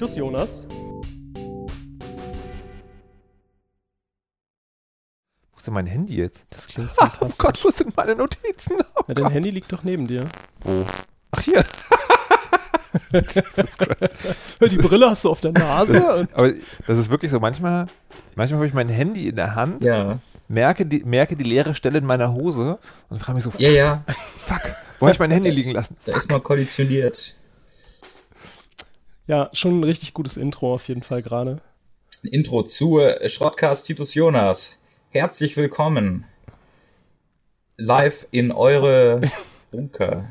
Titus Jonas. Wo ist denn mein Handy jetzt? Das klingt Oh fantastisch. Gott, wo sind meine Notizen? Oh Na, dein Gott. Handy liegt doch neben dir. Wo? Ach, hier. Jesus Christ. Die Brille hast du auf der Nase. Aber das ist wirklich so, manchmal, manchmal habe ich mein Handy in der Hand, Ja. merke, die, merke die leere Stelle in meiner Hose und frage mich so, Ja, ja. fuck, wo habe ich mein Handy liegen lassen? Da ist man konditioniert. Ja, schon ein richtig gutes Intro auf jeden Fall gerade. Intro zu äh, Schrottcast Titus Jonas. Herzlich willkommen. Live in eure Bunker.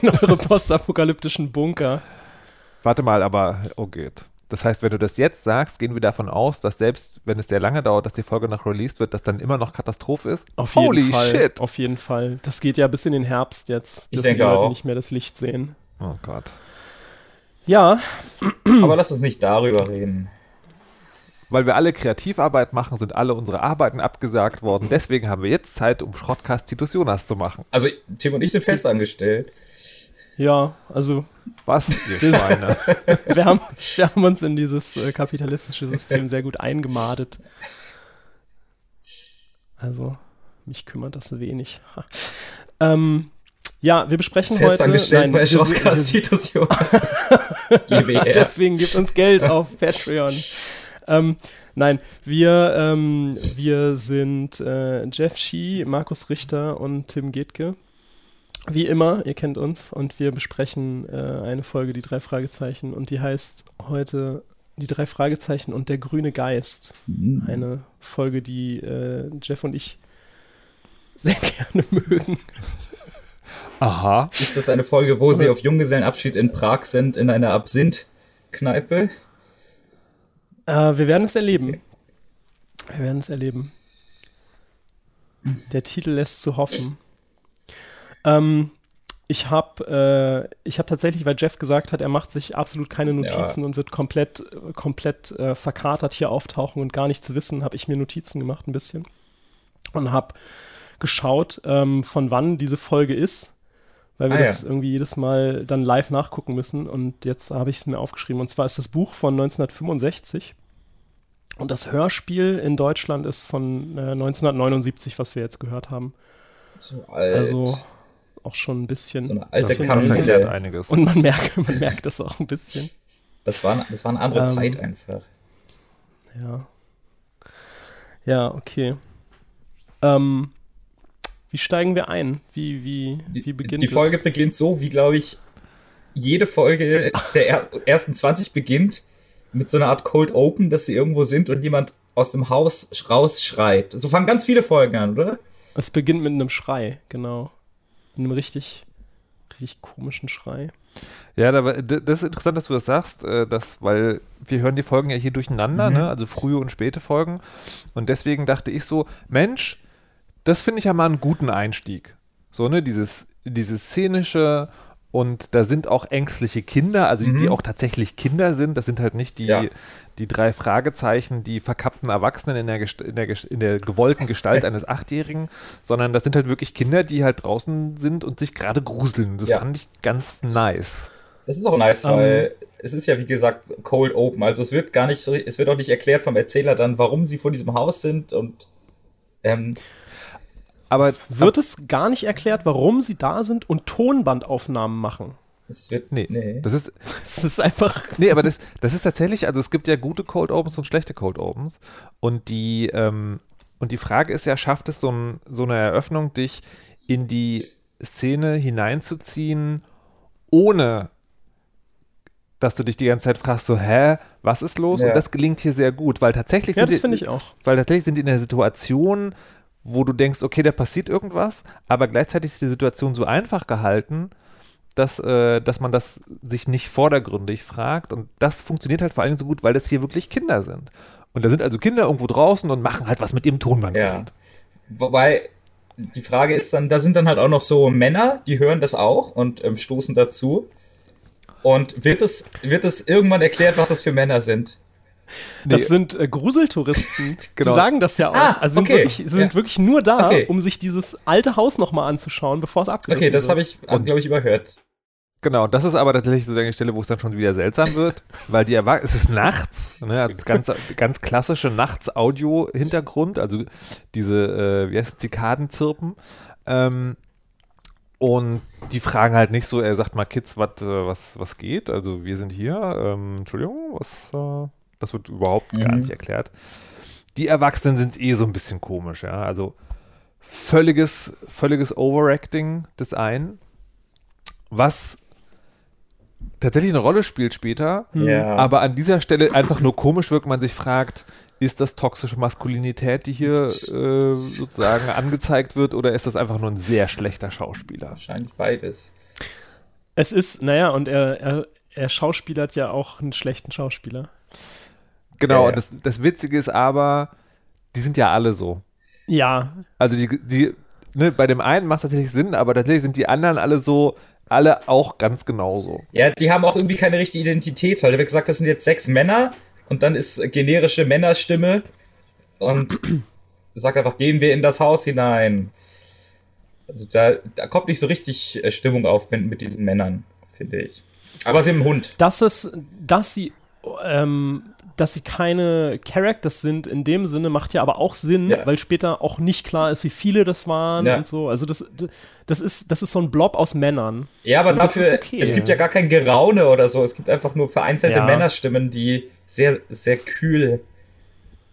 In eure postapokalyptischen Bunker. Warte mal, aber, oh geht. Das heißt, wenn du das jetzt sagst, gehen wir davon aus, dass selbst wenn es sehr lange dauert, dass die Folge noch released wird, dass dann immer noch Katastrophe ist? Auf jeden Holy Fall. shit. Auf jeden Fall. Das geht ja bis in den Herbst jetzt. Ich Dürfen denke die Leute auch. nicht mehr das Licht sehen. Oh Gott. Ja, Aber lass uns nicht darüber reden. Weil wir alle Kreativarbeit machen, sind alle unsere Arbeiten abgesagt worden. Deswegen haben wir jetzt Zeit, um Schrottcast Titus Jonas zu machen. Also, Tim und ich sind festangestellt. ja, also Was, ihr Das- Schweine? wir haben, wir haben uns in dieses äh, kapitalistische System sehr gut eingemadet. Also, mich kümmert das wenig. Ähm, ja, wir besprechen heute. Festangestellt bei wir- Schrottcast Titus. Deswegen gibt uns Geld auf Patreon. Ähm, nein, wir, ähm, wir sind äh, Jeff Shee, Markus Richter und Tim Getke. Wie immer, ihr kennt uns und wir besprechen äh, eine Folge, die drei Fragezeichen und die heißt heute die drei Fragezeichen und der grüne Geist. Mhm. Eine Folge, die äh, Jeff und ich sehr gerne mögen. Aha. Ist das eine Folge, wo sie auf Junggesellenabschied in Prag sind, in einer Absinth-Kneipe? Äh, wir werden es erleben. Wir werden es erleben. Der Titel lässt zu hoffen. Ähm, ich habe äh, ich hab tatsächlich, weil Jeff gesagt hat, er macht sich absolut keine Notizen und wird komplett, komplett äh, verkatert hier auftauchen und gar nichts wissen, habe ich mir Notizen gemacht ein bisschen und habe geschaut, ähm, von wann diese Folge ist, weil wir Ah, ja. das irgendwie jedes Mal dann live nachgucken müssen. Und jetzt habe ich es mir aufgeschrieben. Und zwar ist das Buch von 1965. Und das Hörspiel in Deutschland ist von äh, 1979, was wir jetzt gehört haben. So alt. Also auch schon ein bisschen. so eine alte. Kanzler. einiges. Und man merkt, man merkt das auch ein bisschen. Das war, das war eine andere Ähm, Zeit einfach. Ja. Ja, okay. Ähm, wie steigen wir ein? Wie, wie, wie Die, beginnt die Folge es? beginnt so, wie glaube ich, jede Folge der er ersten 20 beginnt mit so einer Art Cold Open, dass sie irgendwo sind und jemand aus dem Haus sch- rausschreit. So fangen ganz viele Folgen an, oder? Es beginnt mit einem Schrei, genau. Mit einem richtig, richtig komischen Schrei. Ja, das ist interessant, dass du das sagst, äh, dass, weil wir hören die Folgen ja hier durcheinander, Mhm. ne? also frühe und späte Folgen. Und deswegen dachte ich so, Mensch, das finde ich ja mal einen guten Einstieg. So, ne, dieses, dieses szenische und da sind auch ängstliche Kinder, also die, die Mhm. auch tatsächlich Kinder sind. Das sind halt nicht die, Ja. die drei Fragezeichen, die verkappten Erwachsenen in der, in der, in der gewollten Gestalt eines Achtjährigen, sondern das sind halt wirklich Kinder, die halt draußen sind und sich gerade gruseln. Das Ja. fand ich ganz nice. Das ist auch nice, Ähm. weil es ist ja wie gesagt Cold Open. Also es wird gar nicht so, es wird auch nicht erklärt vom Erzähler dann, warum sie vor diesem Haus sind und ähm, Aber Wird es gar nicht erklärt, warum sie da sind und Tonbandaufnahmen machen? es wird Nee, nee. das ist, Es ist einfach. nee, aber das, das ist tatsächlich, also es gibt ja gute Cold Opens und schlechte Cold Opens und die, ähm, und die Frage ist ja, schafft es so, ein, so eine Eröffnung, dich in die Szene hineinzuziehen, ohne dass du dich die ganze Zeit fragst, so, hä, was ist los? Ja. Und das gelingt hier sehr gut, weil tatsächlich Ja, sind das die- finde ich auch. weil tatsächlich sind die in der Situation, wo du denkst, okay, da passiert irgendwas, aber gleichzeitig ist die Situation so einfach gehalten, dass, äh, dass man das sich nicht vordergründig fragt. Und das funktioniert halt vor allem so gut, weil das hier wirklich Kinder sind. Und da sind also Kinder irgendwo draußen und machen halt was mit ihrem Tonbandgerät. Wobei die Frage ist dann, da sind dann halt auch noch so Männer, die hören das auch und ähm, stoßen dazu. Und wird es, wird es irgendwann erklärt, was das für Männer sind? Das Nee. sind äh, Gruseltouristen. Genau. Die sagen das ja auch. Ah, also sind, okay. wirklich, sind Ja. wirklich nur da, Okay. um sich dieses alte Haus nochmal anzuschauen, bevor es abgerissen Okay, das wird. habe ich, glaube ich, überhört. Genau, das ist aber tatsächlich sozusagen die Stelle, wo es dann schon wieder seltsam wird, weil die Erwach es ist nachts, ne, also ganz, ganz klassische Nachts-Audio-Hintergrund, also diese, äh, wie heißt es, Zikadenzirpen. Ähm, und die fragen halt nicht so, er sagt mal, Kids, wat, äh, was, was geht? Also wir sind hier, ähm, Entschuldigung, was, äh, das wird überhaupt gar Mhm. nicht erklärt. Die Erwachsenen sind eh so ein bisschen komisch, ja, also völliges, völliges Overacting des einen, was tatsächlich eine Rolle spielt später, Ja. aber an dieser Stelle einfach nur komisch wirkt, man sich fragt, ist das toxische Maskulinität, die hier äh, sozusagen angezeigt wird, oder ist das einfach nur ein sehr schlechter Schauspieler? Wahrscheinlich beides. Es ist, naja, und er, er, er schauspielert ja auch einen schlechten Schauspieler. Genau, Ja, ja. und das, das Witzige ist aber, die sind ja alle so. Ja, Also die, die ne, bei dem einen macht es tatsächlich Sinn, aber tatsächlich sind die anderen alle so, alle auch ganz genauso. Ja, die haben auch irgendwie keine richtige Identität. Da wird gesagt, das sind jetzt sechs Männer und dann ist generische Männerstimme und sagt einfach, gehen wir in das Haus hinein. Also da, da kommt nicht so richtig äh, Stimmung auf wenn, mit diesen Männern, finde ich. Aber sie haben einen Hund. dass es, dass sie, ähm, dass sie keine Characters sind, in dem Sinne macht ja aber auch Sinn, Ja. weil später auch nicht klar ist, wie viele das waren Ja. und so. Also das, das ist, das ist so ein Blob aus Männern. Ja, aber Und das dafür, ist okay. es gibt ja gar kein Geraune oder so. Es gibt einfach nur vereinzelte Ja. Männerstimmen, die sehr, sehr kühl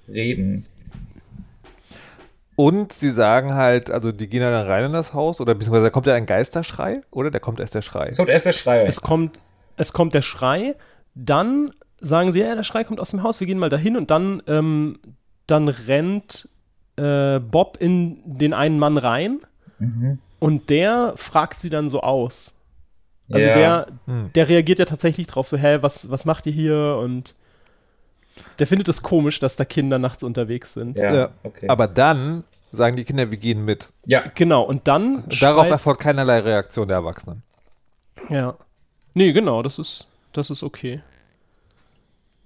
reden. Und sie sagen halt, also die gehen dann rein in das Haus, oder beziehungsweise da kommt ja ein Geisterschrei, oder? Da kommt erst der Schrei. Es kommt erst der Schreier. Es kommt, es kommt der Schrei, dann sagen sie, ja, der Schrei kommt aus dem Haus, wir gehen mal dahin und dann, ähm, dann rennt äh, Bob in den einen Mann rein Mhm. und der fragt sie dann so aus. Also Ja. der, Hm. der reagiert ja tatsächlich drauf, so, hä, was, was macht ihr hier? Und der findet es komisch, dass da Kinder nachts unterwegs sind. Ja, Ja, okay. Aber dann sagen die Kinder, wir gehen mit. ja, Genau, und dann Darauf erfolgt keinerlei Reaktion der Erwachsenen. Ja. Nee, genau, das ist, das ist okay.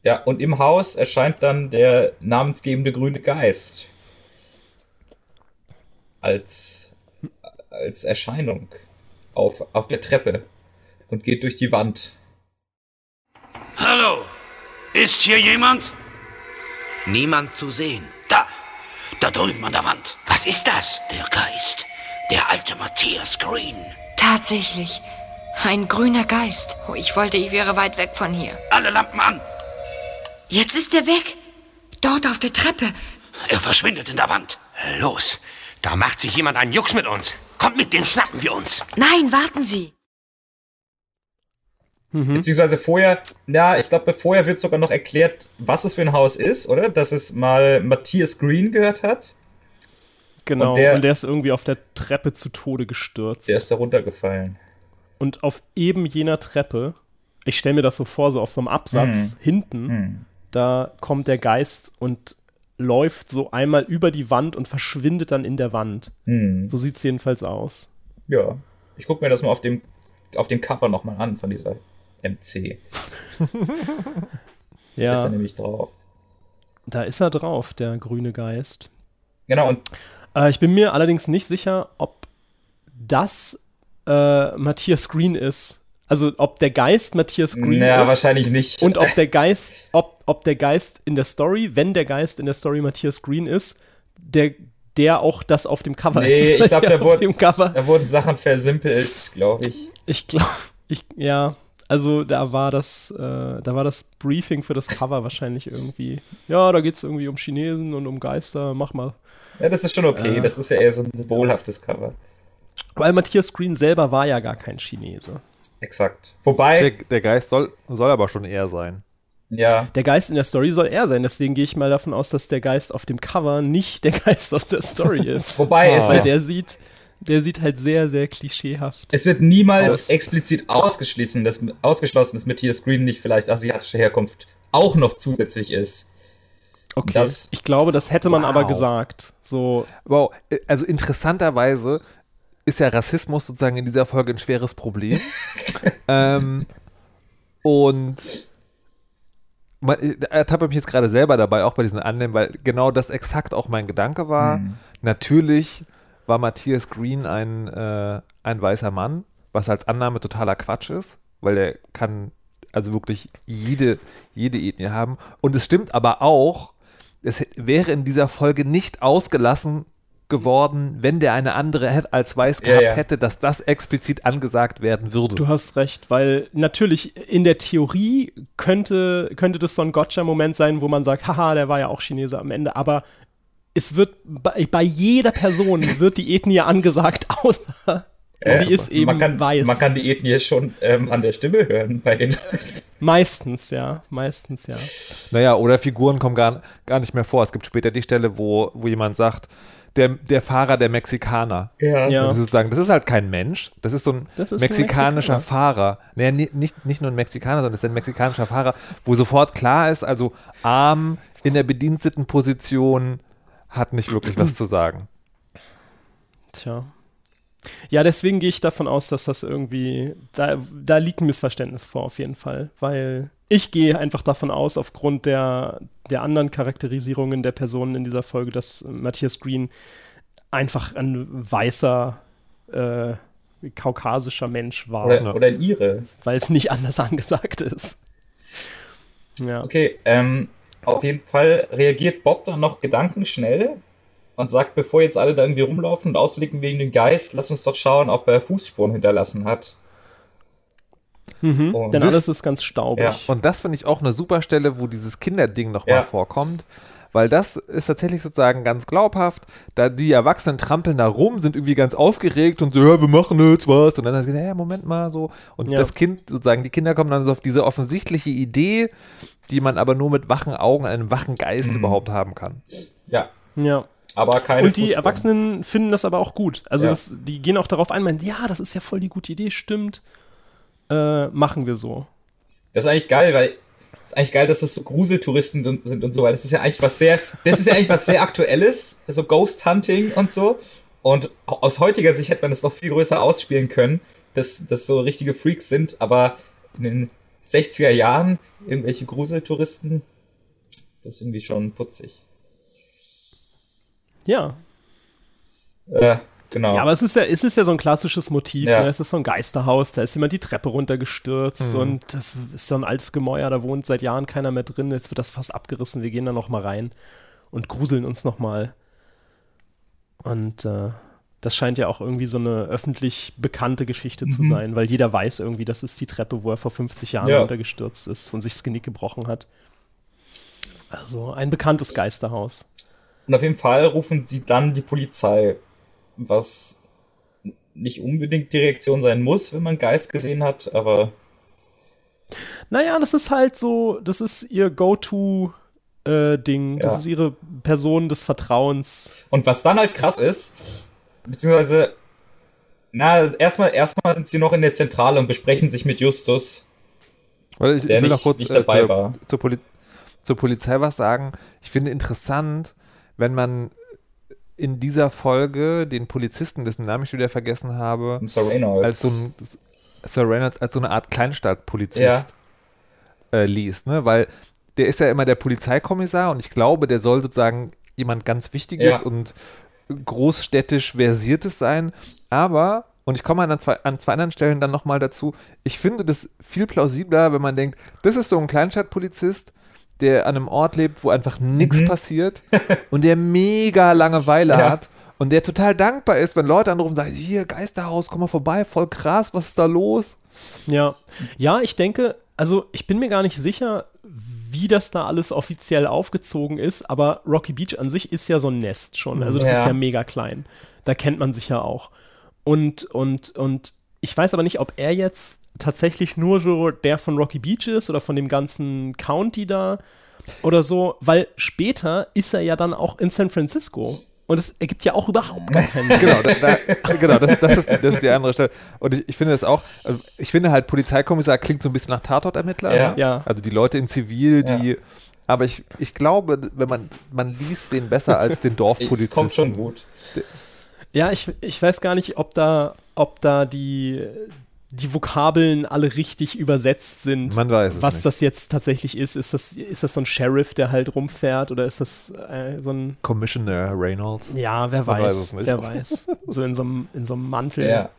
Ja, und im Haus erscheint dann der namensgebende grüne Geist. Als, als Erscheinung auf, auf der Treppe und geht durch die Wand. Hallo, ist hier jemand? Niemand zu sehen. Da, da drüben an der Wand. Was ist das? Der Geist, der alte Matthias Green. Tatsächlich. Ein grüner Geist. Oh, ich wollte, ich wäre weit weg von hier. Alle Lampen an. Jetzt ist er weg. Dort auf der Treppe. Er verschwindet in der Wand. Los, da macht sich jemand einen Jux mit uns. Kommt mit, den schnappen wir uns. Nein, warten Sie. Beziehungsweise vorher, na, ich glaube, vorher wird sogar noch erklärt, was es für ein Haus ist, oder? Dass es mal Matthias Green gehört hat. Genau, Und und der- der, ist irgendwie auf der Treppe zu Tode gestürzt. Der ist da runtergefallen. Und auf eben jener Treppe, ich stelle mir das so vor, so auf so einem Absatz hinten, da kommt der Geist und läuft so einmal über die Wand und verschwindet dann in der Wand. Hm. So sieht es jedenfalls aus. Ja. Ich gucke mir das mal auf dem, auf dem Cover nochmal an von dieser MC. Ist da Ja, nämlich drauf. da ist er drauf, der grüne Geist. Genau, und Äh, ich bin mir allerdings nicht sicher, ob das äh, Matthias Green ist. Also ob der Geist Matthias Green na, ist. wahrscheinlich nicht. Und ob der Geist, ob, ob der Geist in der Story, wenn der Geist in der Story Matthias Green ist, der, der auch das auf dem Cover Nee, ist. ich glaub, Ja, der auf wurde- dem Cover. da wurden Sachen versimpelt, glaube ich. Ich glaube, ich, ja, also da war das, äh, da war das Briefing für das Cover wahrscheinlich irgendwie. Ja, da geht es irgendwie um Chinesen und um Geister, mach mal. Ja, das ist schon okay. Das ist ja eher so ein symbolhaftes Cover. Weil Matthias Green selber war ja gar kein Chinese. Exakt. Wobei, Der, der Geist soll, soll aber schon eher sein. Ja, Der Geist in der Story soll er sein, deswegen gehe ich mal davon aus, dass der Geist auf dem Cover nicht der Geist aus der Story ist. wobei es Weil wird, der sieht, der sieht halt sehr, sehr klischeehaft. es wird niemals Aus. explizit ausgeschlossen, dass, ausgeschlossen, dass Matthias Green nicht vielleicht asiatischer Herkunft auch noch zusätzlich ist. Okay. das- ich glaube, das hätte man Wow. aber gesagt. So, Wow, äh, also interessanterweise ist ja Rassismus sozusagen in dieser Folge ein schweres Problem. ähm, und ertappe mich jetzt gerade selber dabei, auch bei diesen Annehmen, weil genau das exakt auch mein Gedanke war. Natürlich war Matthias Green ein, äh, ein weißer Mann, was als Annahme totaler Quatsch ist, weil der kann also wirklich jede, jede Ethnie haben. Und es stimmt aber auch, es wäre in dieser Folge nicht ausgelassen geworden, wenn der eine andere als weiß Ja, gehabt ja. hätte, dass das explizit angesagt werden würde. Du hast recht, weil natürlich in der Theorie könnte, könnte das so ein Gotcha-Moment sein, wo man sagt, haha, der war ja auch Chinese am Ende, aber es wird bei, bei jeder Person wird die Ethnie angesagt, außer sie ist eben man kann, weiß. Man kann die Ethnie schon ähm, an der Stimme hören bei den meistens, ja, meistens, ja. Naja, oder Figuren kommen gar, gar nicht mehr vor. Es gibt später die Stelle, wo, wo jemand sagt, der, der Fahrer der Mexikaner. Ja. Ja. Das ist sozusagen, das ist halt kein Mensch, das ist so ein Das ist ein mexikanischer Mexikaner. Fahrer. Naja, ni- nicht, nicht nur ein Mexikaner, sondern es ist ein mexikanischer Fahrer, wo sofort klar ist, also arm in der bediensteten Position hat nicht wirklich was zu sagen. Tja. Ja, deswegen gehe ich davon aus, dass das irgendwie, da, da liegt ein Missverständnis vor, auf jeden Fall. Weil ich gehe einfach davon aus, aufgrund der, der anderen Charakterisierungen der Personen in dieser Folge, dass Matthias Green einfach ein weißer, äh, kaukasischer Mensch war, Oder, oder in ihre. weil es nicht anders angesagt ist. Ja. Okay, ähm, auf jeden Fall reagiert Bob dann noch gedankenschnell und sagt, bevor jetzt alle da irgendwie rumlaufen und ausfliegen wegen dem Geist, lass uns doch schauen, ob er Fußspuren hinterlassen hat. Mhm, Und denn das- alles ist ganz staubig. Ja. Und das finde ich auch eine super Stelle, wo dieses Kinderding nochmal Ja. vorkommt. Weil das ist tatsächlich sozusagen ganz glaubhaft. Da die Erwachsenen trampeln da rum, sind irgendwie ganz aufgeregt und so, ja, wir machen jetzt was. Und dann sagt ja, Moment mal so. Und Ja. das Kind, sozusagen, die Kinder kommen dann so auf diese offensichtliche Idee, die man aber nur mit wachen Augen, einem wachen Geist Mhm. überhaupt haben kann. Ja, ja. aber keine Und die. Erwachsenen finden das aber auch gut. Also Ja. das, die gehen auch darauf ein, meinen, ja, das ist ja voll die gute Idee, stimmt. Äh, machen wir so. Das ist eigentlich geil, weil es ist eigentlich geil, dass das so Gruseltouristen sind und so, weil das ist ja eigentlich was sehr, das ist ja eigentlich was sehr Aktuelles, so Ghost Hunting und so. Und aus heutiger Sicht hätte man das noch viel größer ausspielen können, dass das so richtige Freaks sind, aber in den 60er Jahren irgendwelche Gruseltouristen, das ist irgendwie schon putzig. Ja. Äh, genau. Ja, aber es ist ja, es ist ja so ein klassisches Motiv. Ja. Ne? Es ist so ein Geisterhaus, da ist jemand die Treppe runtergestürzt und das ist so ein altes Gemäuer, da wohnt seit Jahren keiner mehr drin. Jetzt wird das fast abgerissen. Wir gehen da noch mal rein und gruseln uns noch mal. Und äh, das scheint ja auch irgendwie so eine öffentlich bekannte Geschichte zu sein, weil jeder weiß irgendwie, das ist die Treppe, wo er vor 50 Jahren Ja. runtergestürzt ist und sich das Genick gebrochen hat. Also ein bekanntes Geisterhaus. Und auf jeden Fall rufen sie dann die Polizei, was nicht unbedingt die Reaktion sein muss, wenn man Geist gesehen hat, aber Naja, das ist halt so, das ist ihr Go-To-Ding. das Ja. ist ihre Person des Vertrauens. Und was dann halt krass ist, beziehungsweise, na, erstmal, erstmal sind sie noch in der Zentrale und besprechen sich mit Justus. Weil ich, Der ich will nicht- noch kurz nicht dabei zur, war. Zur, Poli zur Polizei was sagen. Ich finde interessant, wenn man in dieser Folge den Polizisten, dessen Namen ich wieder vergessen habe, Sir Reynolds. als so ein Sir Reynolds als so eine Art Kleinstadtpolizist Ja. äh, liest, ne? Weil der ist ja immer der Polizeikommissar und ich glaube, der soll sozusagen jemand ganz Wichtiges Ja. und großstädtisch versiertes sein. Aber, und ich komme an zwei, an zwei anderen Stellen dann nochmal dazu, ich finde das viel plausibler, wenn man denkt, das ist so ein Kleinstadtpolizist, der an einem Ort lebt, wo einfach nichts Mhm. passiert und der mega Langeweile Ja. hat und der total dankbar ist, wenn Leute anrufen und sagen, hier, Geisterhaus, komm mal vorbei, voll krass, was ist da los? Ja. Ja, ich denke, also ich bin mir gar nicht sicher, wie das da alles offiziell aufgezogen ist, aber Rocky Beach an sich ist ja so ein Nest schon. Also das Ja. ist ja mega klein. Da kennt man sich ja auch. Und, und, und ich weiß aber nicht, ob er jetzt tatsächlich nur so der von Rocky Beach ist oder von dem ganzen County da oder so, weil später ist er ja dann auch in San Francisco. Und es ergibt ja auch überhaupt gar keinen Sinn. Genau, da, da, genau das, das, ist, das ist die andere Stelle. Und ich, ich finde das auch, also ich finde halt, Polizeikommissar klingt so ein bisschen nach Tatortermittler. Ja. ne? Ja. Also die Leute in Zivil, die. Ja. Aber ich, ich glaube, wenn man, man liest den besser als den Dorfpolizisten. kommt schon gut. Ja, ich, ich weiß gar nicht, ob da, ob da die, die Vokabeln alle richtig übersetzt sind. Man weiß es was nicht. das jetzt tatsächlich ist. Ist das, ist das so ein Sheriff, der halt rumfährt oder ist das äh, so ein. Commissioner Reynolds. Ja, wer Man weiß. weiß es nicht. Wer weiß. So in so einem, in so einem Mantel. Ja.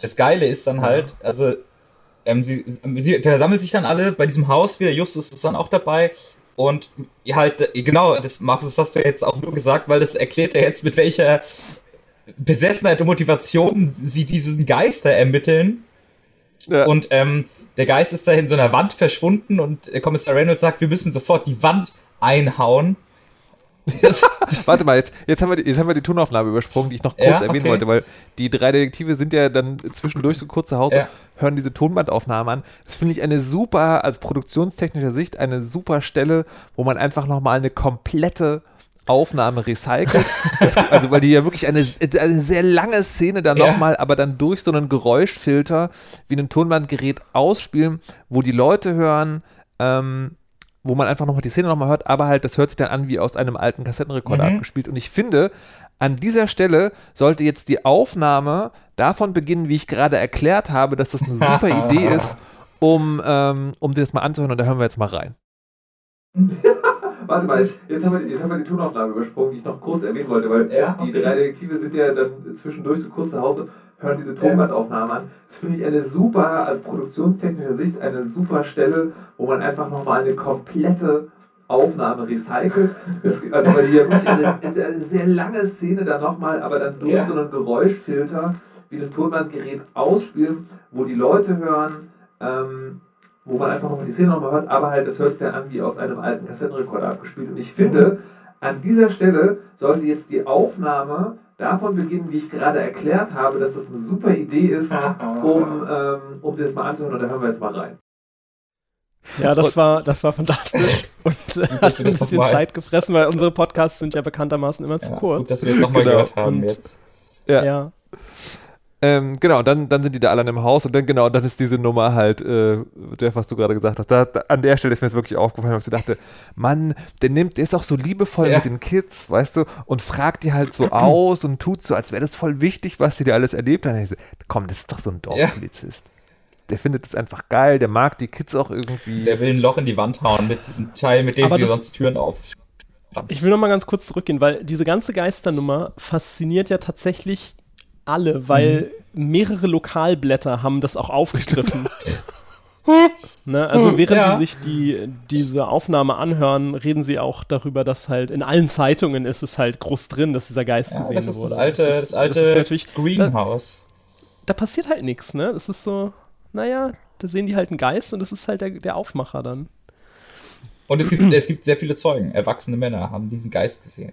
das Geile ist dann halt, also ähm, sie, sie versammelt sich dann alle bei diesem Haus wieder, Justus ist dann auch dabei und halt, äh, genau, das Markus, das hast du ja jetzt auch nur gesagt, weil das erklärt er jetzt, mit welcher Besessenheit und Motivation sie diesen Geister ermitteln. Ja. Und ähm, der Geist ist da in so einer Wand verschwunden und äh, Kommissar Reynolds sagt, wir müssen sofort die Wand einhauen. Warte mal, jetzt, jetzt, haben wir, die- jetzt haben wir die Tonaufnahme übersprungen, die ich noch kurz Ja, erwähnen okay. wollte, weil die drei Detektive sind ja dann zwischendurch so kurz zu Hause, Ja. hören diese Tonbandaufnahme an. Das finde ich eine super, als produktionstechnischer Sicht, eine super Stelle, wo man einfach nochmal eine komplette Aufnahme recycelt. Das, also, weil die ja wirklich eine, eine sehr lange Szene dann Ja. nochmal, aber dann durch so einen Geräuschfilter wie ein Tonbandgerät ausspielen, wo die Leute hören, ähm, wo man einfach nochmal die Szene nochmal hört, aber halt, das hört sich dann an wie aus einem alten Kassettenrekorder Mhm. abgespielt. Und ich finde, an dieser Stelle sollte jetzt die Aufnahme davon beginnen, wie ich gerade erklärt habe, dass das eine super Idee ist, um, ähm, um das mal anzuhören. Und da hören wir jetzt mal rein. Warte mal, jetzt, haben wir, jetzt haben wir die Tonaufnahme übersprungen, die ich noch kurz erwähnen wollte, weil Ja, die okay. drei Detektive sind ja dann zwischendurch so kurz zu Hause, hören diese Tonbandaufnahme an. Das finde ich eine super, als produktionstechnischer Sicht, eine super Stelle, wo man einfach nochmal eine komplette Aufnahme recycelt. Es, also weil die ja wirklich eine, eine sehr lange Szene dann nochmal, aber dann durch Ja. so einen Geräuschfilter wie ein Tonbandgerät ausspielen, wo die Leute hören, ähm, wo man einfach nochmal die Szene nochmal hört, aber halt, das hört sich dann an wie aus einem alten Kassettenrekorder abgespielt. Und ich finde, an dieser Stelle sollte jetzt die Aufnahme davon beginnen, wie ich gerade erklärt habe, dass das eine super Idee ist, um, ähm, um das mal anzuhören. Und da hören wir jetzt mal rein. Ja, das war, das war fantastisch und äh, hat ein das bisschen Zeit gefressen, weil unsere Podcasts sind ja bekanntermaßen immer zu Ja, kurz. gut, dass wir es nochmal Genau. gehört haben Und- jetzt. Ja. ja. Ähm, genau, dann, dann sind die da alle im Haus und dann genau, dann ist diese Nummer halt, äh, Jeff, was du gerade gesagt hast, da, da, an der Stelle ist mir jetzt wirklich aufgefallen, weil ich dachte, Mann, der nimmt, der ist auch so liebevoll Ja. mit den Kids, weißt du, und fragt die halt so aus und tut so, als wäre das voll wichtig, was die da alles erlebt haben. Ich so, komm, das ist doch so ein Dorfpolizist. Der findet das einfach geil, der mag die Kids auch irgendwie. Der will ein Loch in die Wand hauen mit diesem Teil, mit dem Aber sie das- sonst Türen auf. Ich will noch mal ganz kurz zurückgehen, weil diese ganze Geisternummer fasziniert ja tatsächlich alle, weil Mhm. mehrere Lokalblätter haben das auch aufgegriffen. ne? Also während Ja. die sich die, diese Aufnahme anhören, reden sie auch darüber, dass halt in allen Zeitungen ist es halt groß drin, dass dieser Geist Ja, gesehen das ist das alte, das, ist- alte ist natürlich, da, Greenhouse. da passiert halt nichts, ne? Das ist so, naja, da sehen die halt einen Geist und das ist halt der, der Aufmacher dann. Und es gibt, es gibt sehr viele Zeugen. Erwachsene Männer haben diesen Geist gesehen.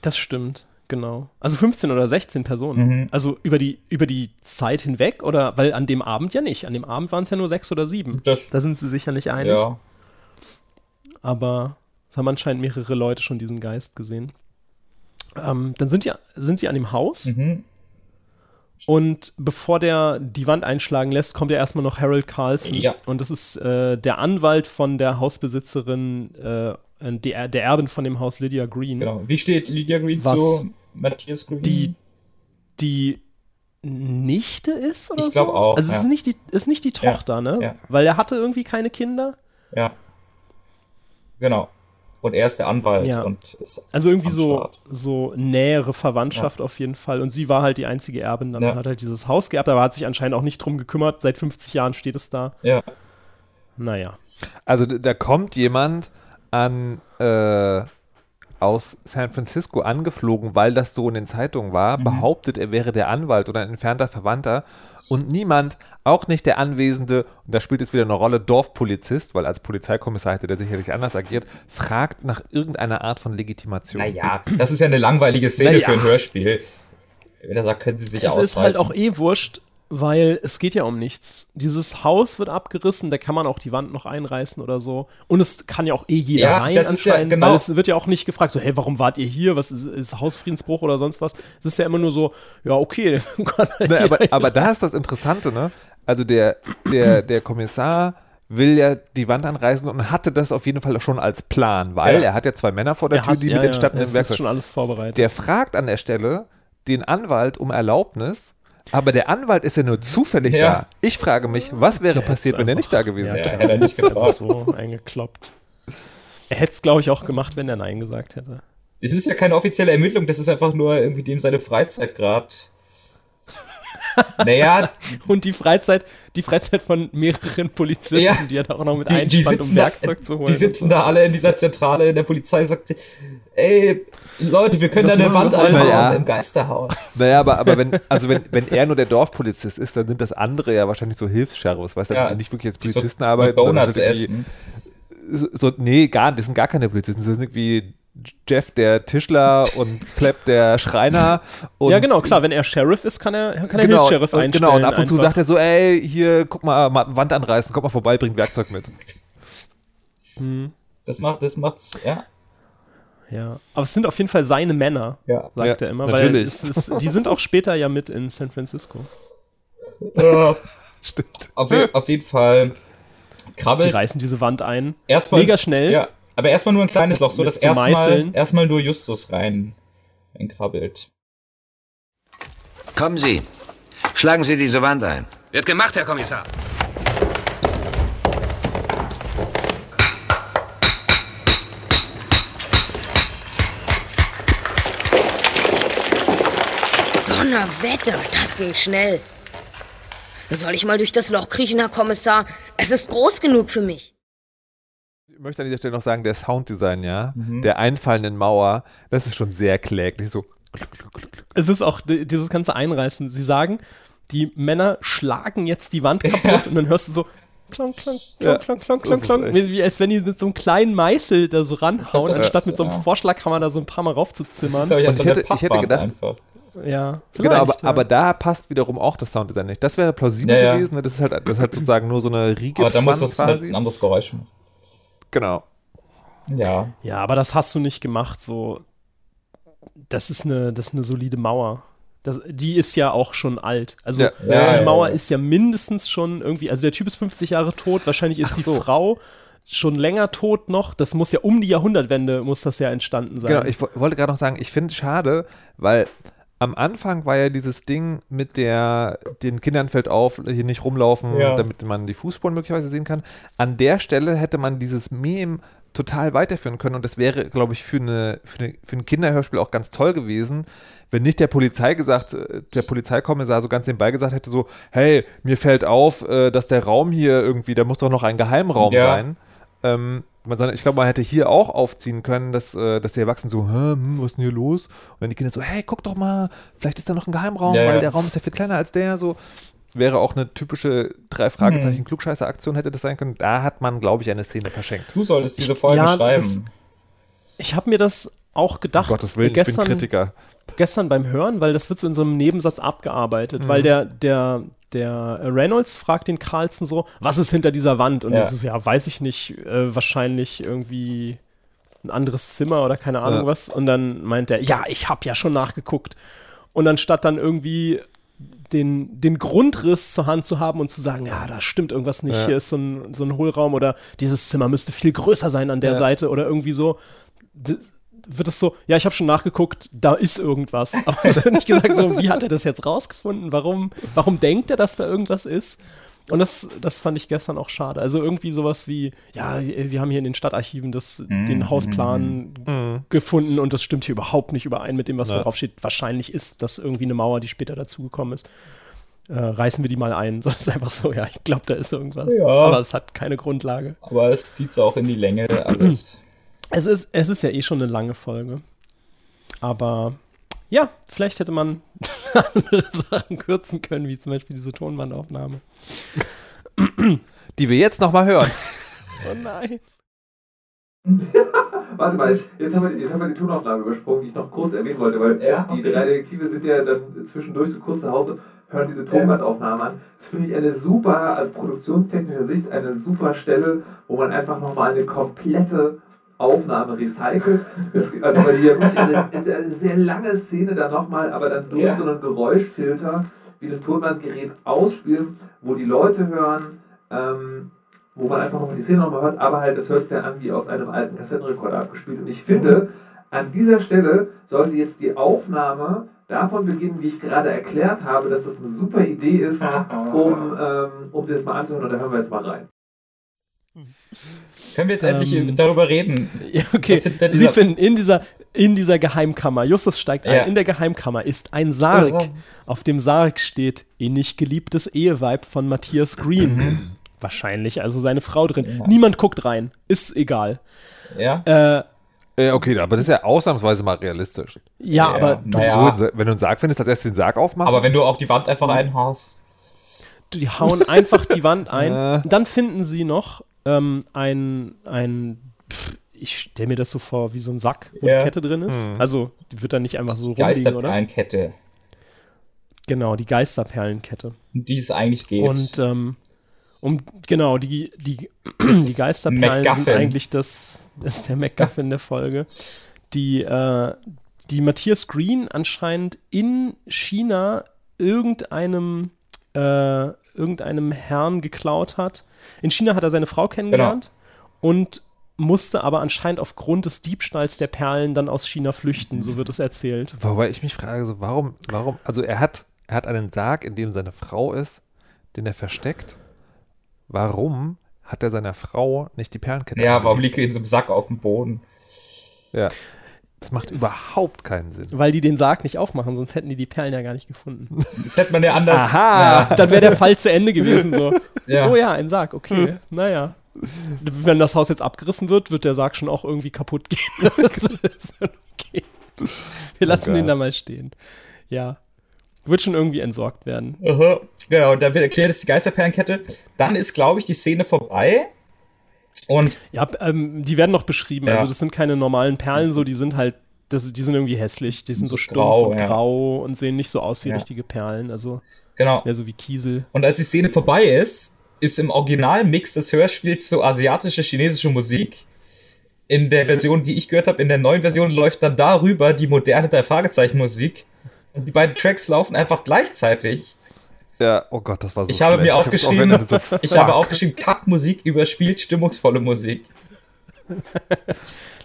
Das stimmt, genau. Also 15 oder 16 Personen. Mhm. Also über die, über die Zeit hinweg oder, weil an dem Abend ja nicht. An dem Abend waren es ja nur sechs oder sieben. Das, Da sind sie sicher nicht einig. ja. Aber es haben anscheinend mehrere Leute schon diesen Geist gesehen. Ähm, dann sind, die, sind sie an dem Haus Mhm. und bevor der die Wand einschlagen lässt, kommt ja erstmal noch Harold Carlson. Ja. Und das ist äh, der Anwalt von der Hausbesitzerin, äh, der, der Erbin von dem Haus Lydia Green. Genau. Wie steht Lydia Green Was zu Matthias Green? die die Nichte ist oder Ich so? glaub auch, Also es ja. ist nicht die ist nicht die Ja, Tochter, ne? ja. Weil er hatte irgendwie keine Kinder. Ja. Genau. Und er ist der Anwalt Ja. und ist Also irgendwie am so Start. so nähere Verwandtschaft auf jeden Fall und sie war halt die einzige Erbin, dann Ja. hat halt dieses Haus geerbt, aber hat sich anscheinend auch nicht drum gekümmert. Seit 50 Jahren steht es da. Ja. Naja. Also da kommt jemand an äh, aus San Francisco angeflogen, weil das so in den Zeitungen war, Mhm. behauptet, er wäre der Anwalt oder ein entfernter Verwandter und niemand, auch nicht der anwesende, und da spielt jetzt wieder eine Rolle, Dorfpolizist, weil als Polizeikommissar hätte der sicherlich anders agiert, fragt nach irgendeiner Art von Legitimation. Naja, das ist ja eine langweilige Szene Naja. für ein Hörspiel. Wenn er sagt, können Sie sich Es ausreißen. ist halt auch eh wurscht, weil es geht ja um nichts. Dieses Haus wird abgerissen, da kann man auch die Wand noch einreißen oder so. Und es kann ja auch eh jeder Ja, rein das ist ja anscheinend, genau- weil es wird ja auch nicht gefragt, so, hey, warum wart ihr hier? Was ist, ist Hausfriedensbruch oder sonst was? Es ist ja immer nur so, ja, okay. kann halt Ne, aber, aber da ist das Interessante, ne? Also der, der, der Kommissar will ja die Wand anreißen und hatte das auf jeden Fall schon als Plan, weil Ja. er hat ja zwei Männer vor der Er Tür, hat- die ja, mit den ja, stattenden Es ist Werkzeugen. schon alles vorbereitet. Der fragt an der Stelle den Anwalt um Erlaubnis, aber der Anwalt ist ja nur zufällig Ja. da. Ich frage mich, was wäre Der passiert, wenn er nicht da gewesen wäre? Ja, hätte er nicht gefragt. so eingekloppt. Er hätte es, glaube ich, auch gemacht, wenn er Nein gesagt hätte. Es ist ja keine offizielle Ermittlung, das ist einfach nur irgendwie dem seine Freizeit gerade. Naja, Und die Freizeit, die Freizeit von mehreren Polizisten, Ja. die er da auch noch mit die, die, einspannt, um sitzen da, Werkzeug zu holen. die sitzen da alle in dieser Zentrale in der Polizei sagt, ey, Leute, wir können Was da eine Wand einbauen Ja. im Geisterhaus. Naja, aber, aber wenn, also wenn, wenn er nur der Dorfpolizist ist, dann sind das andere ja wahrscheinlich so Hilfs-Sheriffs, weißt du, Ja. die nicht wirklich als So, Polizisten so arbeiten. sondern Donuts essen. so, so, nee, gar, das sind gar keine Polizisten. Das sind irgendwie Jeff der Tischler und Klepp der Schreiner. Und ja, genau, klar, wenn er Sheriff ist, kann er, kann er Genau, Hilfs-Sheriff und, einstellen. genau, und ab und zu einfach. sagt er so, ey, hier, guck mal, mal Wand anreißen, komm mal vorbei, bring Werkzeug mit. Das macht, das macht's, ja. Ja, aber es sind auf jeden Fall seine Männer, Ja. sagt Ja, er immer. natürlich. Weil es ist, die sind auch später ja mit in San Francisco. Stimmt. Auf, auf jeden Fall Sie krabbelt reißen diese Wand ein. erstmal mega schnell. Ja, aber erstmal nur ein kleines Loch, so dass erstmal erstmal nur Justus rein krabbelt. Kommen Sie. Schlagen Sie diese Wand ein. Wird gemacht, Herr Kommissar. Donnerwetter, das ging schnell. Soll ich mal durch das Loch kriechen, Herr Kommissar? Es ist groß genug für mich. Ich möchte an dieser Stelle noch sagen, der Sounddesign, ja, Mhm. der einfallenden Mauer, das ist schon sehr kläglich. So, Es ist auch di- dieses ganze Einreißen. Sie sagen, die Männer schlagen jetzt die Wand kaputt und dann hörst du so Ja, klonk, klonk, das klonk, ist klonk, echt- wie, als wenn die mit so einem kleinen Meißel da so ranhauen, das anstatt ist- mit so einem ja. Vorschlaghammer da so ein paar Mal Das ist, raufzuzimmern. ich, Und so ich hätte- ich hätte gedacht- einfach. ja, genau, aber, ja. aber da passt wiederum auch das Sounddesign nicht. Das wäre plausibel Ja, ja. gewesen. Ne? Das ist halt, das ist halt sozusagen nur so eine Riege Aber da muss das halt ein anderes Geräusch machen. Genau. Ja. Ja, aber das hast du nicht gemacht, so. Das ist eine, das ist eine solide Mauer. Das, die ist ja auch schon alt. Also Ja. Ja, die ja, Mauer ja. ist ja mindestens schon irgendwie, also der Typ ist 50 Jahre tot, wahrscheinlich ist Ach die so. Frau schon länger tot noch. Das muss ja um die Jahrhundertwende muss das ja entstanden sein. Genau, ich wo- wollte gerade noch sagen, ich finde es schade, weil am Anfang war ja dieses Ding mit der, den Kindern fällt auf, hier nicht rumlaufen, Ja. damit man die Fußspuren möglicherweise sehen kann. An der Stelle hätte man dieses Meme total weiterführen können und das wäre, glaube ich, für, eine, für, eine, für ein Kinderhörspiel auch ganz toll gewesen, wenn nicht der Polizei gesagt, äh, der Polizeikommissar so ganz nebenbei gesagt hätte, so, hey, mir fällt auf, äh, dass der Raum hier irgendwie, da muss doch noch ein Geheimraum Ja. sein. Ähm, man, ich glaube, man hätte hier auch aufziehen können, dass, äh, dass die Erwachsenen so, Hä, hm, was ist denn hier los? Und dann die Kinder so, hey, guck doch mal, vielleicht ist da noch ein Geheimraum, Ja, weil ja. der Raum ist ja viel kleiner als der, so. Wäre auch eine typische drei Fragezeichen Klugscheißer-Aktion hätte das sein können. Da hat man, glaube ich, eine Szene verschenkt. Du solltest diese Folge Ja, schreiben. das- Ich habe mir das auch gedacht. Um Gottes Willen, ich gestern, bin Kritiker. gestern beim Hören, weil das wird so in so einem Nebensatz abgearbeitet, weil der, der, der Reynolds fragt den Carlson so, was ist hinter dieser Wand? Und Ja. ja, weiß ich nicht, äh, wahrscheinlich irgendwie ein anderes Zimmer oder keine Ahnung Ja. was. Und dann meint er, ja, ich habe ja schon nachgeguckt. Und anstatt dann irgendwie den, den Grundriss zur Hand zu haben und zu sagen, ja, da stimmt irgendwas nicht, Ja. hier ist so ein, so ein Hohlraum oder dieses Zimmer müsste viel größer sein an der. Seite oder irgendwie so, wird es so, ja, ich habe schon nachgeguckt, da ist irgendwas. Aber es wird nicht gesagt, so, wie hat er das jetzt rausgefunden? Warum, warum denkt er, dass da irgendwas ist? Und das, das fand ich gestern auch schade. Also irgendwie sowas wie, ja, wir wir haben hier in den Stadtarchiven das, Mhm. den Hausplan gefunden und das stimmt hier überhaupt nicht überein mit dem, was Ja. da drauf steht. Wahrscheinlich ist das irgendwie eine Mauer, die später dazugekommen ist. Äh, reißen wir die mal ein. Das ist einfach so, ja, ich glaube, da ist irgendwas. Ja. Aber es hat keine Grundlage. Aber es zieht auch in die Länge alles. Es ist, es ist ja eh schon eine lange Folge. Aber ja, vielleicht hätte man andere Sachen kürzen können, wie zum Beispiel diese Tonbandaufnahme. Die wir jetzt nochmal hören. Oh nein. Warte mal, jetzt haben, wir, jetzt haben wir die Tonaufnahme übersprungen, die ich noch kurz erwähnen wollte, weil Ja, die okay. drei Detektive sind ja dann zwischendurch so kurz zu Hause, hören diese Tonbandaufnahme an. Das finde ich eine super, aus produktionstechnischer Sicht, eine super Stelle, wo man einfach nochmal eine komplette Aufnahme recycelt. Es, also weil die ja wirklich eine, eine sehr lange Szene dann nochmal, aber dann durch Ja. so einen Geräuschfilter wie ein Tonbandgerät ausspielen, wo die Leute hören, ähm, wo man einfach nochmal die Szene nochmal hört, aber halt, das hört sich dann an wie aus einem alten Kassettenrekorder abgespielt. Und ich finde, an dieser Stelle sollte jetzt die Aufnahme davon beginnen, wie ich gerade erklärt habe, dass das eine super Idee ist, um, ähm, um das mal anzuhören. Und da hören wir jetzt mal rein. Können wir jetzt endlich Ähm, darüber reden? Ja, okay. Sie finden in dieser, in dieser Geheimkammer, Justus steigt ein, Ja. in der Geheimkammer ist ein Sarg. Ja. Auf dem Sarg steht innig geliebtes Eheweib von Matthias Green. Mhm. Wahrscheinlich, also seine Frau drin. Niemand guckt rein. Ist egal. Ja? Äh, Äh, okay, aber das ist ja ausnahmsweise mal realistisch. ja, Ja, aber Du, Naja. so, wenn du einen Sarg findest, als erstes den Sarg aufmachen. Aber wenn du auf die Wand einfach einhaust. die hauen einfach die Wand ein. Äh. Dann finden sie noch ähm, ein, ein pff, ich stelle mir das so vor, wie so ein Sack, wo Ja. die Kette drin ist. Mhm. Also, die wird dann nicht einfach so rumliegen, oder? Geisterperlenkette, Genau, die Geisterperlenkette. um die es eigentlich geht. Und ähm, um genau, die, die, Das die ist Geisterperlen sind eigentlich das, das ist der MacGuffin der Folge. Die, äh, die Matthias Green anscheinend in China irgendeinem, äh, irgendeinem Herrn geklaut hat. In China hat er seine Frau kennengelernt und musste aber anscheinend aufgrund des Diebstahls der Perlen dann aus China flüchten, so wird es erzählt. Wobei ich mich frage, so, warum, warum, also er hat, er hat einen Sarg, in dem seine Frau ist, den er versteckt. Warum hat er seiner Frau nicht die Perlenkette ja, warum liegt die in so einem Sack auf dem Boden? Ja. Das macht überhaupt keinen Sinn. Weil die den Sarg nicht aufmachen, sonst hätten die die Perlen ja gar nicht gefunden. Das hätte man ja anders. Aha, dann wäre der Fall zu Ende gewesen. So. Ja. Oh ja, ein Sarg, okay. Naja. Wenn das Haus jetzt abgerissen wird, wird der Sarg schon auch irgendwie kaputt gehen. das ist okay. Wir lassen Oh den da mal stehen. Ja. Wird schon irgendwie entsorgt werden. Aha. Genau, da wird erklärt, ist die Geisterperlenkette. Dann ist, glaube ich, die Szene vorbei. Und Ja, ähm, die werden noch beschrieben. Ja. Also, das sind keine normalen Perlen, so, die sind halt, das, die sind irgendwie hässlich. Die sind so, So stumpf grau, und ja. grau und sehen nicht so aus wie Ja. richtige Perlen. Also, genau. mehr so wie Kiesel. Und als die Szene vorbei ist, ist im Originalmix des Hörspiels so asiatische chinesische Musik. In der Version, die ich gehört habe, in der neuen Version läuft dann darüber die moderne drei Fragezeichen Musik. Und die beiden Tracks laufen einfach gleichzeitig. Ja, oh Gott, das war so Ich habe schlecht. mir aufgeschrieben, geändert, so, ich habe aufgeschrieben, Kackmusik überspielt stimmungsvolle Musik.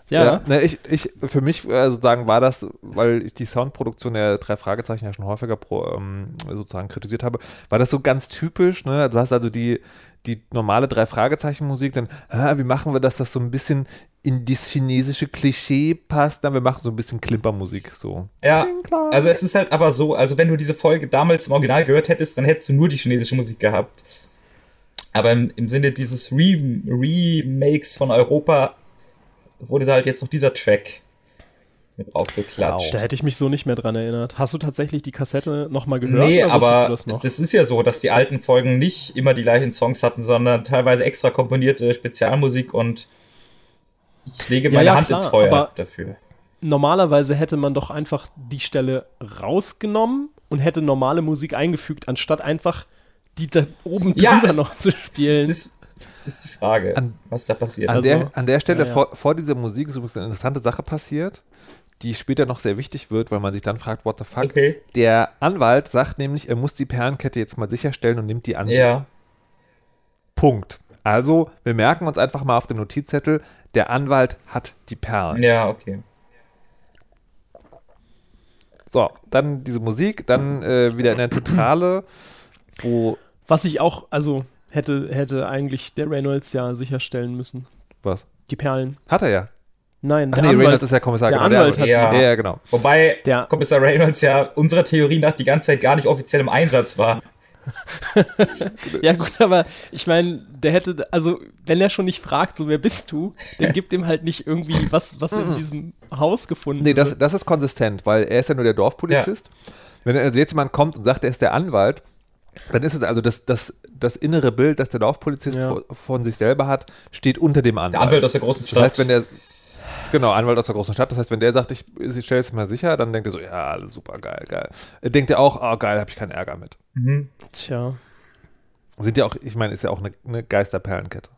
Ja, Ja, ne, ich, ich, für mich äh, sozusagen war das, weil ich die Soundproduktion der drei Fragezeichen ja schon häufiger pro, ähm, sozusagen kritisiert habe, war das so ganz typisch, ne? Du hast also die, die normale drei Fragezeichen Musik, dann, ah, wie machen wir das, dass so ein bisschen in das chinesische Klischee passt, dann wir machen so ein bisschen Klimpermusik, so. Ja, also es ist halt aber so, also wenn du diese Folge damals im Original gehört hättest, dann hättest du nur die chinesische Musik gehabt. Aber im, im Sinne dieses Re Remakes von Europa wurde da halt jetzt noch dieser Track mit aufgeklatscht. Da hätte ich mich so nicht mehr dran erinnert. Hast du tatsächlich die Kassette nochmal gehört? Nee, aber du das noch? das ist ja so, dass die alten Folgen nicht immer die gleichen Songs hatten, sondern teilweise extra komponierte Spezialmusik und ich lege Ja, meine ja, Hand klar, ins Feuer aber- dafür. Normalerweise hätte man doch einfach die Stelle rausgenommen und hätte normale Musik eingefügt, anstatt einfach die da oben Ja, drüber noch zu spielen. Das ist die Frage, An- was da passiert. An, Also, der, an der Stelle ja, ja. Vor, vor dieser Musik ist übrigens eine interessante Sache passiert, die später noch sehr wichtig wird, weil man sich dann fragt, what the fuck. Okay. Der Anwalt sagt nämlich, er muss die Perlenkette jetzt mal sicherstellen und nimmt die an sich. Ja. Punkt. Also, wir merken uns einfach mal auf dem Notizzettel, der Anwalt hat die Perlen. Ja, okay. So, dann diese Musik, dann äh, wieder in der Zentrale, wo, Was ich auch, also hätte, hätte eigentlich der Reynolds ja sicherstellen müssen. was? Die Perlen. Hat er ja. Nein, Ach nee, Reynolds ist ja Kommissar. der genau, Anwalt hat Ja. ja, ja, genau. Wobei Der- Kommissar Reynolds ja unserer Theorie nach die ganze Zeit gar nicht offiziell im Einsatz war. Ja, gut, aber ich meine, der hätte, also, wenn er schon nicht fragt, so, wer bist du, dann gibt ihm halt nicht irgendwie was, was in diesem Haus gefunden Nee, das, das ist konsistent, weil er ist ja nur der Dorfpolizist. Wenn also jetzt jemand kommt und sagt, er ist der Anwalt, dann ist es also das, das, das innere Bild, das der Dorfpolizist Ja. vor- von sich selber hat, steht unter dem Anwalt. Der Anwalt aus der großen Das Stadt. heißt, wenn der, genau, Anwalt aus der großen Stadt, das heißt, wenn der sagt, ich, ich stelle es mal sicher, dann denkt er so, ja, alles super, geil, geil. Denkt er auch, oh, geil, habe ich keinen Ärger mit. mhm. Tja. Sind ja auch, ich meine, ist ja auch eine, eine Geisterperlenkette.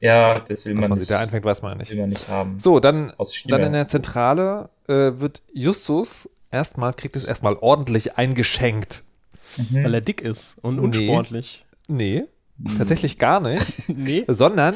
Ja, das will Was man, man sich nicht, da einfängt, weiß man ja will nicht. man nicht haben. So, dann, dann in der Zentrale äh, wird Justus erstmal, kriegt es erstmal ordentlich eingeschenkt. Weil er dick ist und Nee. unsportlich. Nee, tatsächlich gar nicht. Nee. sondern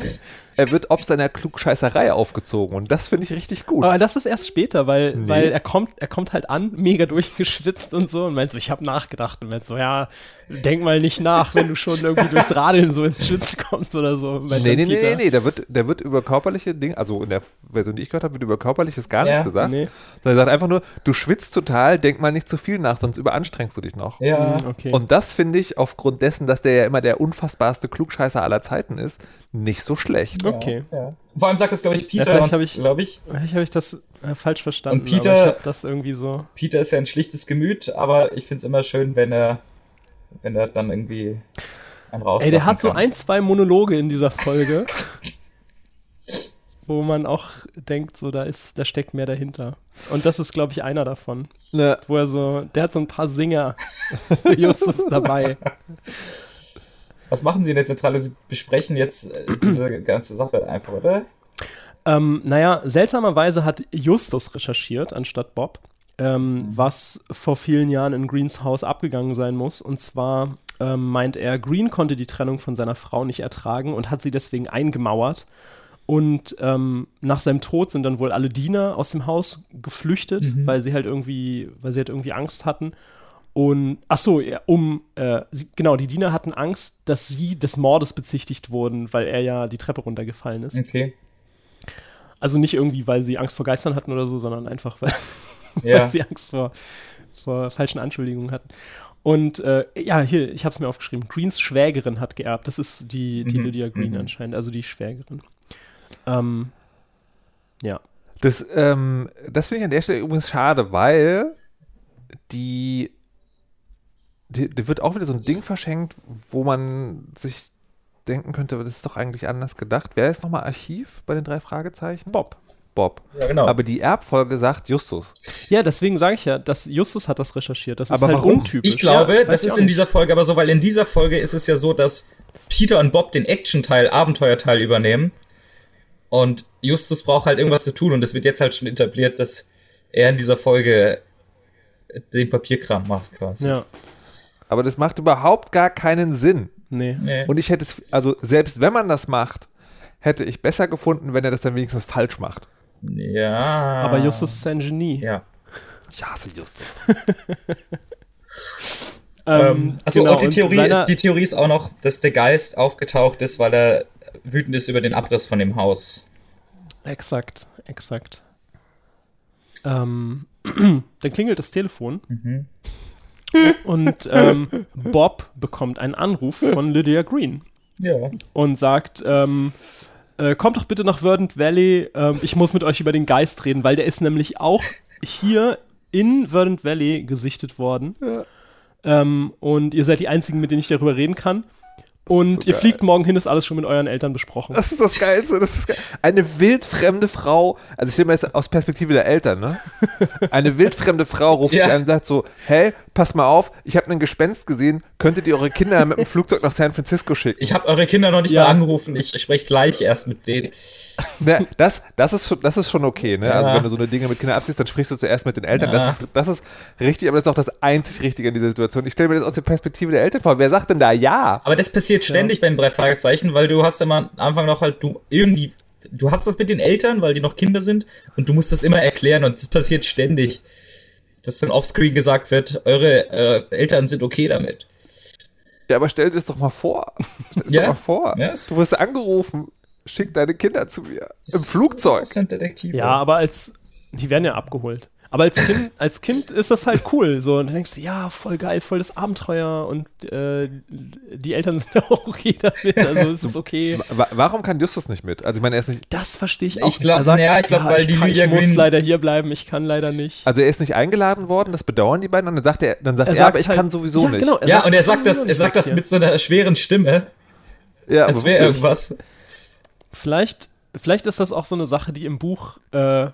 er wird ob seiner Klugscheißerei aufgezogen und das finde ich richtig gut. Aber das ist erst später, weil, Nee. weil er kommt, er kommt halt an, mega durchgeschwitzt und so und meint so, ich habe nachgedacht und meint so, ja, denk mal nicht nach, wenn du schon irgendwie durchs Radeln so ins Schwitzen kommst oder so. Nee, nee, nee, Peter. nee, nee, da wird, da wird über körperliche Dinge, also in der Version, die ich gehört habe, wird über körperliches gar Ja, nichts gesagt. nee. Sondern er sagt einfach nur, du schwitzt total, denk mal nicht zu viel nach, sonst überanstrengst du dich noch. Ja. Okay. Und das finde ich aufgrund dessen, dass der ja immer der unfassbarste Klugscheißer aller Zeiten ist, nicht so schlecht. Okay. ja. Vor allem sagt das, glaube ich, Peter, vielleicht uns, hab ich- glaube ich. Vielleicht habe ich das äh, falsch verstanden. Und Peter- aber ich habe das irgendwie so. Peter ist ja ein schlichtes Gemüt, aber ich finde es immer schön, wenn er, wenn er dann irgendwie einen raus. Ey, der hat so ein, zwei Monologe in dieser Folge, wo man auch denkt, so da ist, da steckt mehr dahinter. Und das ist, glaube ich, einer davon. Ne, Wo er so, der hat so ein paar Singer für Justus dabei. Was machen Sie in der Zentrale? Sie besprechen jetzt äh, diese ganze Sache einfach, oder? Ähm, naja, seltsamerweise hat Justus recherchiert anstatt Bob, ähm, was vor vielen Jahren in Greens Haus abgegangen sein muss. Und zwar ähm, meint er, Green konnte die Trennung von seiner Frau nicht ertragen und hat sie deswegen eingemauert. Und ähm, nach seinem Tod sind dann wohl alle Diener aus dem Haus geflüchtet, weil sie halt irgendwie, weil sie halt irgendwie Angst hatten. Und ach so, ja, um äh, sie, genau, die Diener hatten Angst, dass sie des Mordes bezichtigt wurden, weil er ja die Treppe runtergefallen ist. Okay. Also nicht irgendwie, weil sie Angst vor Geistern hatten oder so, sondern einfach, weil, Ja. weil sie Angst vor, vor falschen Anschuldigungen hatten. Und äh, ja, hier, ich habe es mir aufgeschrieben. Greens Schwägerin hat geerbt. Das ist die, die Mhm. Lydia Green Mhm. anscheinend, also die Schwägerin. Ähm, ja. Das, ähm, das finde ich an der Stelle übrigens schade, weil die, die wird auch wieder so ein Ding verschenkt, wo man sich denken könnte, das ist doch eigentlich anders gedacht. Wer ist nochmal Archiv bei den drei Fragezeichen? Bob. Bob. Ja, genau. Aber die Erbfolge sagt Justus. Ja, deswegen sage ich ja, dass Justus hat das recherchiert. Das ist Aber halt warum? untypisch. Ich glaube, ja, das ich ist in dieser Folge aber so, weil in dieser Folge ist es ja so, dass Peter und Bob den Action-Teil, Abenteuerteil übernehmen. Und Justus braucht halt irgendwas zu tun und es wird jetzt halt schon etabliert, dass er in dieser Folge den Papierkram macht quasi. Ja, Aber das macht überhaupt gar keinen Sinn. nee. Nee. Und ich hätte es, also selbst wenn man das macht, hätte ich besser gefunden, wenn er das dann wenigstens falsch macht. ja. Aber Justus ist ein Genie. Ja. Ich hasse Justus. Ähm, achso, genau, und die Theorie, seiner- die Theorie ist auch noch, dass der Geist aufgetaucht ist, weil er wütend ist über den Abriss von dem Haus. Exakt, exakt. Ähm, dann klingelt das Telefon und ähm, Bob bekommt einen Anruf von Lydia Green Ja. und sagt, ähm, äh, kommt doch bitte nach Verdant Valley, ähm, ich muss mit euch über den Geist reden, weil der ist nämlich auch hier in Verdant Valley gesichtet worden. Ähm, und ihr seid die Einzigen, mit denen ich darüber reden kann. Und ihr fliegt morgen hin, ist alles schon mit euren Eltern besprochen. Das ist das Geilste. Das ist das Ge Eine wildfremde Frau, also ich stelle mir jetzt aus Perspektive der Eltern, ne? Eine wildfremde Frau ruft Ja. dich an und sagt so, hey, pass mal auf, ich habe ein Gespenst gesehen, könntet ihr eure Kinder mit dem Flugzeug nach San Francisco schicken? Ich habe eure Kinder noch nicht Ja. mal angerufen, ich spreche gleich erst mit denen. Ne, das, das, ist schon, das ist schon okay, ne? Also Ja. wenn du so eine Dinge mit Kindern abziehst, dann sprichst du zuerst mit den Eltern. Ja. Das, ist, das ist richtig, aber das ist auch das einzig Richtige in dieser Situation. Ich stelle mir das aus der Perspektive der Eltern vor. Wer sagt denn da ja? Aber das passiert ständig bei den drei Fragezeichen, weil du hast immer am Anfang noch halt, du irgendwie, du hast das mit den Eltern, weil die noch Kinder sind und du musst das immer erklären und das passiert ständig. Dass dann offscreen gesagt wird, eure äh, Eltern sind okay damit. Ja, aber stell dir das doch mal vor. Stell dir das Ja. doch mal vor. Ja, du wirst angerufen, schick deine Kinder zu mir. Im Flugzeug. Das sind Detektive. Ja, aber als, die werden ja abgeholt. Aber als Kind, als Kind ist das halt cool. So, und dann denkst du, ja, voll geil, voll das Abenteuer und äh, die Eltern sind auch okay damit. Also es ist okay. Wa warum kann Justus nicht mit? Also ich meine, er ist nicht, Das verstehe ich auch Ich glaub- nicht. Er sagt, ja, ich glaub, weil die kann, ich muss leider hier bleiben, ich kann leider nicht. also er ist nicht eingeladen worden, das bedauern die beiden und dann sagt er, dann sagt er, sagt aber ich halt- kann sowieso ja, nicht. Genau, ja, und er ich sagt das, er sagt das hier. mit so einer schweren Stimme, Ja, als wäre irgendwas. Vielleicht, vielleicht ist das auch so eine Sache, die im Buch, äh,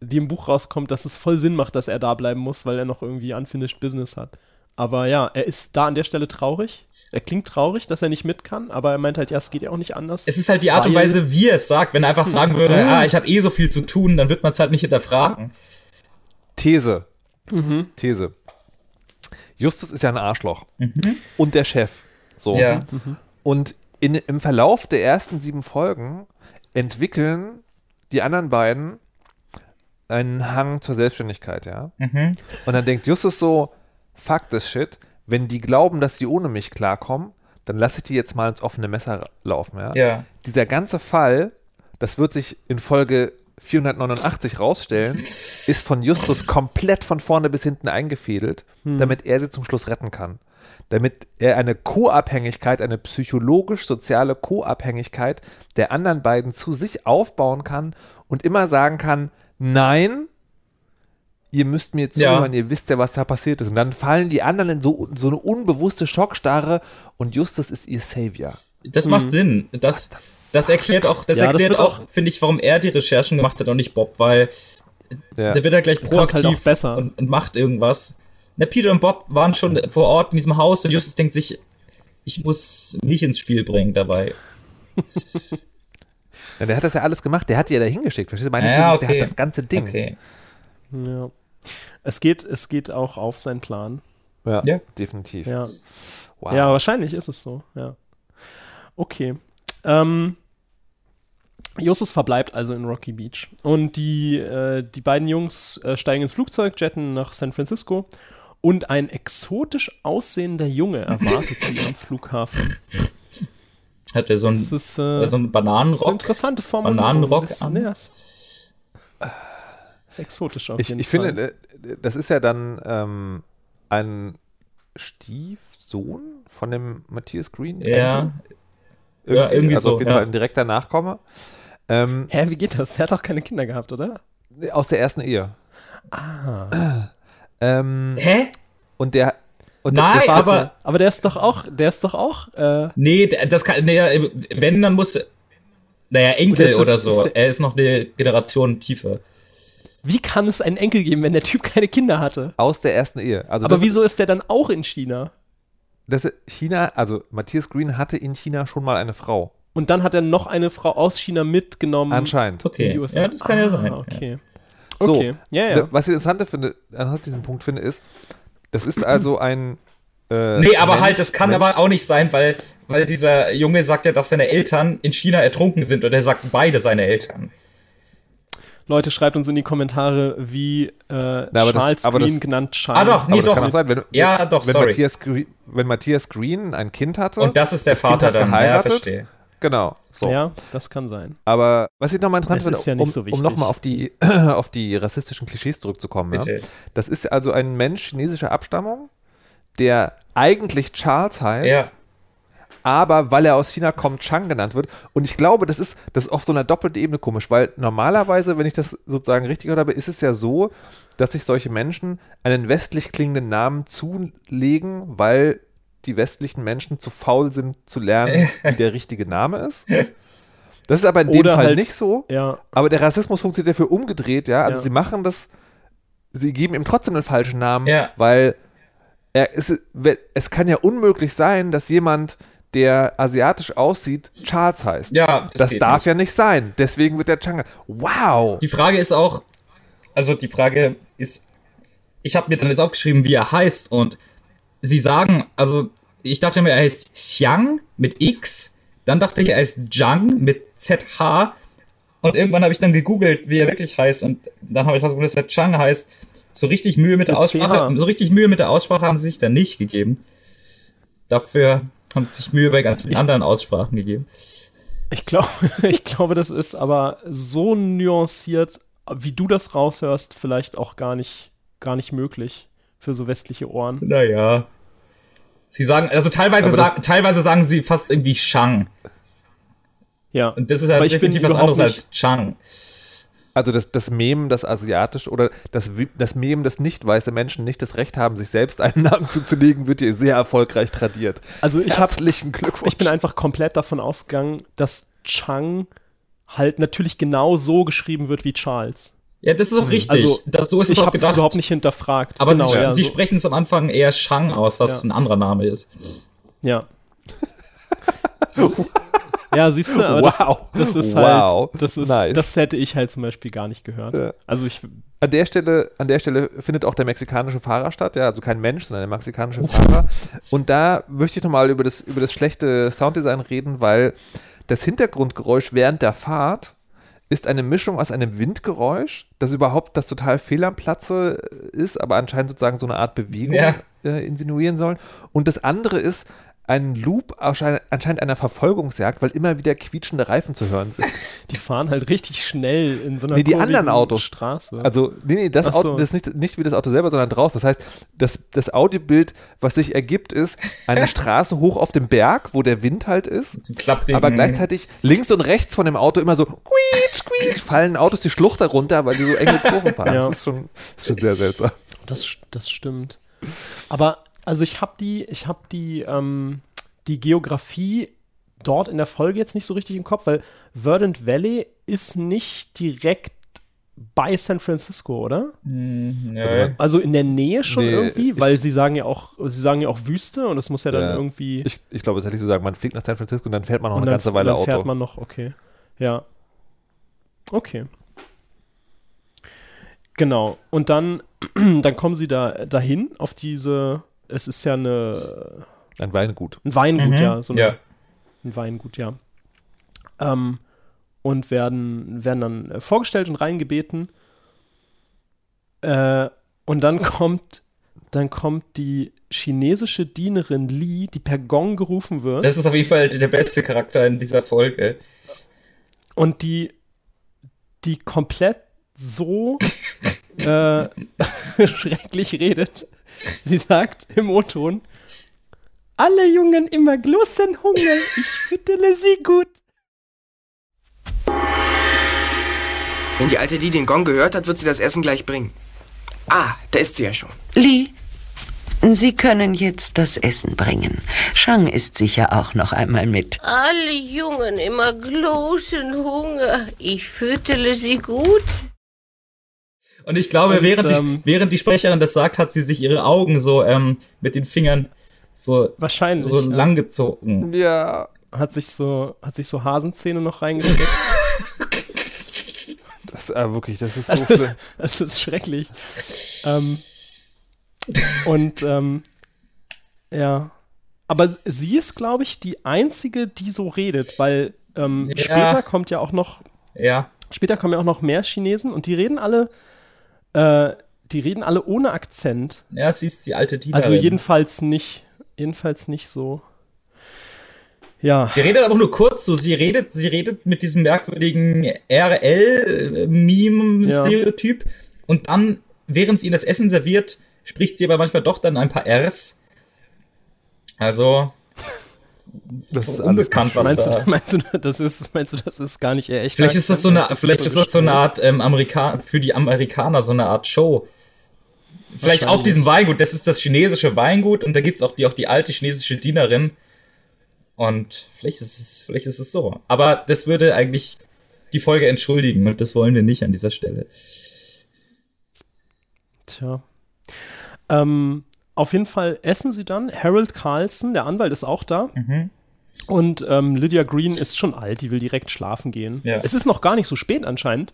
die im Buch rauskommt, dass es voll Sinn macht, dass er da bleiben muss, weil er noch irgendwie unfinished Business hat. Aber ja, er ist da an der Stelle traurig. Er klingt traurig, dass er nicht mit kann, aber er meint halt, ja, es geht ja auch nicht anders. Es ist halt die Art und Weise, wie er es sagt. Wenn er einfach sagen würde, ah, ich habe eh so viel zu tun, dann wird man es halt nicht hinterfragen. These. Mhm. These. Justus ist ja ein Arschloch. Und der Chef. So. Ja. Und in, im Verlauf der ersten sieben Folgen entwickeln die anderen beiden einen Hang zur Selbstständigkeit, ja. Mhm. Und dann denkt Justus so, fuck this shit, wenn die glauben, dass sie ohne mich klarkommen, dann lasse ich die jetzt mal ins offene Messer laufen, ja. Ja. Dieser ganze Fall, das wird sich in Folge 489 rausstellen, ist von Justus komplett von vorne bis hinten eingefädelt, damit er sie zum Schluss retten kann. Damit er eine Co-Abhängigkeit, eine psychologisch-soziale Co-Abhängigkeit der anderen beiden zu sich aufbauen kann und immer sagen kann, nein, ihr müsst mir Ja. zuhören, ihr wisst ja, was da passiert ist. Und dann fallen die anderen in so, so eine unbewusste Schockstarre und Justus ist ihr Savior. Das macht Sinn. Das, das erklärt auch, das Ja, das erklärt wird auch, auch- finde ich, warum er die Recherchen gemacht hat und nicht Bob, weil Ja. der wird ja gleich halt proaktiv auch besser. Und, und macht irgendwas. Na, Peter und Bob waren schon vor Ort in diesem Haus und Justus denkt sich, ich muss mich ins Spiel bringen dabei. Ja, der hat das ja alles gemacht, der hat die ja da hingeschickt. Verstehst du? Meine Ja, These ist, der okay. hat das ganze Ding. Okay. Ja. Es geht, es geht auch auf seinen Plan. Ja, Ja. definitiv. Ja. Wow. Ja, wahrscheinlich ist es so, ja. Okay. Ähm, Justus verbleibt also in Rocky Beach. Und die, äh, die beiden Jungs äh, steigen ins Flugzeug, jetten nach San Francisco. Und ein exotisch aussehender Junge erwartet sie am Flughafen. Hat er so einen, Das ist, äh, so einen das ist eine Bananenrock? interessante Formulierung. Bananenrock Das, an? das, das ist exotisch auf Ich, jeden ich Fall. finde, äh, das ist ja dann ähm, ein Stiefsohn von dem Matthias Green. Ja. Irgendwie, Ja, irgendwie also so, auf jeden ja. Fall ein direkter Nachkomme. Ähm, Hä, wie geht das? Er hat doch keine Kinder gehabt, oder? aus der ersten Ehe. Ah. Ähm, Hä? und der. Und Nein, der, aber- Warte, aber der ist doch auch, der ist doch auch, äh, Nee, das kann, nee, wenn, dann muss, naja, Oder Enkel ist das- oder so. ist- Er ist noch eine Generation tiefer. wie kann es einen Enkel geben, wenn der Typ keine Kinder hatte? aus der ersten Ehe. Also Aber das, wieso ist der dann auch in China? Das China, also Matthias Green hatte in China schon mal eine Frau. Und dann hat er noch eine Frau aus China mitgenommen. Anscheinend. in Okay. die USA. Ja, das kann ja Ah, sein. Okay. So, Okay. Ja, ja. da- was ich interessant finde, an diesem Punkt finde, ist, das ist also ein. Äh, Nee, aber Mensch- halt, das kann Mensch. aber auch nicht sein, weil, weil dieser Junge sagt ja, dass seine Eltern in China ertrunken sind und er sagt beide seine Eltern. Leute, schreibt uns in die Kommentare, wie äh, aber das- Charles das- Green genannt Charles. Ah, doch, nee, das doch. kann sein, wenn, Ja, doch, wenn sorry. Matthias, Green, wenn Matthias Green ein Kind hatte. Und das ist der das Vater dann. Ja, verstehe. Genau. So. Ja, das kann sein. Aber was ich nochmal interessant Es finde, ist ja nicht um, so um nochmal auf die, auf die rassistischen Klischees zurückzukommen. Ja? Das ist also ein Mensch chinesischer Abstammung, der eigentlich Charles heißt, Ja. aber weil er aus China kommt, Chang genannt wird. Und ich glaube, das ist, das ist auf so einer doppelten Ebene komisch, weil normalerweise, wenn ich das sozusagen richtig gehört habe, ist es ja so, dass sich solche Menschen einen westlich klingenden Namen zulegen, weil die westlichen Menschen zu faul sind zu lernen, wie der richtige Name ist. Das ist aber in dem Oder Fall halt- nicht so. Ja, Aber der Rassismus funktioniert dafür umgedreht, ja. Also Ja. sie machen das, sie geben ihm trotzdem einen falschen Namen, Ja. weil er ist, es kann ja unmöglich sein, dass jemand, der asiatisch aussieht, Charles heißt. Ja, das das darf nicht. ja nicht sein. Deswegen wird der Changa. Wow! Die Frage ist auch, also die Frage ist, ich habe mir dann jetzt aufgeschrieben, wie er heißt und sie sagen, also ich dachte mir, er heißt Xiang mit X, dann dachte ich, er heißt Zhang mit ZH und irgendwann habe ich dann gegoogelt, wie er wirklich heißt und dann habe ich herausgefunden, dass er Chang heißt. So richtig Mühe mit der Aussprache, CH. so richtig Mühe mit der Aussprache haben sie sich dann nicht gegeben. Dafür haben sie sich Mühe bei ganz vielen anderen Aussprachen gegeben. ich glaube, ich glaube, das ist aber so nuanciert, wie du das raushörst, vielleicht auch gar nicht, gar nicht möglich für so westliche Ohren. Naja. Sie sagen, also teilweise, das- sagen, teilweise sagen sie fast irgendwie Shang. Ja. Und das ist halt Aber ich bin definitiv was anderes als Chang. Also das, das Mem, das asiatisch oder das, das Mem, dass nicht weiße Menschen nicht das Recht haben, sich selbst einen Namen zuzulegen, wird hier sehr erfolgreich tradiert. Also ich habe Herzlichen Glückwunsch. Ich bin einfach komplett davon ausgegangen, dass Chang halt natürlich genau so geschrieben wird wie Charles. Ja, das ist auch richtig. Also, das, so ist ich es auch habe es gedacht. überhaupt nicht hinterfragt. Aber genau, sie, ja, sie so, sprechen es am Anfang eher Shang aus, was Ja. ein anderer Name ist. ja. ja, siehst du, aber Wow. das, das ist Wow. halt, das ist, Nice. das hätte ich halt zum Beispiel gar nicht gehört. Ja. Also ich, An der Stelle, an der Stelle findet auch der mexikanische Fahrer statt, ja, also kein Mensch, sondern der mexikanische Fahrer. Und da möchte ich nochmal über das, über das schlechte Sounddesign reden, weil das Hintergrundgeräusch während der Fahrt ist eine Mischung aus einem Windgeräusch, das überhaupt das total fehl am Platze ist, aber anscheinend sozusagen so eine Art Bewegung Ja. äh, insinuieren soll. Und das andere ist ein Loop anscheinend einer Verfolgungsjagd, weil immer wieder quietschende Reifen zu hören sind. Die fahren halt richtig schnell in so einer Nee, die kurvigen anderen Autos. Straße. Also, nee, nee, das so. Auto, das ist nicht, nicht wie das Auto selber, sondern draußen. Das heißt, das, das Audiobild, was sich ergibt, ist eine Straße hoch auf dem Berg, wo der Wind halt ist. Aber gleichzeitig links und rechts von dem Auto immer so quietsch, quietsch, fallen Autos die Schlucht darunter, weil die so enge Kurven fahren. Ja. Das ist schon, das ist schon sehr seltsam. Das, das stimmt. Aber also ich habe die, ich habe die, ähm, die Geografie dort in der Folge jetzt nicht so richtig im Kopf, weil Verdant Valley ist nicht direkt bei San Francisco, oder? Nö. Also in der Nähe schon Nee, irgendwie, ich- weil sie sagen ja auch, sie sagen ja auch Wüste und das muss ja dann Ja. irgendwie Ich, ich glaube, das hätte ich so sagen, man fliegt nach San Francisco und dann fährt man noch und eine dann, ganze Weile dann Auto. fährt man noch, okay. Ja. Okay. Genau. Und dann, dann kommen sie da dahin auf diese, es ist ja eine Ein Weingut. ein Weingut, Mhm. ja. So eine, Ja. Ein Weingut, ja. Ähm, und werden, werden dann äh, vorgestellt und reingebeten. Äh, und dann kommt, dann kommt die chinesische Dienerin Li, die per Gong gerufen wird. Das ist auf jeden Fall der beste Charakter in dieser Folge. und die, die komplett so äh, schrecklich redet. Sie sagt im O-Ton, alle Jungen immer großen Hunger, ich füttere sie gut. Wenn die alte Lee den Gong gehört hat, wird sie das Essen gleich bringen. Ah, da ist sie ja schon. Lee, Sie können jetzt das Essen bringen. Shang ist sicher auch noch einmal mit. Alle Jungen immer großen Hunger. Ich füttere sie gut. Und ich glaube, Und, während, ähm, die, während die Sprecherin das sagt, hat sie sich ihre Augen so ähm, mit den Fingern so, Wahrscheinlich. so ja. lang gezogen. Ja. Hat sich so, hat sich so Hasenzähne noch reingesteckt. Das, äh, wirklich, das ist so. Also, das ist schrecklich. Ähm, und ähm, ja. Aber sie ist, glaube ich, die einzige, die so redet, weil ähm, Ja. später kommt ja auch noch, Ja. später kommen ja auch noch mehr Chinesen und die reden alle, äh, die reden alle ohne Akzent. Ja, sie ist die alte Dienerin. Also jedenfalls nicht, jedenfalls nicht so. Ja. Sie redet aber nur kurz so, sie redet, sie redet mit diesem merkwürdigen RL-Meme-Stereotyp und dann, während sie ihnen das Essen serviert, spricht sie aber manchmal doch dann ein paar Rs. Also, Das ist alles unbekannt, was Meinst da. du, meinst, du, das ist, meinst du, das ist gar nicht echt? Vielleicht ist das so eine, vielleicht ist das so eine Art ähm, Amerika für die Amerikaner so eine Art Show. Vielleicht auf diesem Weingut. Das ist das chinesische Weingut und da gibt's auch die auch die alte chinesische Dienerin. Und vielleicht ist es, vielleicht ist es so. Aber das würde eigentlich die Folge entschuldigen und das wollen wir nicht an dieser Stelle. Tja. Ähm, auf jeden Fall essen sie dann. Harold Carlson, der Anwalt, ist auch da. Mhm. Und ähm, Lydia Green ist schon alt, die will direkt schlafen gehen. Ja. Es ist noch gar nicht so spät anscheinend,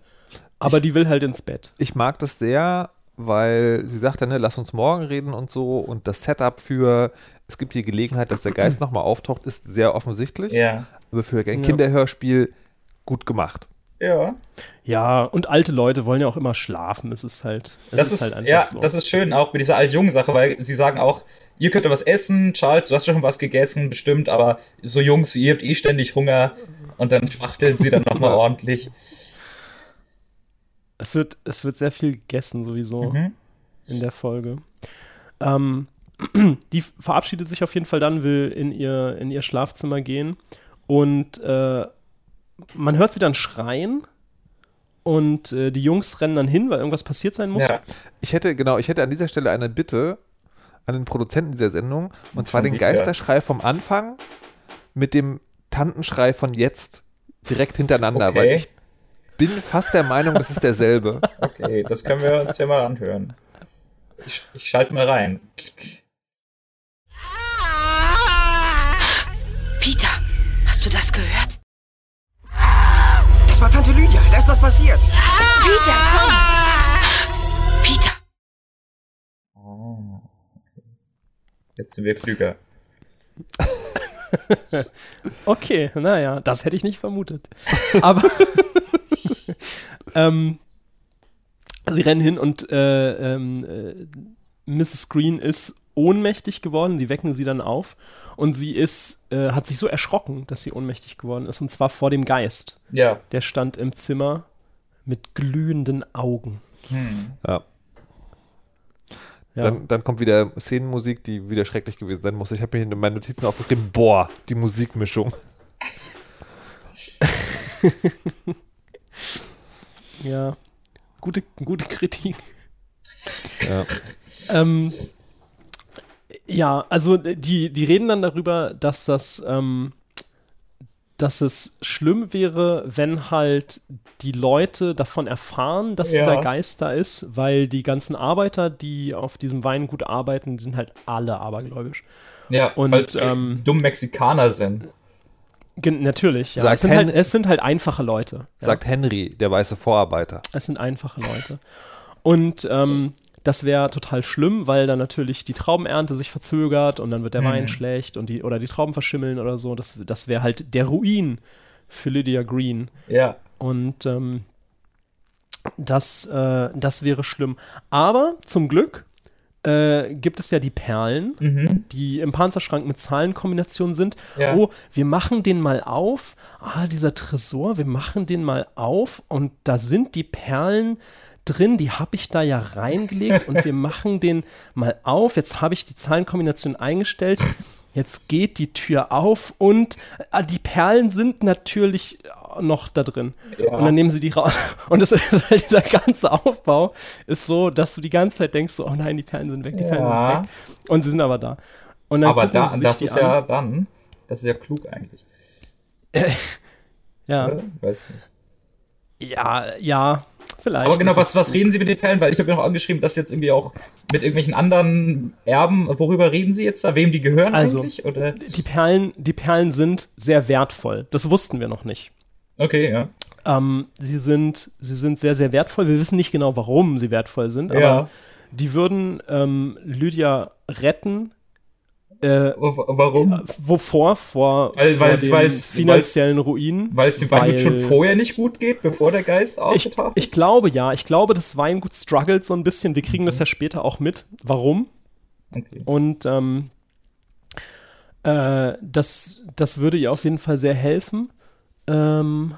aber die will halt ins Bett. ich mag das sehr, weil sie sagt dann, ne, lass uns morgen reden und so. Und das Setup für, es gibt die Gelegenheit, dass der Geist nochmal auftaucht, ist sehr offensichtlich. Ja. Aber für ein. Kinderhörspiel gut gemacht. Ja. Ja, und alte Leute wollen ja auch immer schlafen. Es ist halt, es Das ist, halt einfach ja, so. das ist schön auch mit dieser Alt-Jung-Sache, weil sie sagen auch, ihr könnt ja was essen, Charles, du hast schon was gegessen, bestimmt, aber so Jungs wie ihr habt eh ständig Hunger und dann spachteln sie dann nochmal ordentlich. es, wird, es wird sehr viel gegessen sowieso Mhm. in der Folge. Ähm, die verabschiedet sich auf jeden Fall dann, will in ihr, in ihr Schlafzimmer gehen und äh, man hört sie dann schreien und äh, die Jungs rennen dann hin, weil irgendwas passiert sein muss. Ja. Ich hätte, genau, ich hätte an dieser Stelle eine Bitte an den Produzenten dieser Sendung, und zwar den. Geisterschrei vom Anfang mit dem Tantenschrei von jetzt direkt hintereinander, Okay. weil ich bin fast der Meinung, das ist derselbe. Okay, das können wir uns ja mal anhören. Ich, ich schalte mal rein. Peter, hast du das gehört? War Tante Lydia. Da ist was passiert. Peter, komm! Peter, Jetzt sind wir klüger. okay, naja, das hätte ich nicht vermutet. Aber ähm, sie rennen hin und äh, ähm, äh, Mrs. Green ist ohnmächtig geworden. Sie wecken sie dann auf und sie ist, äh, hat sich so erschrocken, dass sie ohnmächtig geworden ist und zwar vor dem Geist. Ja. Der stand im Zimmer mit glühenden Augen. Hm. Ja. Ja. Dann, dann kommt wieder Szenenmusik, die wieder schrecklich gewesen sein muss. Ich habe mir in meinen Notizen aufgeschrieben, boah, die Musikmischung. Ja, gute, gute Kritik. Ja. Ähm, ja, also die, die reden dann darüber, dass das, ähm, dass es schlimm wäre, wenn halt die Leute davon erfahren, dass Ja. dieser Geist da ist, weil die ganzen Arbeiter, die auf diesem Weingut arbeiten, die sind halt alle abergläubisch. Ja, und weil es ähm, dumm Mexikaner sind. natürlich, ja. Sagt Es sind, halt, es sind halt einfache Leute. Ja. Sagt Henry, der weiße Vorarbeiter. Es sind einfache Leute. Und ähm, das wäre total schlimm, weil dann natürlich die Traubenernte sich verzögert und dann wird der Mhm. Wein schlecht und die, oder die Trauben verschimmeln oder so. Das, das wäre halt der Ruin für Lydia Green. Ja. Und ähm, das, äh, das wäre schlimm. Aber zum Glück äh, gibt es ja die Perlen, Mhm. die im Panzerschrank mit Zahlenkombinationen sind. Ja. Oh, wir machen den mal auf. Ah, dieser Tresor, wir machen den mal auf und da sind die Perlen drin, die habe ich da ja reingelegt und wir machen den mal auf. Jetzt habe ich die Zahlenkombination eingestellt. Jetzt geht die Tür auf und ah, die Perlen sind natürlich noch da drin. Ja. Und dann nehmen sie die raus. Und das halt dieser ganze Aufbau ist so, dass du die ganze Zeit denkst, so, oh nein, die Perlen sind weg, die Perlen Ja. sind weg. Und sie sind aber da. Und dann Aber da, das ist ja an. dann, das ist ja klug eigentlich. Ja. Weiß nicht. Ja, ja, vielleicht. Aber genau, was, was reden Sie mit den Perlen? Weil ich habe mir noch angeschrieben, dass jetzt irgendwie auch mit irgendwelchen anderen Erben, worüber reden Sie jetzt da? Wem die gehören Also, eigentlich? Oder? die Perlen, die Perlen sind sehr wertvoll. Das wussten wir noch nicht. Okay, ja. Ähm, sie, sind, sie sind sehr, sehr wertvoll. Wir wissen nicht genau, warum sie wertvoll sind, aber Ja. die würden ähm, Lydia retten. Äh, warum? wovor? Vor, Weil, vor den weil's, finanziellen weil's, Ruinen. Weil es dem Weingut schon vorher nicht gut geht, bevor der Geist ich, aufgetaucht ich glaube ja. Ich glaube, das Weingut struggelt so ein bisschen. Wir kriegen das ja später auch mit. Warum? Okay. Und ähm, äh, das, das würde ihr auf jeden Fall sehr helfen. Ähm,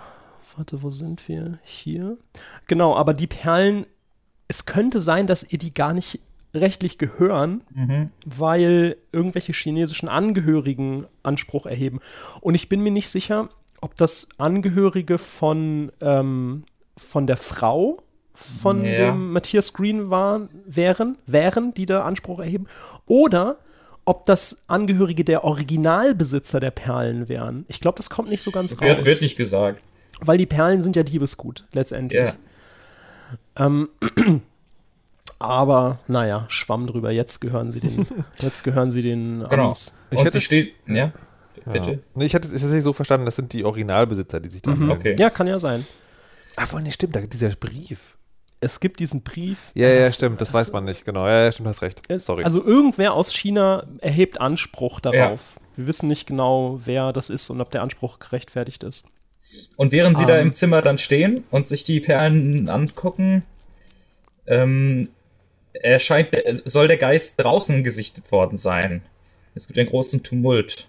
warte, wo sind wir? Hier. Genau, aber die Perlen, es könnte sein, dass ihr die gar nicht rechtlich gehören, Mhm. weil irgendwelche chinesischen Angehörigen Anspruch erheben. Und ich bin mir nicht sicher, ob das Angehörige von, ähm, von der Frau von Ja. dem Matthias Green waren, wären, wären, die da Anspruch erheben, oder ob das Angehörige der Originalbesitzer der Perlen wären. Ich glaube, das kommt nicht so ganz raus. Wird, wird nicht gesagt. Weil die Perlen sind ja Diebesgut, letztendlich. Ja. Ähm, aber, naja, schwamm drüber. Jetzt gehören sie den, jetzt gehören sie den Genau. Amis. Und sie steht, ja, bitte. Ja. Nee, ich hatte es tatsächlich so verstanden, das sind die Originalbesitzer, die sich da Mhm. melden. Ja, kann ja sein. Ach, wohl, nee, stimmt, da dieser Brief. Es gibt diesen Brief. Ja, ja, das- stimmt, das, weiß man nicht, genau. Ja, ja, stimmt, hast recht. Es- Sorry. Also irgendwer aus China erhebt Anspruch darauf. Wir wissen nicht genau, wer das ist und ob der Anspruch gerechtfertigt ist. Und während sie da Ähm. im Zimmer dann stehen und sich die Perlen angucken, ähm, erscheint, soll der Geist draußen gesichtet worden sein. Es gibt einen großen Tumult.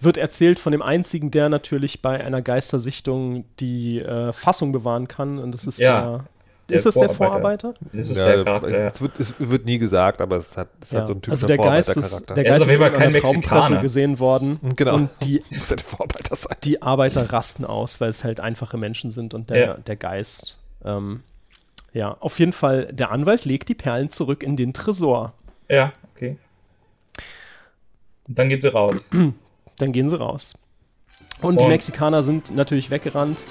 Wird erzählt von dem einzigen, der natürlich bei einer Geistersichtung die äh, Fassung bewahren kann. Und das ist Ja, der. der Ist das der Vorarbeiter. Das ist ja, der Charakter. Es wird, es wird nie gesagt, aber es, hat, es ist Ja. halt so ein typischer also der Geist ist, der Er ist Geist ist Fall in kein einer Traumpresse gesehen worden. Genau. Und die, Muss ja der Vorarbeiter sein. die Arbeiter rasten aus, weil es halt einfache Menschen sind und der, Ja. der Geist. Ähm, ja, auf jeden Fall, der Anwalt legt die Perlen zurück in den Tresor. Ja, okay. Und dann geht sie raus. Dann gehen sie raus. Und, die Und- Mexikaner sind natürlich weggerannt.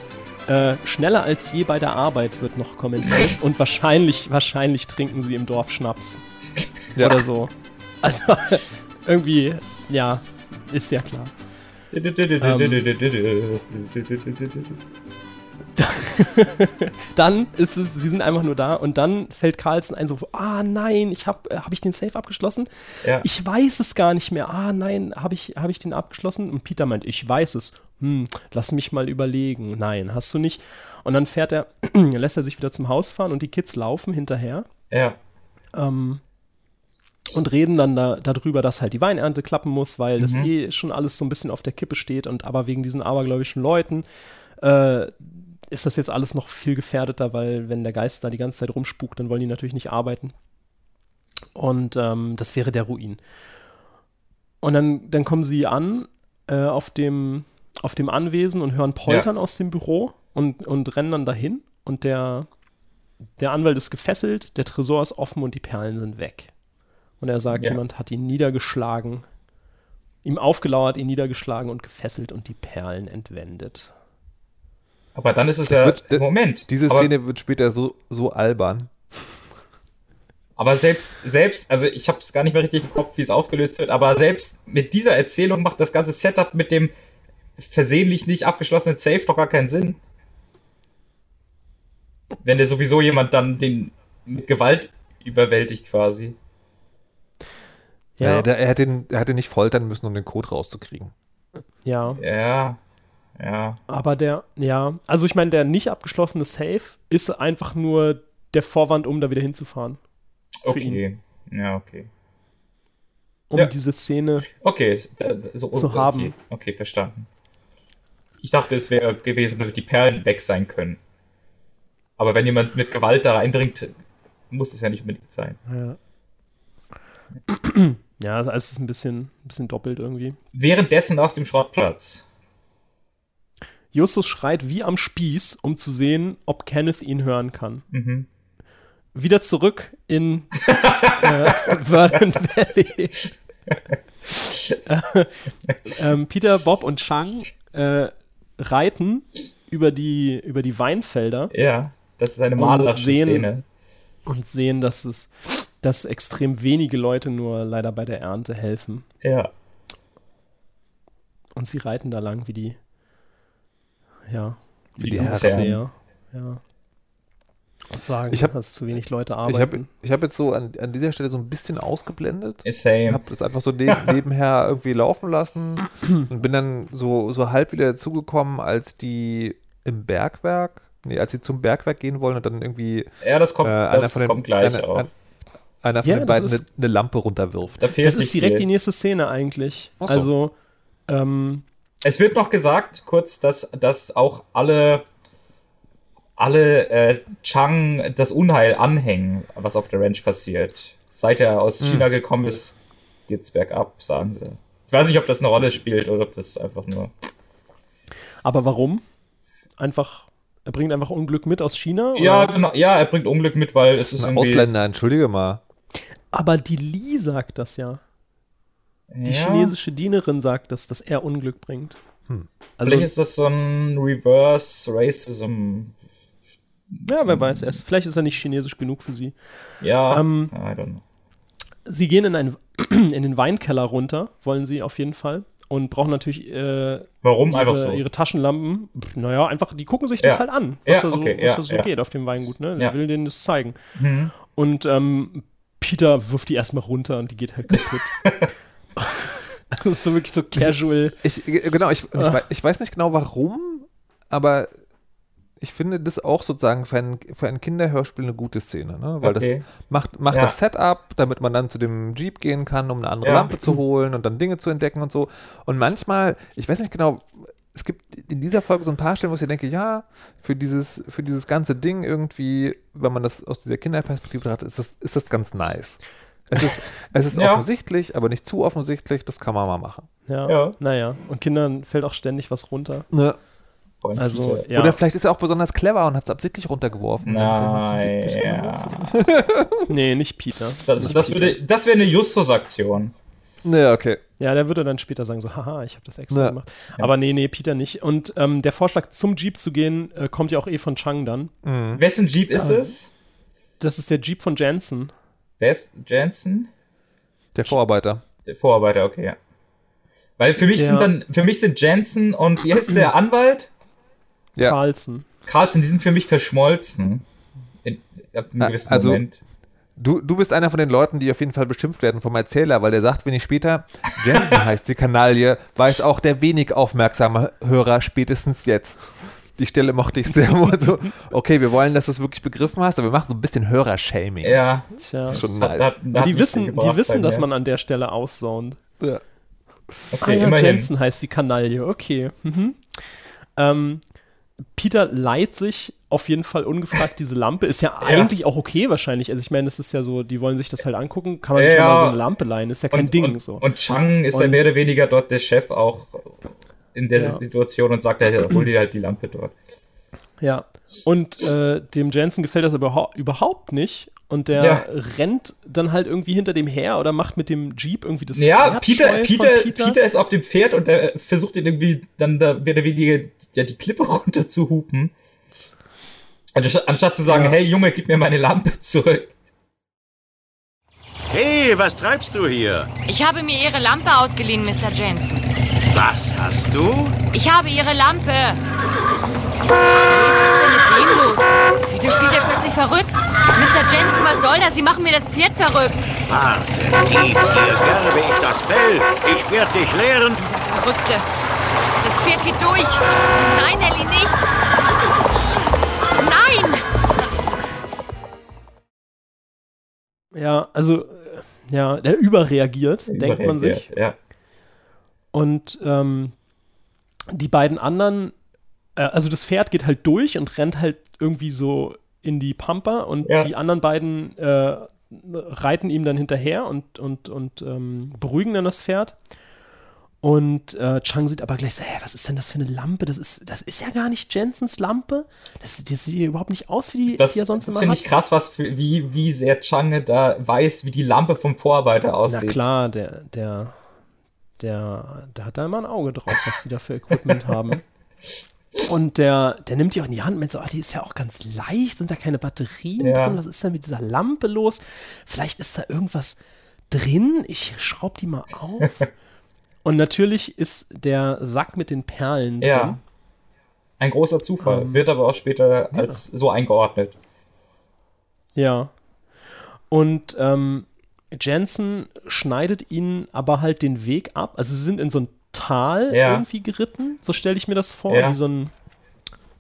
Äh, schneller als je bei der Arbeit wird noch kommentiert. Und wahrscheinlich, wahrscheinlich trinken sie im Dorf Schnaps. Ja. Oder so. Also, irgendwie, ja, ist ja klar. dann ist es, sie sind einfach nur da und dann fällt Carlson ein so, ah nein, ich habe hab ich den Safe abgeschlossen? Ja. Ich weiß es gar nicht mehr. Ah nein, habe ich, hab ich den abgeschlossen? Und Peter meint, ich weiß es. Hm, lass mich mal überlegen. Nein, hast du nicht. Und dann fährt er, lässt er sich wieder zum Haus fahren und die Kids laufen hinterher. Ja. Ähm, und reden dann da, darüber, dass halt die Weinernte klappen muss, weil das Mhm. eh schon alles so ein bisschen auf der Kippe steht und aber wegen diesen abergläubischen Leuten äh, ist das jetzt alles noch viel gefährdeter, weil wenn der Geist da die ganze Zeit rumspukt, dann wollen die natürlich nicht arbeiten. Und ähm, das wäre der Ruin. Und dann, dann kommen sie an äh, auf, dem, auf dem Anwesen und hören Poltern aus dem Büro und, und rennen dann dahin. Und der, der Anwalt ist gefesselt, der Tresor ist offen und die Perlen sind weg. Und er sagt, Ja. jemand hat ihn niedergeschlagen, ihm aufgelauert, ihn niedergeschlagen und gefesselt und die Perlen entwendet. Aber dann ist es Das ja. wird- Moment. Diese aber, Szene wird später so, so albern. Aber selbst, selbst, also ich habe es gar nicht mehr richtig im Kopf, wie es aufgelöst wird, aber selbst mit dieser Erzählung macht das ganze Setup mit dem versehentlich nicht abgeschlossenen Safe doch gar keinen Sinn. Wenn der sowieso jemand dann den mit Gewalt überwältigt quasi. Ja. Ja. er, hätte ihn, er hätte nicht foltern müssen, um den Code rauszukriegen. Ja. Ja. Ja. Aber der, ja, also ich meine, der nicht abgeschlossene Safe ist einfach nur der Vorwand, um da wieder hinzufahren. Okay. Ja, okay. Um Ja. diese Szene. Okay, so, Zu okay. haben. Okay, verstanden. Ich dachte, es wäre gewesen, damit die Perlen weg sein können. Aber wenn jemand mit Gewalt da reindringt, muss es ja nicht unbedingt sein. Ja. Ja, also es ist ein bisschen, ein bisschen doppelt irgendwie. Währenddessen auf dem Schrottplatz. Justus schreit wie am Spieß, um zu sehen, ob Kenneth ihn hören kann. Mhm. Wieder zurück in äh, Vernon Valley. äh, ähm, Peter, Bob und Chang äh, reiten über die, über die Weinfelder. Ja, das ist eine malerische sehen, Szene. Und sehen, dass es dass extrem wenige Leute nur leider bei der Ernte helfen. Ja. Und sie reiten da lang wie die ja, Wie die Aufseher. Ja. Und sagen, Ich hab- dass zu wenig Leute Ich arbeiten. habe ich hab jetzt so an, an dieser Stelle so ein bisschen ausgeblendet. Same. Habe das einfach so neben, nebenher irgendwie laufen lassen und bin dann so, so halb wieder dazugekommen, als die im Bergwerk, nee, als sie zum Bergwerk gehen wollen und dann irgendwie Ja, das kommt- äh, einer das von den, kommt gleich einer, auch. ein- einer von Ja, den beiden eine, ist- eine Lampe runterwirft. Da fehlt das ist direkt viel. die nächste Szene eigentlich. So. Also, ähm, Es wird noch gesagt, kurz, dass, dass auch alle, alle äh, Chang das Unheil anhängen, was auf der Ranch passiert. Seit er aus Hm. China gekommen ist, geht's bergab, sagen sie. Ich weiß nicht, ob das eine Rolle spielt oder ob das einfach nur. aber warum? Einfach, er bringt einfach Unglück mit aus China? Ja, oder? genau, ja, er bringt Unglück mit, weil es ist Ein irgendwie. Ausländer, entschuldige mal. Aber die Lee sagt das ja. Die Ja. chinesische Dienerin sagt das, dass er Unglück bringt. Hm. Also, Vielleicht ist das so ein Reverse Racism. ja, wer weiß, er ist, vielleicht ist er nicht chinesisch genug für sie. Ja, Ähm, I don't know. Sie gehen in, ein, in den Weinkeller runter, wollen sie auf jeden Fall. Und brauchen natürlich äh, Warum? ihre, Einfach so. ihre Taschenlampen. Pff, Naja, einfach, die gucken sich das Ja. halt an, was Ja, da so, okay, was ja, da so ja. geht auf dem Weingut. Ne? Ja. Der will denen das zeigen. Mhm. Und ähm, Peter wirft die erstmal runter und die geht halt kaputt. das ist so wirklich so casual. Ich, genau, ich, ich, Ah. ich weiß nicht genau warum, aber ich finde das auch sozusagen für ein, für ein Kinderhörspiel eine gute Szene, ne? weil Okay. das macht, macht Ja. das Setup, damit man dann zu dem Jeep gehen kann, um eine andere Ja. Lampe zu holen und dann Dinge zu entdecken und so. Und manchmal, ich weiß nicht genau, es gibt in dieser Folge so ein paar Stellen, wo ich denke, ja, für dieses, für dieses ganze Ding irgendwie, wenn man das aus dieser Kinderperspektive betrachtet, ist das, ist das ganz nice. Es ist, es ist Ja. offensichtlich, aber nicht zu offensichtlich, das kann man mal machen. Ja, Ja. naja. Und Kindern fällt auch ständig was runter. Ne. Vor allem Also, ja. Oder vielleicht ist er auch besonders clever und hat es absichtlich runtergeworfen. es nicht. Nee, nicht Peter. Das, Nicht das, Peter. würde, das wäre eine Justus-Aktion. Ne, okay. Ja, der würde dann später sagen, so, haha, ich habe das extra Ja. gemacht. Aber nee, nee, Peter nicht. Und ähm, der Vorschlag, zum Jeep zu gehen, äh, kommt ja auch eh von Chang dann. Wessen Jeep ist Ja. es? Das ist der Jeep von Jansen. Wer ist Jansen? Der Vorarbeiter. Der Vorarbeiter, okay, ja. Weil für mich Der- sind dann, für mich sind Jansen und wie heißt der Anwalt? Ja. Carlson. Carlson, die sind für mich verschmolzen. In, ab einem gewissen also- Moment. Du, du bist einer von den Leuten, die auf jeden Fall beschimpft werden vom Erzähler, weil der sagt wenig später, Jensen heißt die Kanaille, weiß auch der wenig aufmerksame Hörer spätestens jetzt. Die Stelle mochte ich sehr wohl so. Okay, wir wollen, dass du es wirklich begriffen hast, aber wir machen so ein bisschen Hörershaming. Ja. Tja. Das ist schon Hat- nice. hat- Ja, hat die wissen, die wissen, dass man an der Stelle auszont. Ja. ah Okay, ja, immerhin. Jensen heißt die Kanaille, okay. Mhm. Ähm, Peter leiht sich auf jeden Fall ungefragt diese Lampe. Ist ja, eigentlich auch okay wahrscheinlich. Also ich meine, es ist ja so, die wollen sich das halt angucken. Kann man sich Ja. ja mal so eine Lampe leihen. Ist ja kein und, Ding. Und, so. und Chang ist ja Und- mehr oder weniger dort der Chef auch in der Ja. Situation und sagt, er hol dir halt die Lampe dort. Ja. Und äh, dem Jensen gefällt das aber überhau- überhaupt nicht. Und der Ja. rennt dann halt irgendwie hinter dem her oder macht mit dem Jeep irgendwie das Ja, Pferd Peter, Peter, von Peter. ist auf dem Pferd und der versucht ihn irgendwie dann da mehr oder weniger ja, die Klippe runter zu hupen. Anstatt, anstatt zu sagen, hey Junge, gib mir meine Lampe zurück. Hey, was treibst du hier? Ich habe mir Ihre Lampe ausgeliehen, Mr. Jensen. Was hast du? Ich habe Ihre Lampe. Was ist denn mit dem los? Wieso spielt er plötzlich verrückt? Mr. Jensen, was soll das? Sie machen mir das Pferd verrückt. Warte, gib dir gerbe ich das Fell. Ich werde dich lehren. Verrückte. Das Pferd geht durch. Nein, Ellie, nicht. Nein! Ja, also, äh, ja, der überreagiert, denkt man sich. Ja. Und ähm, die beiden anderen, äh, also das Pferd geht halt durch und rennt halt irgendwie so in die Pampa und Ja. die anderen beiden äh, reiten ihm dann hinterher und, und, und ähm, beruhigen dann das Pferd. Und äh, Chang sieht aber gleich so, hä, was ist denn das für eine Lampe? Das ist, das ist ja gar nicht Jensens Lampe. Das, das sieht überhaupt nicht aus, wie die, Das, die er sonst das immer finde hat. ich krass, was für, wie, wie sehr Chang da weiß, wie die Lampe vom Vorarbeiter Na aussieht. klar, der, der, der, der hat da immer ein Auge drauf, was die da für Equipment haben. Und der, der nimmt die auch in die Hand und meint so, ah, die ist ja auch ganz leicht, sind da keine Batterien Ja. drin, was ist denn mit dieser Lampe los? Vielleicht ist da irgendwas drin, ich schraub die mal auf. und natürlich ist der Sack mit den Perlen drin. Ja. Ein großer Zufall. Ähm, Wird aber auch später als so eingeordnet. Ja. Und ähm, Jensen schneidet ihnen aber halt den Weg ab. Also sie sind in so ein Tal Ja. irgendwie geritten, so stelle ich mir das vor, Ja. wie so ein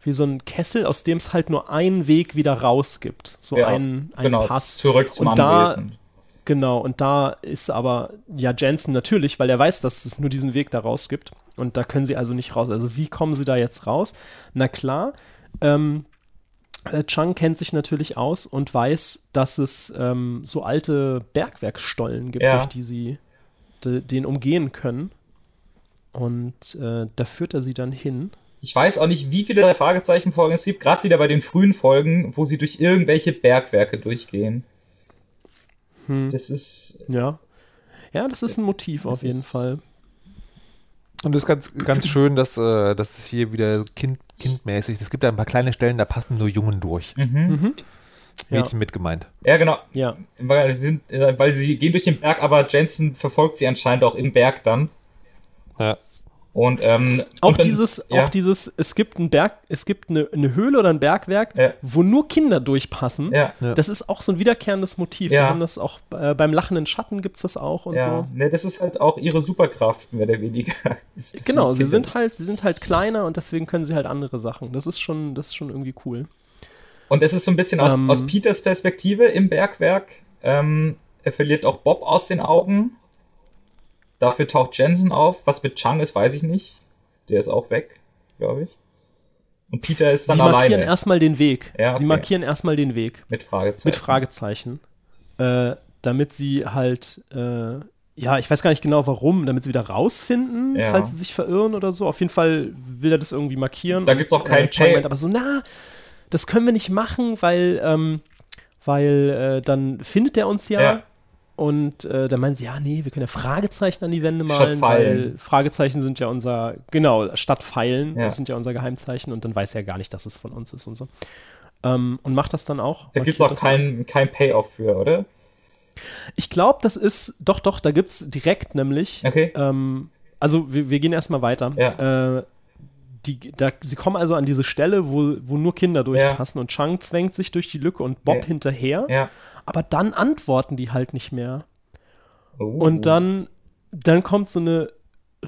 wie so ein Kessel, aus dem es halt nur einen Weg wieder raus gibt. So Ja, ein, ein genau, Pass. zurück zum und da, Anwesen. Genau, und da ist aber ja Jensen natürlich, weil er weiß, dass es nur diesen Weg da raus gibt. Und da können sie also nicht raus. Also wie kommen sie da jetzt raus? Na klar, ähm, äh, Chang kennt sich natürlich aus und weiß, dass es ähm, so alte Bergwerksstollen gibt, Ja. durch die sie de, den umgehen können. Und äh, da führt er sie dann hin. Ich weiß auch nicht, wie viele drei Fragezeichen Folgen es gibt, gerade wieder bei den frühen Folgen, wo sie durch irgendwelche Bergwerke durchgehen. Hm. Das ist. Ja. Ja, das ist ein Motiv auf jeden Fall. Und das ist ganz, ganz schön, dass, äh, dass es hier wieder kind, kindmäßig, es gibt da ein paar kleine Stellen, da passen nur Jungen durch. Mhm. Mhm. Mädchen Ja. mit gemeint. Ja, genau. Ja. Weil sie, sind, äh, weil sie gehen durch den Berg, aber Jensen verfolgt sie anscheinend auch im Berg dann. Ja. Und ähm, Auch und dann- dieses, ja. auch dieses, es gibt einen Berg, es gibt eine, eine Höhle oder ein Bergwerk, wo nur Kinder durchpassen. Ja. Ja. Das ist auch so ein wiederkehrendes Motiv. Wir Ja. haben das auch äh, beim lachenden Schatten gibt es das auch und ja, so. ne, das ist halt auch ihre Superkraft, mehr oder weniger. Genau, sie sind halt, sie sind halt kleiner und deswegen können sie halt andere Sachen. Das ist schon, das ist schon irgendwie cool. Und es ist so ein bisschen aus, Ähm. aus Peters Perspektive im Bergwerk. Ähm, er verliert auch Bob aus den Augen. Dafür taucht Jensen auf. Was mit Chang ist, weiß ich nicht. Der ist auch weg, glaube ich. Und Peter ist dann Sie markieren alleine. erstmal den Weg. Ja, Sie okay. markieren erstmal den Weg. Mit Fragezeichen. Mit Fragezeichen. Äh, damit sie halt, äh, ja, ich weiß gar nicht genau warum, damit sie wieder rausfinden, Ja. falls sie sich verirren oder so. Auf jeden Fall will er das irgendwie markieren. Da gibt's auch kein äh, meint aber so, na, das können wir nicht machen, weil, ähm, weil äh, dann findet er uns ja. Ja. Und äh, dann meinen sie, ja, nee, wir können ja Fragezeichen an die Wände Statt malen, weil Pfeilen. Fragezeichen sind ja unser, genau, statt Pfeilen, Ja. das sind ja unser Geheimzeichen und dann weiß er gar nicht, dass es von uns ist und so. Ähm, und macht das dann auch. Da gibt's markiert auch so. kein, kein Payoff für, oder? Ich glaube, das ist, doch, doch, da gibt es direkt nämlich, Okay. ähm, also wir, wir gehen erstmal weiter. Äh, die, da, sie kommen also an diese Stelle, wo, wo nur Kinder durchpassen und Chang zwängt sich durch die Lücke und Bob Ja. hinterher. Ja. Aber dann antworten die halt nicht mehr. Oh. Und dann, dann kommt so eine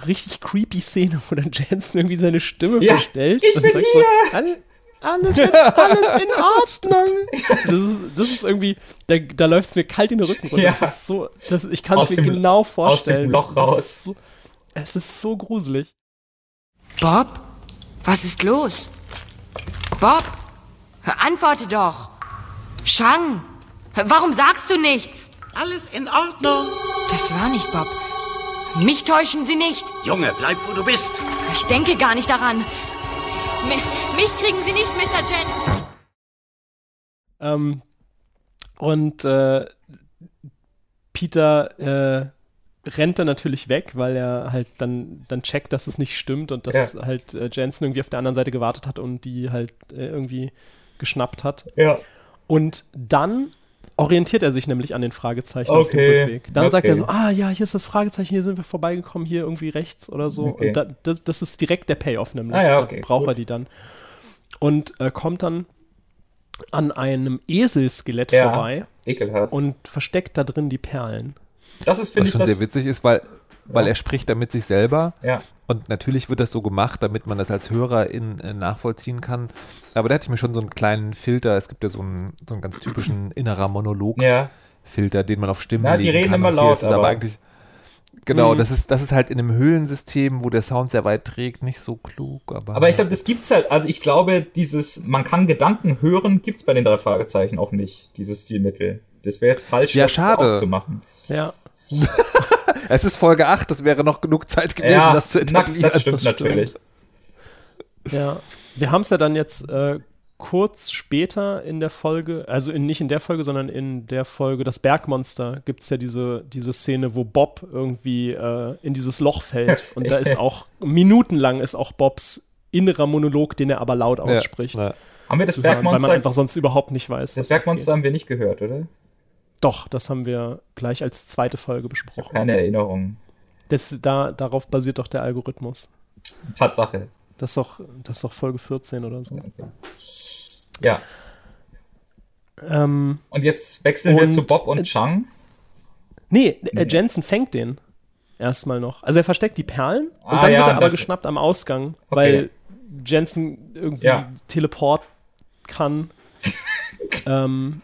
richtig creepy Szene, wo dann Jensen irgendwie seine Stimme Ja, verstellt. ich und bin sagt hier. So, alles, alles, alles in Ordnung. Das ist, das ist irgendwie, da, da läuft es mir kalt in den Rücken runter. Ja. Das ist so, das, ich kann es mir dem- genau aus dem vorstellen. Loch Es raus. ist so, es ist so gruselig. Bob? Was ist los? Bob? Antworte doch. Shang? Warum sagst du nichts? Alles in Ordnung. Das war nicht Bob. Mich täuschen Sie nicht. Junge, bleib wo du bist. Ich denke gar nicht daran. Mi- mich kriegen Sie nicht, Mr. Jensen. Ähm, und äh, Peter äh, rennt dann natürlich weg, weil er halt dann, dann checkt, dass es nicht stimmt und dass Ja. halt äh, Jensen irgendwie auf der anderen Seite gewartet hat und die halt äh, irgendwie geschnappt hat. Ja. Und dann orientiert er sich nämlich an den Fragezeichen auf dem Okay, Rückweg. Dann sagt er okay. so, ah ja, hier ist das Fragezeichen, hier sind wir vorbeigekommen, hier irgendwie rechts oder so. Okay. Und da, das, das ist direkt der Payoff nämlich. Ah ja, Da okay, braucht gut. er die dann. Und äh, kommt dann an einem Eselskelett Ja, vorbei ekelhaft. und versteckt da drin die Perlen. Das ist, Was finde ich, schon das. sehr witzig ist, weil, weil er spricht da mit sich selber. Ja. Und natürlich wird das so gemacht, damit man das als Hörer in, äh, nachvollziehen kann. Aber da hatte ich mir schon so einen kleinen Filter. Es gibt ja so einen, so einen ganz typischen innerer Monolog-Filter, den man auf Stimmen Ja, die legen reden kann. immer laut, ist es aber aber- eigentlich Genau, Mhm. das ist, das ist halt in einem Höhlensystem, wo der Sound sehr weit trägt, nicht so klug. Aber, Aber ich glaube, das gibt's halt. Also ich glaube, dieses, man kann Gedanken hören, gibt's bei den drei Fragezeichen auch nicht, dieses Stilmittel. Das wäre jetzt falsch, Ja, das schade. aufzumachen. Ja. es ist Folge 8, das wäre noch genug Zeit gewesen, Ja, das zu na, etablieren. das stimmt natürlich. Ja. Wir haben es ja dann jetzt äh, kurz später in der Folge, also in, nicht in der Folge, sondern in der Folge Das Bergmonster gibt es ja diese, diese Szene, wo Bob irgendwie äh, in dieses Loch fällt. Und da ist auch, minutenlang ist auch Bobs innerer Monolog, den er aber laut ausspricht. ja. Haben wir das zu hören, Weil Bergmonster- man einfach sonst überhaupt nicht weiß. Das Bergmonster haben wir nicht gehört, oder? Doch, das haben wir gleich als zweite Folge besprochen. Keine Erinnerung. Das, da, darauf basiert doch der Algorithmus. Tatsache. Das ist doch, das ist doch Folge 14 oder so. Ja. Ähm, Und jetzt wechseln wir und- zu Bob und Chang. Nee, äh, Jensen fängt den erstmal noch. Also er versteckt die Perlen und Ah, dann ja, wird er aber geschnappt am Ausgang, Okay. weil Jensen irgendwie Ja. Teleport kann. ähm,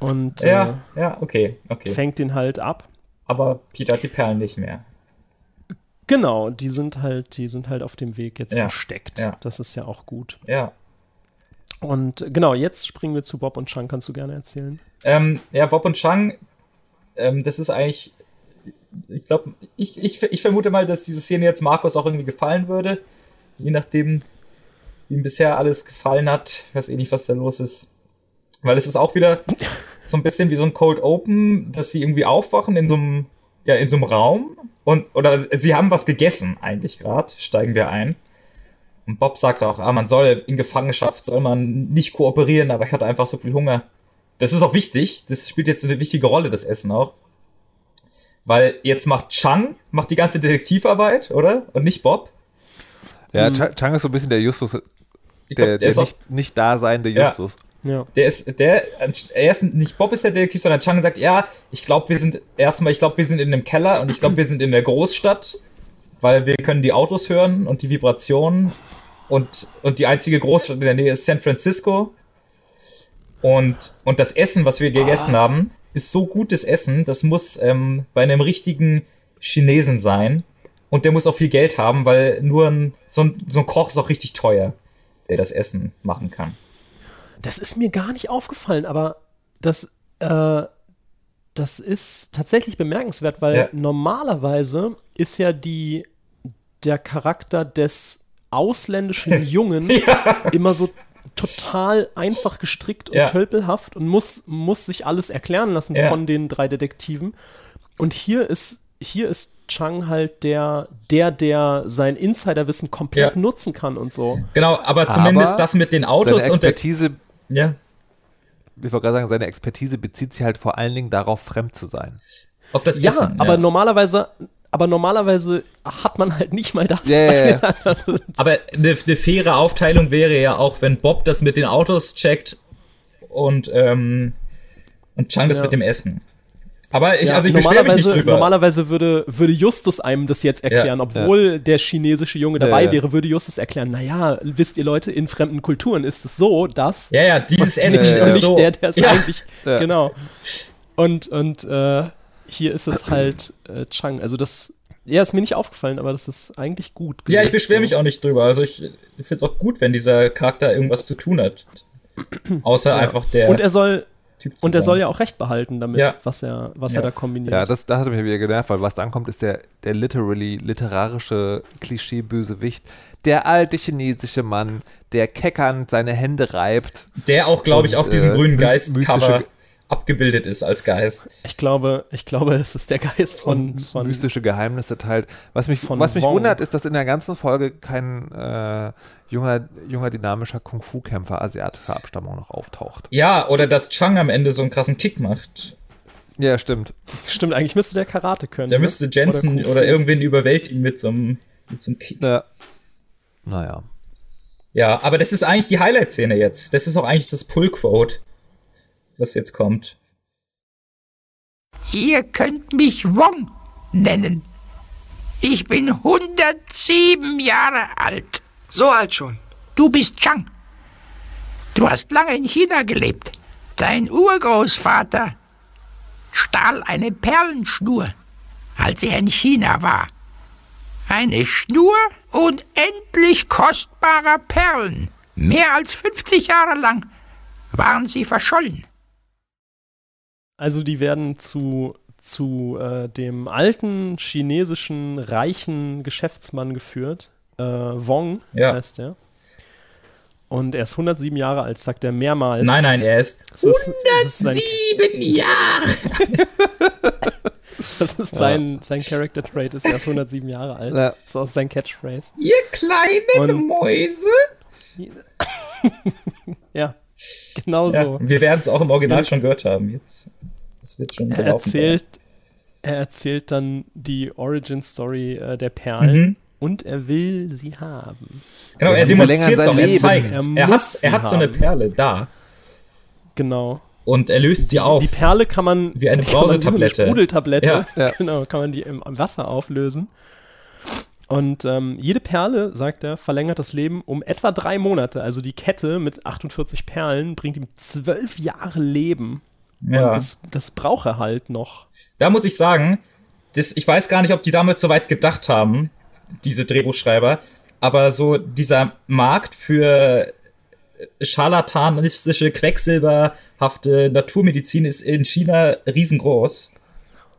und Ja, ja, okay, äh, okay. fängt den halt ab. Aber Peter hat die Perlen nicht mehr. Genau, die sind halt, die sind halt auf dem Weg jetzt Ja, versteckt. ja. Das ist ja auch gut. Ja. Und äh, genau, jetzt springen wir zu Bob und Chang, kannst du gerne erzählen. Ähm, ja, Bob und Chang, ähm, das ist eigentlich, ich glaube, ich, ich, ich vermute mal, dass diese Szene jetzt Markus auch irgendwie gefallen würde. Je nachdem, wie ihm bisher alles gefallen hat. Ich weiß eh nicht, was da los ist. Weil es ist auch wieder so ein bisschen wie so ein Cold Open, dass sie irgendwie aufwachen in so einem, ja, in so einem Raum. Und, oder sie haben was gegessen, eigentlich gerade, steigen wir ein. Und Bob sagt auch, ah, man soll in Gefangenschaft, soll man nicht kooperieren, aber ich hatte einfach so viel Hunger. Das ist auch wichtig. Das spielt jetzt eine wichtige Rolle, das Essen auch. Weil jetzt macht Chang, macht die ganze Detektivarbeit, oder? Und nicht Bob. Ja, Hm. Cha- Chang ist so ein bisschen der Justus, der, glaub, der der, auch- nicht, nicht da seiende Ja. Justus. Ja. Der ist, der, er ist nicht Bob ist der Detektiv, sondern Chang sagt, ja, ich glaube, wir sind, erstmal, ich glaube, wir sind in einem Keller und ich glaube, wir sind in der Großstadt, weil wir können die Autos hören und die Vibrationen und, und die einzige Großstadt in der Nähe ist San Francisco. Und, und das Essen, was wir gegessen haben, ist so gutes Essen, das muss ähm, bei einem richtigen Chinesen sein. Und der muss auch viel Geld haben, weil nur ein, so, ein, so ein Koch ist auch richtig teuer, der das Essen machen kann. Das ist mir gar nicht aufgefallen, aber das, äh, das ist tatsächlich bemerkenswert, weil Ja. normalerweise ist ja die, der Charakter des ausländischen Jungen immer so total einfach gestrickt und Ja. tölpelhaft und muss, muss sich alles erklären lassen Ja. von den drei Detektiven. Und hier ist, hier ist Chang halt der, der, der sein Insiderwissen komplett Ja. nutzen kann und so. Genau, aber zumindest Aber das mit den Autos seine und der, Expertise, ja, ich wollte gerade sagen, seine Expertise bezieht sich halt vor allen Dingen darauf, fremd zu sein. auf das Ja, Essen. aber normalerweise aber normalerweise hat man halt nicht mal das. Ja. weil- Aber eine, eine faire Aufteilung wäre ja auch, wenn Bob das mit den Autos checkt und, ähm, und Chang das Ja. mit dem Essen. Aber ich, Ja, also ich beschwere mich nicht normalerweise, drüber. normalerweise würde, würde Justus einem das jetzt erklären, Ja. obwohl der chinesische Junge Ja, dabei ja. wäre, würde Justus erklären, naja, wisst ihr Leute, in fremden Kulturen ist es so, dass Ja, ja, dieses und Essen nicht, ist und nicht so. der, der es Ja. eigentlich, Ja. genau. Und, und äh, hier ist es halt äh, Chang, also das, ja, ist mir nicht aufgefallen, aber das ist eigentlich gut. Ja, ich gelöst, beschwere so. mich auch nicht drüber. Also ich finde es auch gut, wenn dieser Charakter irgendwas zu tun hat. Außer Ja. einfach der. Und er soll, Typ zu und er soll ja auch recht behalten damit, Ja. was er, was Ja. er da kombiniert. Ja, das, das hat mich wieder genervt, weil was dann kommt, ist der, der literally literarische Klischee-Bösewicht. Der alte chinesische Mann, der keckernd seine Hände reibt. Der auch, glaube ich, auf diesem äh, grünen mys- Geist-Cover abgebildet ist als Geist. Ich glaube, ich glaube, es ist der Geist von, von mystische Geheimnisse teilt. Was mich, Von was mich Wong. wundert, ist, dass in der ganzen Folge kein äh, junger, junger, dynamischer Kung-Fu-Kämpfer asiatischer Abstammung noch auftaucht. Ja, oder dass Chang am Ende so einen krassen Kick macht. Ja, stimmt. Stimmt, eigentlich müsste der Karate können. Der ne? müsste Jensen Kung oder, Fu. irgendwen überwältigen mit so einem, mit so einem Kick. Ja. Naja. Ja, aber das ist eigentlich die Highlight-Szene jetzt. Das ist auch eigentlich das Pull-Quote, was jetzt kommt. Ihr könnt mich Wong nennen. Ich bin 107 Jahre alt. So alt schon. Du bist Chang. Du hast lange in China gelebt. Dein Urgroßvater stahl eine Perlenschnur, als er in China war. Eine Schnur unendlich kostbarer Perlen. Mehr als 50 Jahre lang waren sie verschollen. Also die werden zu, zu äh, dem alten chinesischen reichen Geschäftsmann geführt. Äh, Wong Ja. heißt er. Und er ist 107 Jahre alt, sagt er mehrmals. Nein, nein, er ist ist, das ist sein, 107 Jahre. das ist sein, sein Character Trait, ist er ist 107 Jahre alt. Ja. Das ist auch sein Catchphrase. Ihr kleinen Und- Mäuse. Ja, genau Ja, so. wir werden es auch im Original schon gehört haben. Jetzt. Das wird schon Er erzählt, er erzählt dann die Origin Story äh, der Perlen Mhm. und er will sie haben. Genau, er demonstriert es sein auch, er Leben. zeigt Er Er, hat, er hat so eine. Perle da Genau. und er löst sie auf. Die Perle kann man Wie eine Brausetablette. Eine Sprudeltablette. Ja. Ja. Genau, kann man die im Wasser auflösen. Und ähm, jede Perle, sagt er, verlängert das Leben um etwa drei Monate. Also die Kette mit 48 Perlen bringt ihm zwölf Jahre Leben. Ja. Und das, das braucht er halt noch. Da muss ich sagen, das, ich weiß gar nicht, ob die damals so weit gedacht haben, diese Drehbuchschreiber, aber so dieser Markt für scharlatanistische, quecksilberhafte Naturmedizin ist in China riesengroß.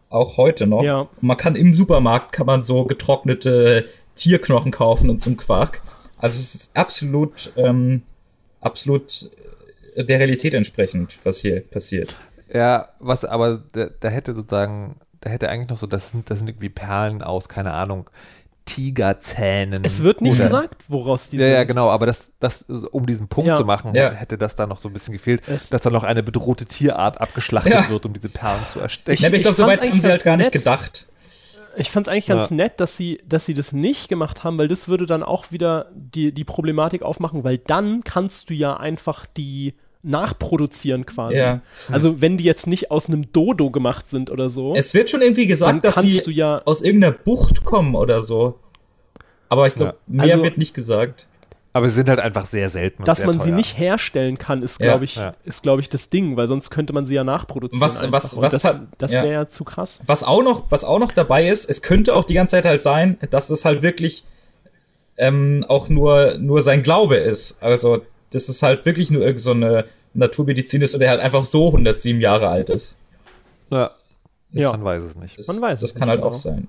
Auch heute noch. Ja. Und man kann im Supermarkt kann man so getrocknete Tierknochen kaufen und zum Quark. Also es ist absolut, ähm, absolut der Realität entsprechend, was hier passiert. Ja, was aber, da, da hätte sozusagen, da hätte eigentlich noch so, das sind, das sind irgendwie Perlen aus, keine Ahnung, Tigerzähnen. Es wird nicht oder- gesagt, woraus die Ja, sind. ja, genau, aber das, das, um diesen Punkt Ja. zu machen, Ja. hätte das da noch so ein bisschen gefehlt, Es- dass da noch eine bedrohte Tierart abgeschlachtet Ja. wird, um diese Perlen zu erstechen. Aber ich ich glaube, so weit haben sie halt ganz gar nicht nett. gedacht. Ich fand es eigentlich ganz Ja. nett, dass sie, dass sie das nicht gemacht haben, weil das würde dann auch wieder die, die Problematik aufmachen, weil dann kannst du ja einfach die nachproduzieren quasi. Ja. Also wenn die jetzt nicht aus einem Dodo gemacht sind oder so. Es wird schon irgendwie gesagt, dass sie du ja- aus irgendeiner Bucht kommen oder so. Aber ich glaube, Ja. mehr Also- wird nicht gesagt. Aber sie sind halt einfach sehr selten. und dass sehr man sie teuer. nicht herstellen kann, ist, Ja. glaube ich, Ja. ist, glaube ich, das Ding, weil sonst könnte man sie ja nachproduzieren. Was- was- was das, das wäre ja zu krass. Was auch noch, was auch noch dabei ist, es könnte auch die ganze Zeit halt sein, dass es halt wirklich ähm, auch nur, nur sein Glaube ist. Also, dass es halt wirklich nur irgend so eine Naturmedizin ist und er halt einfach so 107 Jahre alt ist. Ja. Ja. Man weiß es nicht. Das, Man weiß Das es kann nicht halt genau. auch sein.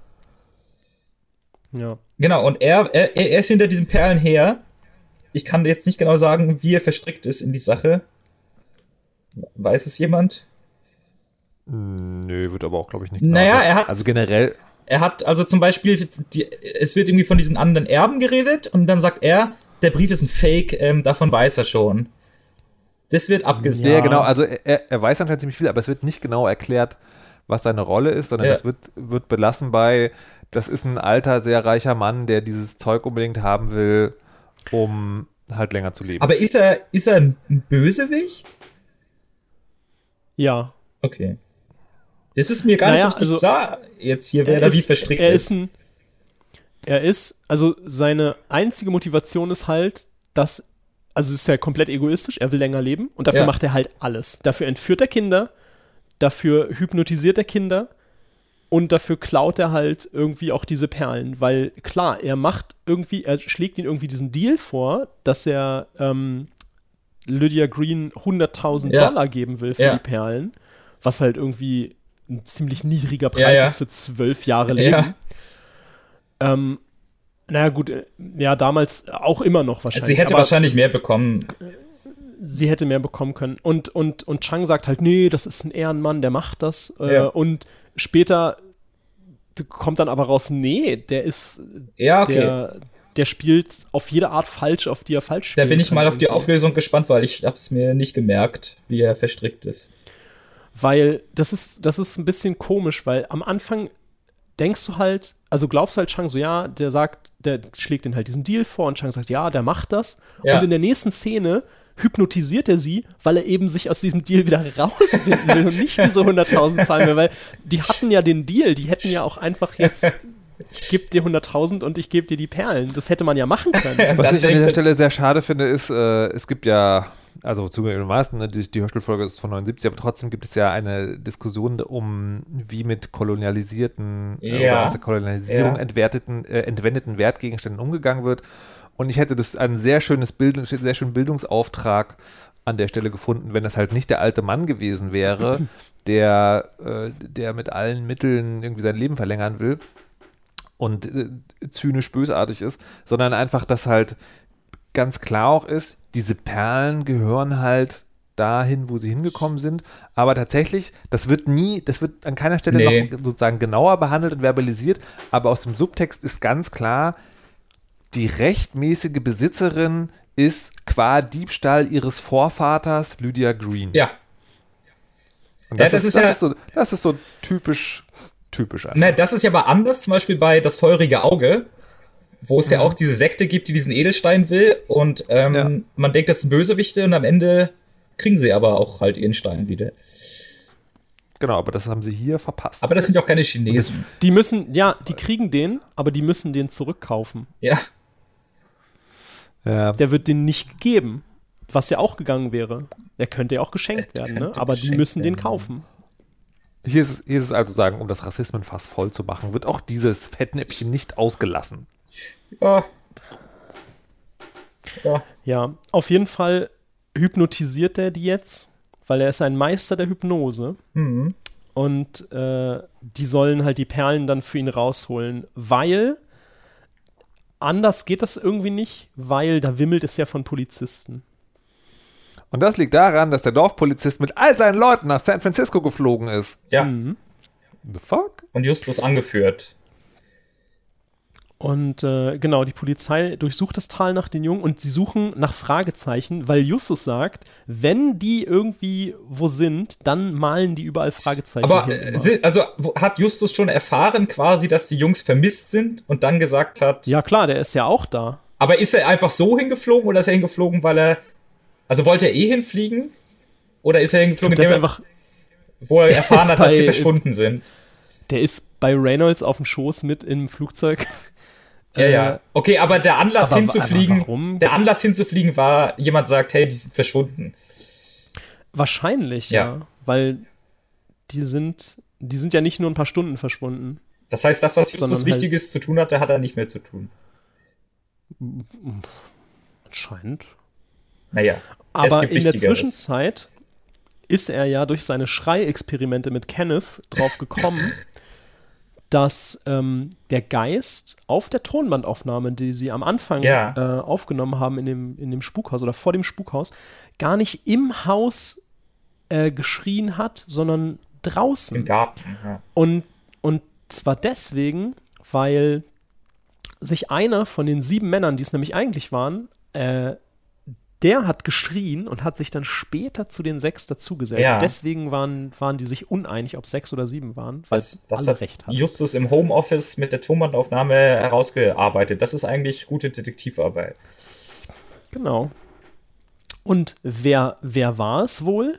Ja. Genau, und er, er, er ist hinter diesen Perlen her. Ich kann jetzt nicht genau sagen, wie er verstrickt ist in die Sache. Weiß es jemand? Nö, wird aber auch, glaube ich, nicht. Naja, er hat- Also generell, Er hat also zum Beispiel, die, es wird irgendwie von diesen anderen Erben geredet und dann sagt er, der Brief ist ein Fake, ähm, davon weiß er schon. Das wird abgesagt. ja, genau, also er, er weiß anscheinend ziemlich viel, aber es wird nicht genau erklärt, was seine Rolle ist, sondern Ja. es wird, wird belassen bei, das ist ein alter, sehr reicher Mann, der dieses Zeug unbedingt haben will, um halt länger zu leben. Aber ist er, ist er ein Bösewicht? Ja. Okay. Das ist mir gar Naja, nicht so richtig also- klar, jetzt hier, wer Er da wie verstrickt er ist. ist. Ein, er ist, also seine einzige Motivation ist halt, dass, also es ist ja komplett egoistisch, er will länger leben und dafür Ja. macht er halt alles. Dafür entführt er Kinder, dafür hypnotisiert er Kinder und dafür klaut er halt irgendwie auch diese Perlen, weil klar, er macht irgendwie, er schlägt ihm irgendwie diesen Deal vor, dass er ähm, Lydia Green 100.000 Ja. Dollar geben will für Ja. die Perlen, was halt irgendwie ein ziemlich niedriger Preis Ja, ist für zwölf Jahre Leben. Ja. Ähm, naja, gut, äh, ja, damals auch immer noch wahrscheinlich. Sie hätte wahrscheinlich mehr bekommen. sie hätte mehr bekommen können. Und, und, und Chang sagt halt, nee, das ist ein Ehrenmann, der macht das. Äh, Ja. Und später kommt dann aber raus, nee, der ist, Ja, okay. der, der spielt auf jede Art falsch, auf die er falsch Da spielt. bin ich mal auf die Auflösung gespannt, weil ich hab's mir nicht gemerkt, wie er verstrickt ist. Weil das ist, das ist ein bisschen komisch, weil am Anfang denkst du halt, also glaubst halt Chang so, ja, der sagt, der schlägt den halt diesen Deal vor und Chang sagt, ja, der macht das. Ja. Und in der nächsten Szene hypnotisiert er sie, weil er eben sich aus diesem Deal wieder rausfinden will und nicht diese 100.000 zahlen will, weil die hatten ja den Deal, die hätten ja auch einfach jetzt, gib dir 100.000 und ich gebe dir die Perlen. Das hätte man ja machen können. Was ich an dieser Stelle sehr schade finde, ist, äh, es gibt ja, also zugegebenermaßen, ne, die, die Hörspielfolge ist von 79, aber trotzdem gibt es ja eine Diskussion um, wie mit kolonialisierten äh, Ja. oder aus der Kolonialisierung Ja. entwerteten, äh, entwendeten Wertgegenständen umgegangen wird. Und ich hätte das ein sehr schönes Bild, einen sehr schönen Bildungsauftrag an der Stelle gefunden, wenn das halt nicht der alte Mann gewesen wäre, der, äh, der mit allen Mitteln irgendwie sein Leben verlängern will und äh, zynisch bösartig ist, sondern einfach, dass halt ganz klar auch ist, diese Perlen gehören halt dahin, wo sie hingekommen sind. Aber tatsächlich, das wird nie, das wird an keiner Stelle Nee. noch sozusagen genauer behandelt und verbalisiert. Aber aus dem Subtext ist ganz klar, die rechtmäßige Besitzerin ist qua Diebstahl ihres Vorvaters Lydia Green. Ja. Und Ja, das, das ist, ist das, ja- ist so, das ist so typisch, typisch einfach. Ne, das ist ja aber anders, zum Beispiel bei Das feurige Auge, wo es ja auch diese Sekte gibt, die diesen Edelstein will und ähm, man denkt, das sind Bösewichte und am Ende kriegen sie aber auch halt ihren Stein wieder. Genau, aber das haben sie hier verpasst. Aber das sind ja auch keine Chinesen. Die müssen, ja, die kriegen den, aber die müssen den zurückkaufen. Ja. Ja. Der wird den nicht gegeben, was ja auch gegangen wäre. Der könnte ja auch geschenkt werden, ne? aber die müssen den werden. kaufen. Hier ist, es, hier ist es also sagen, um das Rassismenfass voll zu machen, wird auch dieses Fettnäpfchen nicht ausgelassen. Ja. Ja. Ja, auf jeden Fall hypnotisiert er die jetzt, weil er ist ein Meister der Hypnose. Mhm. Und äh, die sollen halt die Perlen dann für ihn rausholen, weil anders geht das irgendwie nicht, weil da wimmelt es ja von Polizisten. Und das liegt daran, dass der Dorfpolizist mit all seinen Leuten nach San Francisco geflogen ist. Ja. The fuck? Und Justus angeführt. Und äh, genau, die Polizei durchsucht das Tal nach den Jungen und sie suchen nach Fragezeichen, weil Justus sagt, wenn die irgendwie wo sind, dann malen die überall Fragezeichen. Aber hin äh, also hat Justus schon erfahren quasi, dass die Jungs vermisst sind und dann gesagt hat. Ja klar, der ist ja auch da. Aber ist er einfach so hingeflogen oder ist er hingeflogen, weil er. Also wollte er eh hinfliegen? Oder ist er hingeflogen, indem er- einfach- wo er erfahren hat, dass sie verschwunden sind? Der ist bei Reynolds auf dem Schoß mit im Flugzeug. Ja, Äh, ja. Okay, aber der Anlass aber- hinzufliegen, aber der Anlass hinzufliegen war, jemand sagt, hey, die sind verschwunden. Wahrscheinlich, ja. Ja. Weil die sind, die sind ja nicht nur ein paar Stunden verschwunden. Das heißt, das, was Justus halt- Wichtiges zu tun hatte, hat er nicht mehr zu tun. Anscheinend. Naja. Aber in der. Zwischenzeit ist er ja durch seine Schreiexperimente mit Kenneth drauf gekommen, dass ähm, der Geist auf der Tonbandaufnahme, die sie am Anfang Ja. äh, aufgenommen haben in dem, in dem Spukhaus oder vor dem Spukhaus, gar nicht im Haus äh, geschrien hat, sondern draußen. Im Garten, ja. Und, und zwar deswegen, weil sich einer von den sieben Männern, die es nämlich eigentlich waren, äh, der hat geschrien und hat sich dann später zu den sechs dazugesellt. Ja. Deswegen waren, waren die sich uneinig, ob sechs oder sieben waren, weil Das, das alle hat recht hatten. Justus im Homeoffice mit der Tonbandaufnahme herausgearbeitet. Das ist eigentlich gute Detektivarbeit. Genau. Und wer, wer war es wohl?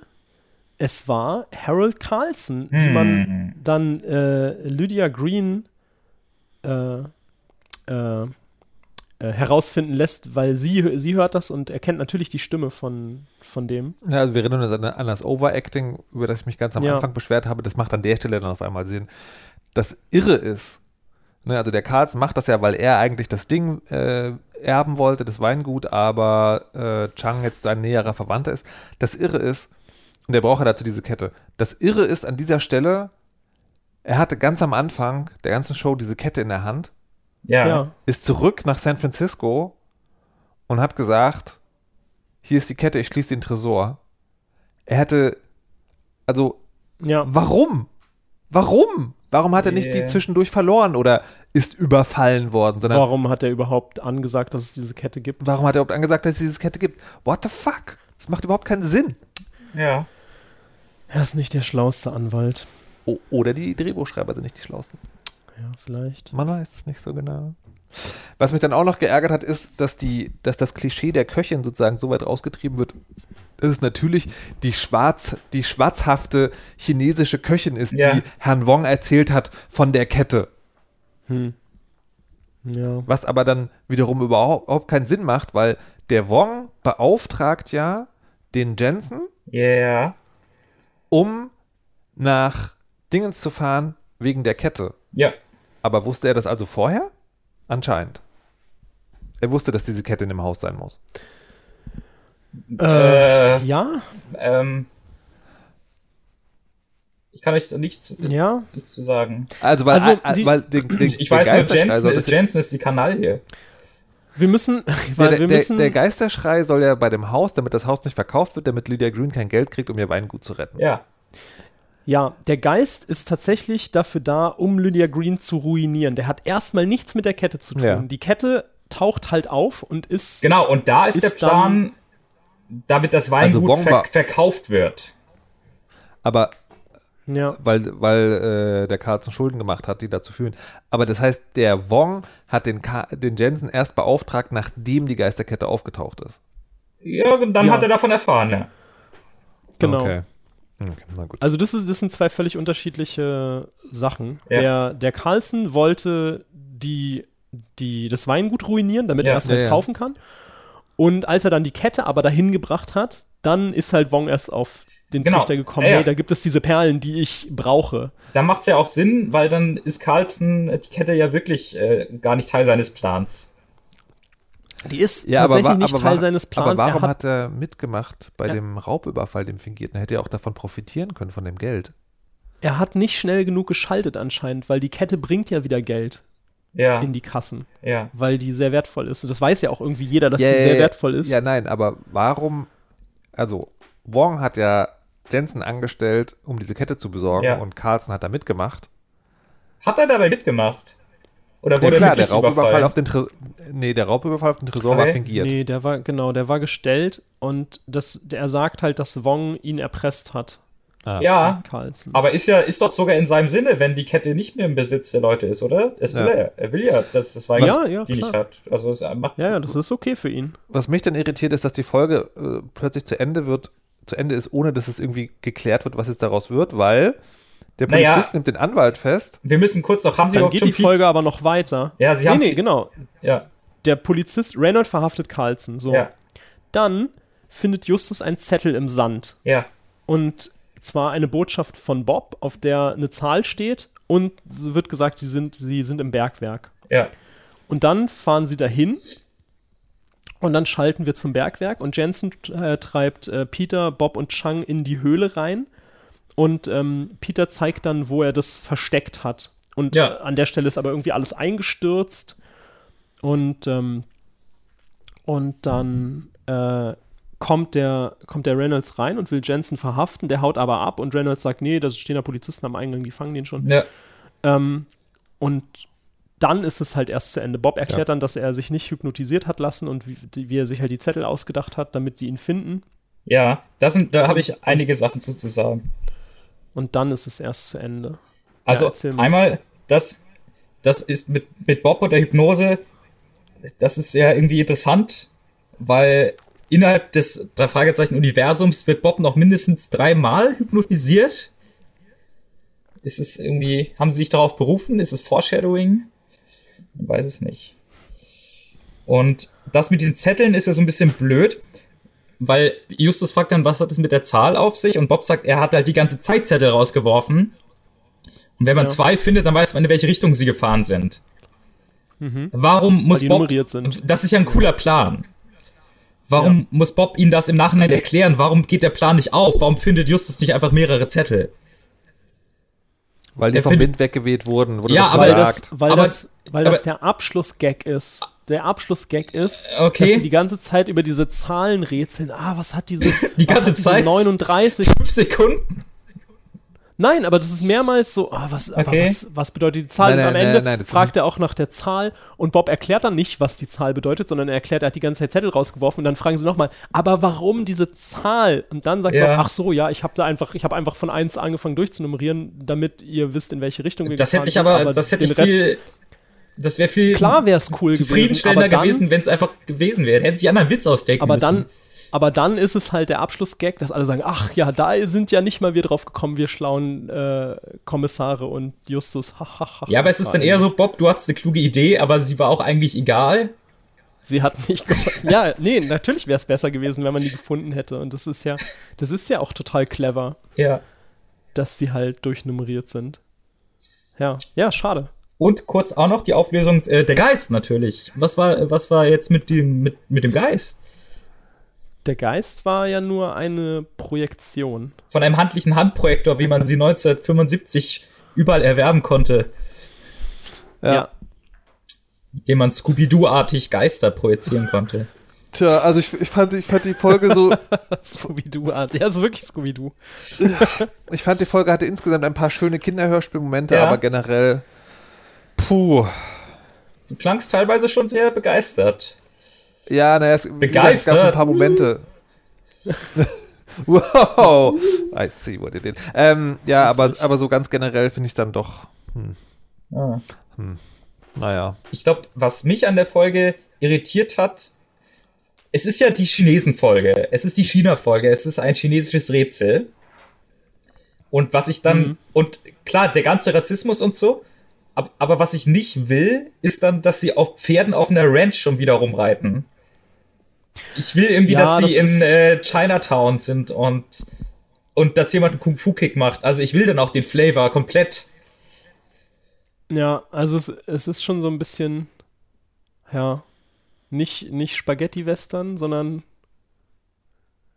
Es war Harold Carlson, wie Hm. man dann äh, Lydia Green äh, äh, äh, herausfinden lässt, weil sie, sie hört das und erkennt natürlich die Stimme von, von dem. Ja, also wir erinnern uns an, an das Overacting, über das ich mich ganz am Ja. Anfang beschwert habe. Das macht an der Stelle dann auf einmal Sinn. Das Irre ist, ne, also der Carlson macht das ja, weil er eigentlich das Ding äh, erben wollte, das Weingut, aber äh, Chang jetzt sein näherer Verwandter ist. Das Irre ist, und er braucht ja dazu diese Kette. Das Irre ist an dieser Stelle, er hatte ganz am Anfang der ganzen Show diese Kette in der Hand, Ja. Ja. ist zurück nach San Francisco und hat gesagt, hier ist die Kette, ich schließe den Tresor. Er hätte, also, Ja. warum? Warum? Warum hat er nicht die zwischendurch verloren oder ist überfallen worden? Sondern Warum hat er überhaupt angesagt, dass es diese Kette gibt? warum hat er überhaupt angesagt, dass es diese Kette gibt? What the fuck? Das macht überhaupt keinen Sinn. Ja. Er ist nicht der schlauste Anwalt. O oder die Drehbuchschreiber sind nicht die schlausten. Ja, vielleicht. Man weiß es nicht so genau. Was mich dann auch noch geärgert hat, ist, dass, die, dass das Klischee der Köchin sozusagen so weit rausgetrieben wird, dass es natürlich die, schwarz, die schwarzhafte chinesische Köchin ist, Ja. die Herrn Wong erzählt hat von der Kette. Hm. Ja. Was aber dann wiederum überhaupt, keinen Sinn macht, weil der Wong beauftragt ja den Jensen, Ja. um nach Dingens zu fahren wegen der Kette. Ja. Aber wusste er das also vorher? Anscheinend. Er wusste, dass diese Kette in dem Haus sein muss. Äh, ja? Ähm, ich kann euch nichts, Ja. nichts zu sagen. Also, weil, Also, äh, die- weil den, den, Ich der weiß Geisterschrei Jensen soll ist, das- Jensen ist die Kanaille. Wir müssen, Ja, der, wir der, müssen, der Geisterschrei soll ja bei dem Haus, damit das Haus nicht verkauft wird, damit Lydia Green kein Geld kriegt, um ihr Weingut zu retten. Ja. Ja, der Geist ist tatsächlich dafür da, um Lydia Green zu ruinieren. Der hat erstmal nichts mit der Kette zu tun. Ja. Die Kette taucht halt auf und ist. Genau, und da ist, Ist der Plan, damit das Weingut Also Wong ver verkauft wird. Aber Ja. weil, weil äh, der Carlson Schulden gemacht hat, die dazu führen. Aber das heißt, der Wong hat den, Ka den Jensen erst beauftragt, nachdem die Geisterkette aufgetaucht ist. Ja, und dann Ja. hat er davon erfahren, ja. Genau. Okay. Okay na gut. Also das, ist, das sind zwei völlig unterschiedliche Sachen. Ja. Der, der Carlson wollte die, die, das Weingut ruinieren, damit Ja. er es halt Ja, ja. kaufen kann. Und als er dann die Kette aber dahin gebracht hat, dann ist halt Wong erst auf den Genau. Trichter gekommen, Ja, ja. hey, da gibt es diese Perlen, die ich brauche. Da macht es ja auch Sinn, weil dann ist Carlson die Kette ja wirklich äh, gar nicht Teil seines Plans. Die ist Ja, aber, tatsächlich wa- nicht aber, Teil seines Plans. aber warum er hat, er mitgemacht bei Ja. dem Raubüberfall, dem fingierten? Er hätte ja auch davon profitieren können, von dem Geld. er hat nicht schnell genug geschaltet anscheinend, weil die Kette bringt ja wieder Geld Ja. in die Kassen, Ja. weil die sehr wertvoll ist. Und das weiß ja auch irgendwie jeder, dass Ja, die sehr wertvoll ist. Ja, nein, aber warum, also Wong hat ja Jensen angestellt, um diese Kette zu besorgen Ja. und Carlson hat da mitgemacht. Hat er dabei mitgemacht? Oder Ja wurde klar, er der Raubüberfall auf den Tresor, nee, der Raubüberfall auf den Tresor war Okay. fingiert. Nee, der war, genau, der war gestellt und das, der, er sagt halt, dass Wong ihn erpresst hat. Ah. Ja, aber ist ja, ist doch sogar in seinem Sinne, wenn die Kette nicht mehr im Besitz der Leute ist, oder? Es will Ja. er. Er will ja, dass das Weingut Ja, ja, die nicht klar. hat. Also es macht Ja, ja, das ist okay für ihn. Was mich dann irritiert, ist, dass die Folge äh, plötzlich zu Ende wird, zu Ende ist, ohne dass es irgendwie geklärt wird, was jetzt daraus wird, weil der Naja. Polizist nimmt den Anwalt fest. Wir müssen kurz noch, haben Sie Dann geht schon die Folge aber noch weiter. Ja, sie nee, haben nee, die- genau. Ja. Der Polizist Reynolds verhaftet Carlson. So. Ja. Dann findet Justus einen Zettel im Sand. Ja. Und zwar eine Botschaft von Bob, auf der eine Zahl steht und es wird gesagt, sie sind, sie sind im Bergwerk. Ja. Und dann fahren sie dahin und dann schalten wir zum Bergwerk und Jensen äh, treibt äh, Peter, Bob und Chang in die Höhle rein und ähm, Peter zeigt dann, wo er das versteckt hat. Und Ja. äh, an der Stelle ist aber irgendwie alles eingestürzt und, ähm, und dann äh, kommt, der, kommt der Reynolds rein und will Jensen verhaften, der haut aber ab und Reynolds sagt, nee, da stehen da Polizisten am Eingang, die fangen den schon. Ja. Ähm, und dann ist es halt erst zu Ende. Bob erklärt dann, dass er sich nicht hypnotisiert hat lassen und wie, die- wie er sich halt die Zettel ausgedacht hat, damit die ihn finden. Ja, das sind, da habe ich einige Sachen zu, zu sagen. Und dann ist es erst zu Ende. Also Ja, einmal, das, das ist mit, mit Bob und der Hypnose, das ist ja irgendwie interessant, weil innerhalb des drei Fragezeichen Universums wird Bob noch mindestens dreimal hypnotisiert. Ist es irgendwie, haben sie sich darauf berufen? Ist es Foreshadowing? Man weiß es nicht. Und das mit diesen Zetteln ist ja so ein bisschen blöd, weil Justus fragt dann, was hat es mit der Zahl auf sich? Und Bob sagt, er hat halt die ganze Zeit Zettel rausgeworfen. Und wenn man Ja. zwei findet, dann weiß man, in welche Richtung sie gefahren sind. Mhm. Warum muss Bob. Das ist ja ein cooler Plan. Warum muss Bob ihnen das im Nachhinein erklären? Warum geht der Plan nicht auf? Warum findet Justus nicht einfach mehrere Zettel? Weil die Der vom Wind weggeweht wurden. Wurde Ja, das aber das, weil Aber- das, weil das aber- der Abschlussgag ist. Der Abschlussgag ist, Okay. dass sie die ganze Zeit über diese Zahlen rätseln. Ah, was hat diese, Die ganze diese Zeit? 39? Fünf Sekunden? Nein, aber das ist mehrmals so, ah, was, aber Okay. was, was bedeutet die Zahl? Nein, und am nein, Ende nein, fragt er auch nach der Zahl und Bob erklärt dann nicht, was die Zahl bedeutet, sondern er erklärt, er hat die ganze Zeit Zettel rausgeworfen und dann fragen sie nochmal, aber warum diese Zahl? Und dann sagt Ja. Bob, ach so, ja, ich habe da einfach, ich habe einfach von 1 angefangen durchzunummerieren, damit ihr wisst, in welche Richtung wir Das gefahren hätte ich sind, aber, das hätte ich Rest- viel. Das wäre viel. Klar wäre es cool gewesen, zufriedenstellender dann- gewesen, wenn es einfach gewesen wäre. Hätten einen anderen Witz ausdenken Aber müssen. dann, aber dann ist es halt der Abschlussgag, dass alle sagen, ach ja, da sind ja nicht mal wir drauf gekommen, wir schlauen äh, Kommissare und Justus. ha, ha, ha, Ja, aber es ist dann eher so, Bob, du hattest eine kluge Idee, aber sie war auch eigentlich egal. Sie hat nicht gefunden. Ja, nee, natürlich wäre es besser gewesen, wenn man die gefunden hätte. Und das ist ja, das ist ja auch total clever, Ja. dass sie halt durchnummeriert sind. Ja, ja, schade. Und kurz auch noch die Auflösung, äh, der Geist natürlich. Was war, was war jetzt mit dem, mit, mit dem Geist? Der Geist war ja nur eine Projektion. Von einem handlichen Handprojektor, wie man sie 1975 überall erwerben konnte. Ja. Mit dem man Scooby-Doo-artig Geister projizieren konnte. Tja, also ich, ich, fand, ich fand die Folge so. Scooby-Doo. Ja, es ist wirklich Scooby-Doo. ich fand die Folge hatte insgesamt ein paar schöne Kinderhörspielmomente, Ja. aber generell. Puh. Du klangst teilweise schon sehr begeistert. Ja, naja, es, gesagt, es Begeistert? gab schon ein paar Momente. wow, I see what it did. Ähm, ja, aber, aber so ganz generell finde ich dann doch. Hm, Ah. hm, naja. Ich glaube, was mich an der Folge irritiert hat, es ist ja die Chinesen-Folge. Es ist die China-Folge. Es ist ein chinesisches Rätsel. Und was ich dann, Mhm. und klar, der ganze Rassismus und so, ab, aber was ich nicht will, ist dann, dass sie auf Pferden auf einer Ranch schon wieder rumreiten. Ich will irgendwie, Ja, dass sie das ist- in äh, Chinatown sind und, und dass jemand einen Kung-Fu-Kick macht. Also ich will dann auch den Flavor komplett. Ja, also es, es ist schon so ein bisschen, ja, nicht, nicht Spaghetti-Western, sondern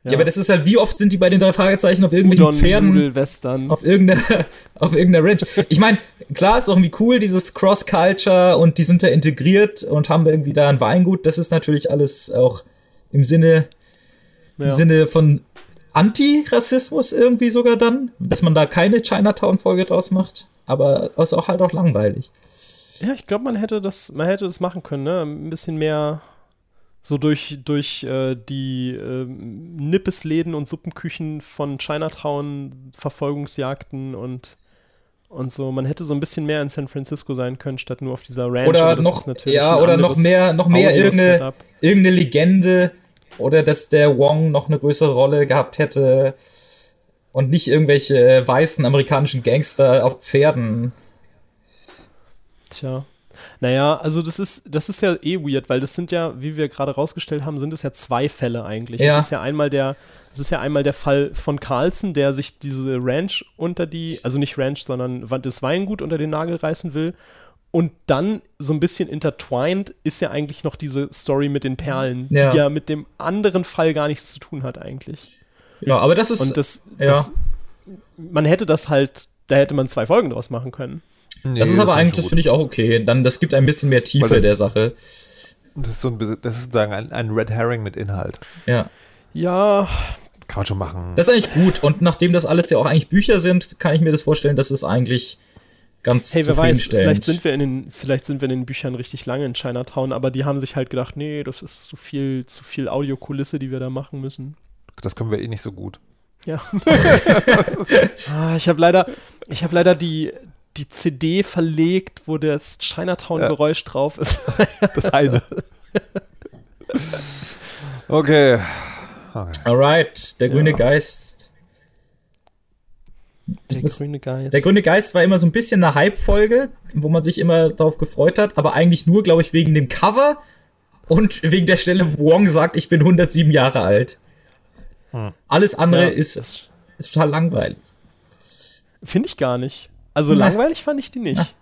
Ja. aber das ist halt, wie oft sind die bei den drei Fragezeichen auf irgendwelchen Udon, Pferden? Nudel-Western. auf irgendeiner, auf irgendeiner Ranch. Ich meine, klar ist auch irgendwie cool, dieses Cross-Culture und die sind da integriert und haben irgendwie da ein Weingut. Das ist natürlich alles auch im Sinne, Ja. im Sinne von Anti-Rassismus irgendwie sogar dann, dass man da keine Chinatown-Folge draus macht. Aber ist auch halt auch langweilig. Ja, ich glaube, man hätte das, man hätte das machen können, ne? Ein bisschen mehr so durch, durch äh, die ähm, Nippesläden und Suppenküchen von Chinatown, Verfolgungsjagden und, und so. Man hätte so ein bisschen mehr in San Francisco sein können, statt nur auf dieser Ranch. Oder noch, ja, oder noch mehr, noch mehr irgendeine, irgendeine Legende oder dass der Wong noch eine größere Rolle gehabt hätte und nicht irgendwelche weißen amerikanischen Gangster auf Pferden. Tja. Naja, also das ist, das ist ja eh weird, weil das sind ja, wie wir gerade rausgestellt haben, sind es ja zwei Fälle eigentlich. Ja. Es ist ja einmal der, es ist ja einmal der Fall von Carlson, der sich diese Ranch unter die, also nicht Ranch, sondern das Weingut unter den Nagel reißen will. Und dann so ein bisschen intertwined ist ja eigentlich noch diese Story mit den Perlen, Ja. die ja mit dem anderen Fall gar nichts zu tun hat eigentlich. Ja, aber das ist. Und das, ja. das man hätte das halt, da hätte man zwei Folgen draus machen können. Das ist aber eigentlich, das finde ich auch okay. Dann, das gibt ein bisschen mehr Tiefe das- der Sache. Das ist, so ein, bisschen- das ist sozusagen ein, ein Red Herring mit Inhalt. Ja. Ja, Kann man schon machen. Das ist eigentlich gut. Und nachdem das alles ja auch eigentlich Bücher sind, kann ich mir das vorstellen, dass es eigentlich ganz Hey, wer weiß, vielleicht sind, wir in den, vielleicht sind wir in den Büchern richtig lange in Chinatown, aber die haben sich halt gedacht, nee, das ist zu viel, zu viel Audiokulisse, die wir da machen müssen. Das können wir eh nicht so gut. Ja. ah, ich habe leider, ich habe leider die, die CD verlegt, wo das Chinatown-Geräusch drauf ist. Das eine. Okay. okay. Alright, der grüne Ja. Geist. Der Das- grüne Geist. Der grüne Geist war immer so ein bisschen eine Hype-Folge, wo man sich immer darauf gefreut hat, aber eigentlich nur, glaube ich, wegen dem Cover und wegen der Stelle, wo Wong sagt, ich bin 107 Jahre alt. Alles andere Ja, ist, ist total langweilig. Finde ich gar nicht. Also Na. langweilig fand ich die nicht.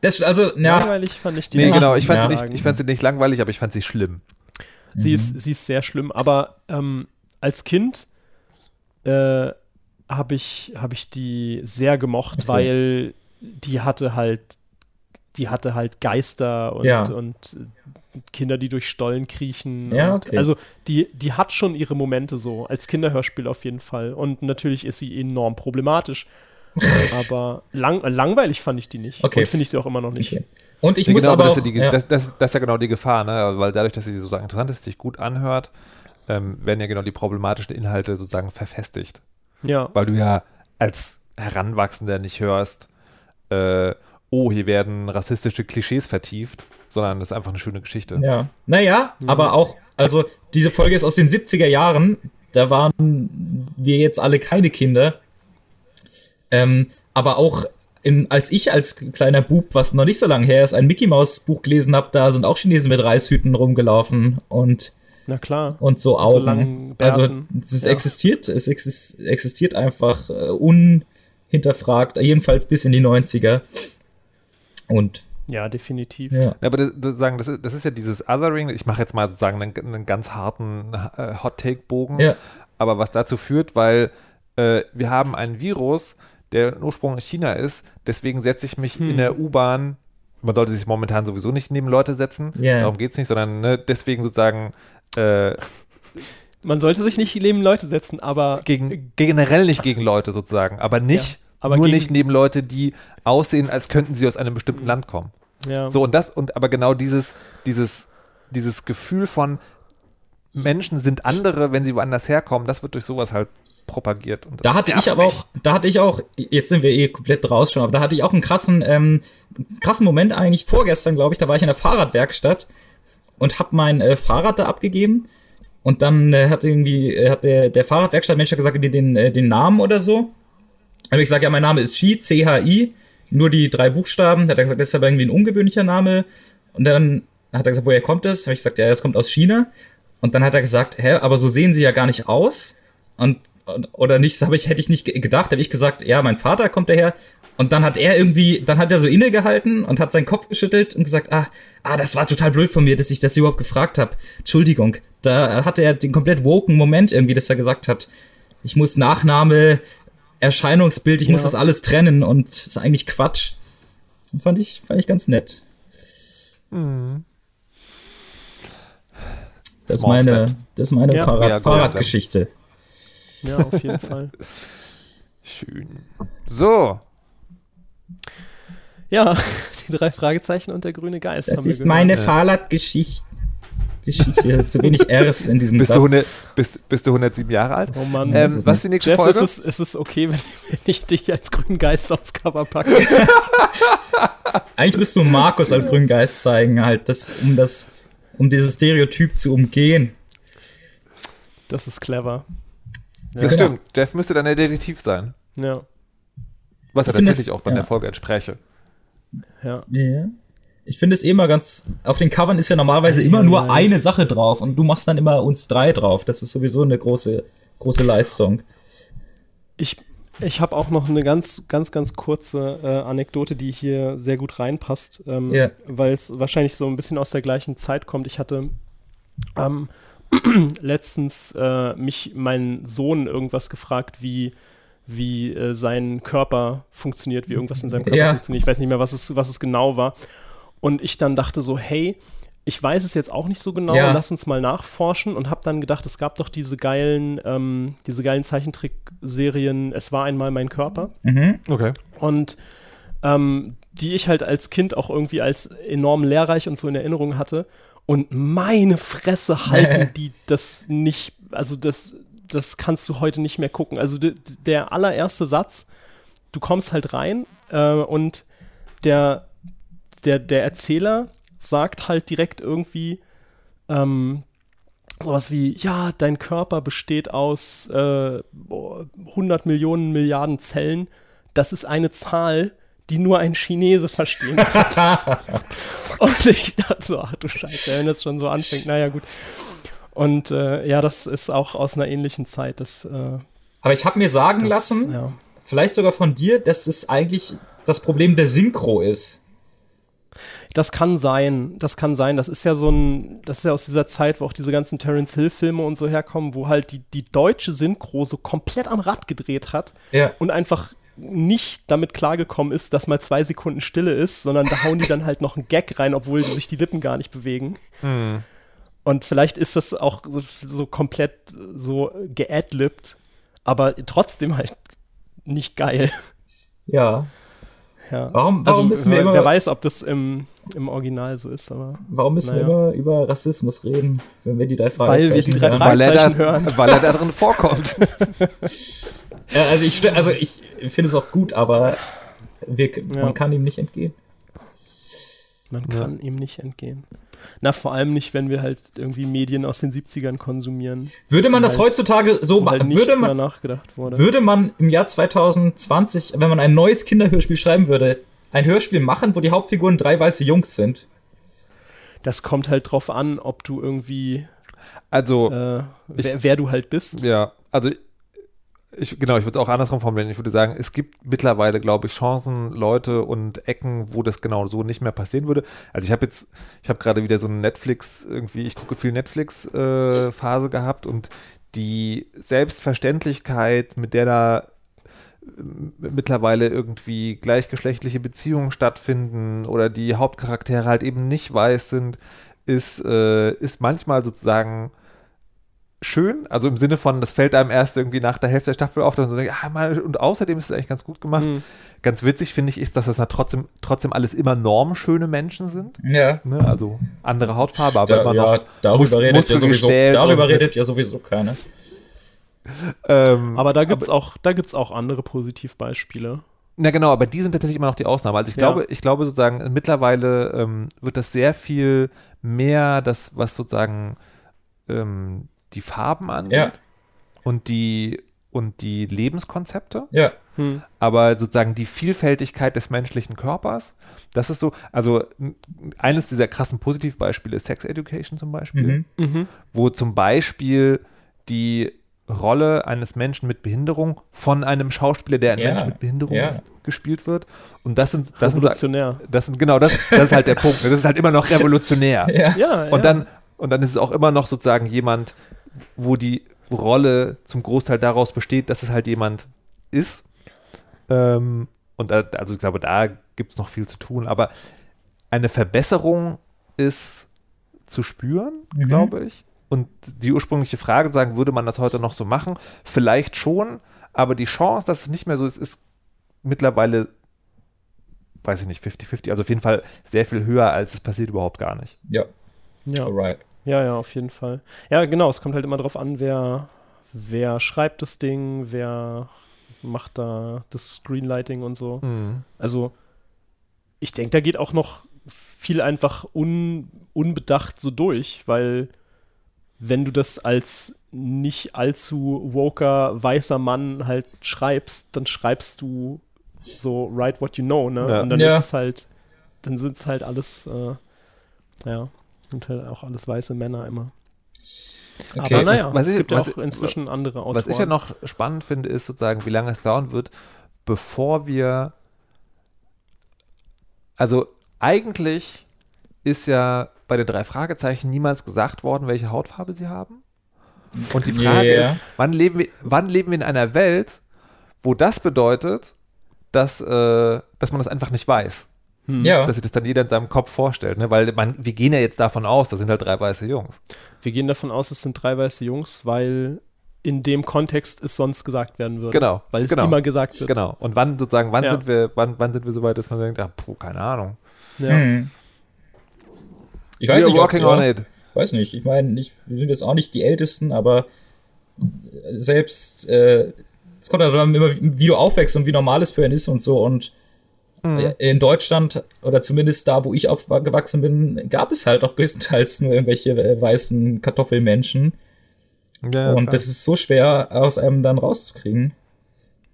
Das, also, ja, Langweilig fand ich die Nee, nicht. genau. Ich fand, muss sie nicht, ich fand sie nicht langweilig, aber ich fand sie schlimm. Sie, ist, sie ist sehr schlimm, aber ähm, als Kind äh, habe ich, hab ich die sehr gemocht, Okay. weil die hatte halt, die hatte halt Geister und, Ja. und Kinder, die durch Stollen kriechen. Ja, und, okay. Also die, die hat schon ihre Momente so, als Kinderhörspiel auf jeden Fall. Und natürlich ist sie enorm problematisch. Aber lang, langweilig fand ich die nicht. Okay. Und finde ich sie auch immer noch nicht. Okay. Und ich Nee, muss genau, aber das, auch, ist ja die, ja. das, das, das ist ja genau die Gefahr, ne? weil dadurch, dass sie sozusagen interessant ist, sich gut anhört, ähm, werden ja genau die problematischen Inhalte sozusagen verfestigt. Ja. Weil du ja als Heranwachsender nicht hörst, äh, oh, hier werden rassistische Klischees vertieft, sondern das ist einfach eine schöne Geschichte. Ja. Naja, aber auch, also diese Folge ist aus den 70er Jahren. Da waren wir jetzt alle keine Kinder. Ähm, aber auch in, als ich als kleiner Bub, was noch nicht so lange her ist, ein Mickey Maus Buch gelesen habe, da sind auch Chinesen mit Reishüten rumgelaufen und Na klar. und so so Augen. langen also es Ja. existiert, es exis existiert einfach äh, unhinterfragt, jedenfalls bis in die 90er. Und Ja, definitiv. ja. Ja, aber das, das, sagen, das, ist, das ist ja dieses Othering. Ich mache jetzt mal sozusagen einen, einen ganz harten äh, Hot-Take-Bogen. Ja. Aber was dazu führt, weil äh, wir haben einen Virus, der Ursprung in China ist. Deswegen setze ich mich Hm. in der U-Bahn. Man sollte sich momentan sowieso nicht neben Leute setzen. Ja. Darum geht es nicht, sondern ne, deswegen sozusagen äh, Man sollte sich nicht neben Leute setzen, aber gegen, generell nicht gegen Leute sozusagen. Aber nicht, Ja, aber nur nicht neben Leute, die aussehen, als könnten sie aus einem bestimmten Land kommen. Ja. So, und das, und aber genau dieses, dieses, dieses Gefühl von Menschen sind andere, wenn sie woanders herkommen, das wird durch sowas halt propagiert. Und Da hatte ich aber auch, da hatte ich auch, jetzt sind wir eh komplett raus schon, aber da hatte ich auch einen krassen, ähm, krassen Moment eigentlich vorgestern, glaube ich. Da war ich in der Fahrradwerkstatt und habe mein äh, Fahrrad da abgegeben. Und dann äh, hat irgendwie, äh, hat der, der Fahrradwerkstattmensch gesagt, mir den, äh, den Namen oder so. Dann habe ich gesagt, ja, mein Name ist Chi, C-H-I, nur die drei Buchstaben. Dann hat er gesagt, das ist aber irgendwie ein ungewöhnlicher Name. Und dann hat er gesagt, woher kommt das? Habe ich gesagt, ja, das kommt aus China. Und dann hat er gesagt, hä, aber so sehen sie ja gar nicht aus. Und, und oder nicht, das habe ich, hätte ich nicht ge- gedacht, habe ich gesagt, ja, mein Vater kommt daher. Und dann hat er irgendwie, dann hat er so innegehalten und hat seinen Kopf geschüttelt und gesagt, ah, ah, das war total blöd von mir, dass ich das überhaupt gefragt habe. Entschuldigung. Da hatte er den komplett woken Moment irgendwie, dass er gesagt hat, ich muss Nachname, Erscheinungsbild, ich muss Ja. das alles trennen und das ist eigentlich Quatsch. Und fand ich, fand ich ganz nett. Das ist meine, das ist meine Ja. Fahrrad, Ja. Fahrradgeschichte. Ja, auf jeden Fall. Schön. So, Ja, die drei Fragezeichen und der grüne Geist. Das haben wir ist meine Fahrradgeschichte. Geschichte. Das ist zu wenig Rs in diesem bist Satz. du, 100, bist, bist du 107 Jahre alt? Oh Mann. Ähm, was ist die nächste Jeff, Folge? Ist es, ist es okay, wenn, wenn ich dich als grünen Geist aufs Cover packe? Eigentlich müsst du Markus als grünen Geist zeigen, halt, das, um das, um dieses Stereotyp zu umgehen. Das ist clever. Das genau. stimmt. Jeff müsste dann der Detektiv sein. Ja, Was er tatsächlich es- auch bei ja. der Folge entspräche. ja. Ja. Ich finde es eh immer ganz. Auf den Covern ist ja normalerweise immer nur Ja. eine Sache drauf und du machst dann immer uns drei drauf. Das ist sowieso eine große, große Leistung. Ich, ich habe auch noch eine ganz, ganz, ganz kurze äh, Anekdote, die hier sehr gut reinpasst, ähm, Ja. weil es wahrscheinlich so ein bisschen aus der gleichen Zeit kommt. Ich hatte ähm, letztens äh, mich mein Sohn irgendwas gefragt, wie wie äh, sein Körper funktioniert, wie irgendwas in seinem Körper Ja. funktioniert. Ich weiß nicht mehr, was es, was es genau war. Und ich dann dachte so, hey, ich weiß es jetzt auch nicht so genau, Ja. lass uns mal nachforschen und habe dann gedacht, es gab doch diese geilen, ähm, diese geilen Zeichentrickserien, es war einmal mein Körper. Mhm. Okay. Und ähm, die ich halt als Kind auch irgendwie als enorm lehrreich und so in Erinnerung hatte. Und meine Fresse halten die das nicht, also das, das kannst du heute nicht mehr gucken. Also de, der allererste Satz, du kommst halt rein äh, und der, der, der Erzähler sagt halt direkt irgendwie ähm, sowas wie, ja, dein Körper besteht aus äh, 100 Millionen Milliarden Zellen. Das ist eine Zahl, die nur ein Chinese verstehen kann. und ich dachte so, ach du Scheiße, wenn das schon so anfängt, naja gut. Und äh, ja, das ist auch aus einer ähnlichen Zeit. Das, äh, Aber ich habe mir sagen das, lassen, ja. vielleicht sogar von dir, dass es eigentlich das Problem der Synchro ist. Das kann sein, das kann sein. Das ist ja so ein, das ist ja aus dieser Zeit, wo auch diese ganzen Terence Hill-Filme und so herkommen, wo halt die, die deutsche Synchro so komplett am Rad gedreht hat Ja. und einfach nicht damit klargekommen ist, dass mal zwei Sekunden Stille ist, sondern da hauen die dann halt noch einen Gag rein, obwohl sich die Lippen gar nicht bewegen. Hm. Und vielleicht ist das auch so, so komplett so geadlibt, aber trotzdem halt nicht geil. Ja. Ja. Warum- warum also, müssen wir wer, immer- wer weiß, ob das im, im Original so ist, aber. Warum müssen naja. wir immer über Rassismus reden, wenn wir die drei Weil wir die Fragezeichen drei hören? Fragezeichen hören. weil er da drin vorkommt. Ja, also ich, also ich finde es auch gut, aber wir, Ja. man kann ihm nicht entgehen. Man kann ihm nicht entgehen. Na, vor allem nicht, wenn wir halt irgendwie Medien aus den 70ern konsumieren. Würde man das halt- heutzutage so wo halt machen? nicht Würde man, nachgedacht wurde. würde man im Jahr 2020, wenn man ein neues Kinderhörspiel schreiben würde, ein Hörspiel machen, wo die Hauptfiguren drei weiße Jungs sind? Das kommt halt drauf an, ob du irgendwie, Also, äh, wer, wer du halt bist. Ja, also ich, genau, ich würde es auch andersrum formulieren. Ich würde sagen, es gibt mittlerweile, glaube ich, Chancen, Leute und Ecken, wo das genau so nicht mehr passieren würde. Also ich habe jetzt, ich habe gerade wieder so eine Netflix, irgendwie, ich gucke viel Netflix-Phase gehabt und die Selbstverständlichkeit, mit der da äh, mittlerweile irgendwie gleichgeschlechtliche Beziehungen stattfinden oder die Hauptcharaktere halt eben nicht weiß sind, ist, äh, ist manchmal sozusagen schön, also im Sinne von, das fällt einem erst irgendwie nach der Hälfte der Staffel auf, dass man so denkt, ah, mal, und außerdem ist es eigentlich ganz gut gemacht. Mhm. Ganz witzig finde ich ist, dass das na trotzdem, trotzdem alles immer normschöne Menschen sind. Ja. Ne? Also andere Hautfarbe, aber Da, immer ja, noch darüber mus- redet ja sowieso, darüber redet ja sowieso keiner. Ähm, Aber da gibt's auch, da gibt's auch andere Positivbeispiele. Na genau, aber die sind tatsächlich immer noch die Ausnahme. Also ich Ja. glaube, ich glaube sozusagen, mittlerweile ähm, wird das sehr viel mehr, das, was sozusagen ähm, die Farben angeht Ja. und die und die Lebenskonzepte. Ja. Hm. Aber sozusagen die Vielfältigkeit des menschlichen Körpers, das ist so, also eines dieser krassen Positivbeispiele ist Sex Education zum Beispiel, Mhm. Mhm. wo zum Beispiel die Rolle eines Menschen mit Behinderung von einem Schauspieler, der ein Ja, Mensch mit Behinderung ja. ist, gespielt wird. Und das sind, das sind, Revolutionär. das sind genau das, das ist halt der Punkt. Das ist halt immer noch revolutionär. Ja. Ja, Und ja. dann, und dann ist es auch immer noch sozusagen jemand, wo die Rolle zum Großteil daraus besteht, dass es halt jemand ist. Ähm, und da, also ich glaube, da gibt es noch viel zu tun. Aber eine Verbesserung ist zu spüren, Mhm. glaube ich. Und die ursprüngliche Frage, sagen, würde man das heute noch so machen? Vielleicht schon, aber die Chance, dass es nicht mehr so ist, ist mittlerweile, weiß ich nicht, 50-50, also auf jeden Fall sehr viel höher, als es passiert überhaupt gar nicht. Ja. Ja. Alright. Ja, ja, auf jeden Fall. Ja, genau, es kommt halt immer drauf an, wer, wer schreibt das Ding, wer macht da das Screenlighting und so. Mhm. Also, ich denke, da geht auch noch viel einfach un, unbedacht so durch, weil wenn du das als nicht allzu woker weißer Mann halt schreibst, dann schreibst du so write what you know, ne? Ja. Und dann Ja. ist es halt, dann sind es halt alles, äh, ja, sind halt auch alles weiße Männer immer. Okay, Aber naja, was- was es ich- gibt ja was auch ich- inzwischen andere Autoren. Was ich ja noch spannend finde, ist sozusagen, wie lange es dauern wird, bevor wir. Also eigentlich ist ja bei den drei Fragezeichen niemals gesagt worden, welche Hautfarbe sie haben. Und die Frage Yeah. ist, wann leben, wir, wann leben wir in einer Welt, wo das bedeutet, dass, äh, dass man das einfach nicht weiß. Hm. Ja. Dass sich das dann jeder in seinem Kopf vorstellt. Ne? Weil man, wir gehen ja jetzt davon aus, das sind halt drei weiße Jungs. Wir gehen davon aus, es sind drei weiße Jungs, weil in dem Kontext es sonst gesagt werden würde. Genau. Weil es genau. immer gesagt wird. Genau. Und wann sozusagen, wann Ja. sind wir, wann, wann sind wir so weit, dass man denkt, ja, puh, keine Ahnung. Ja. Hm. Ich weiß We're nicht, working ob, on ja, it. Weiß nicht. Ich meine, wir sind jetzt auch nicht die Ältesten, aber selbst äh, es kommt halt immer, wie du aufwächst und wie normal es für einen ist und so. Und Mhm. äh, in Deutschland oder zumindest da, wo ich aufgewachsen bin, gab es halt auch größtenteils nur irgendwelche äh, weißen Kartoffelmenschen. Ja, und klar. das ist so schwer aus einem dann rauszukriegen.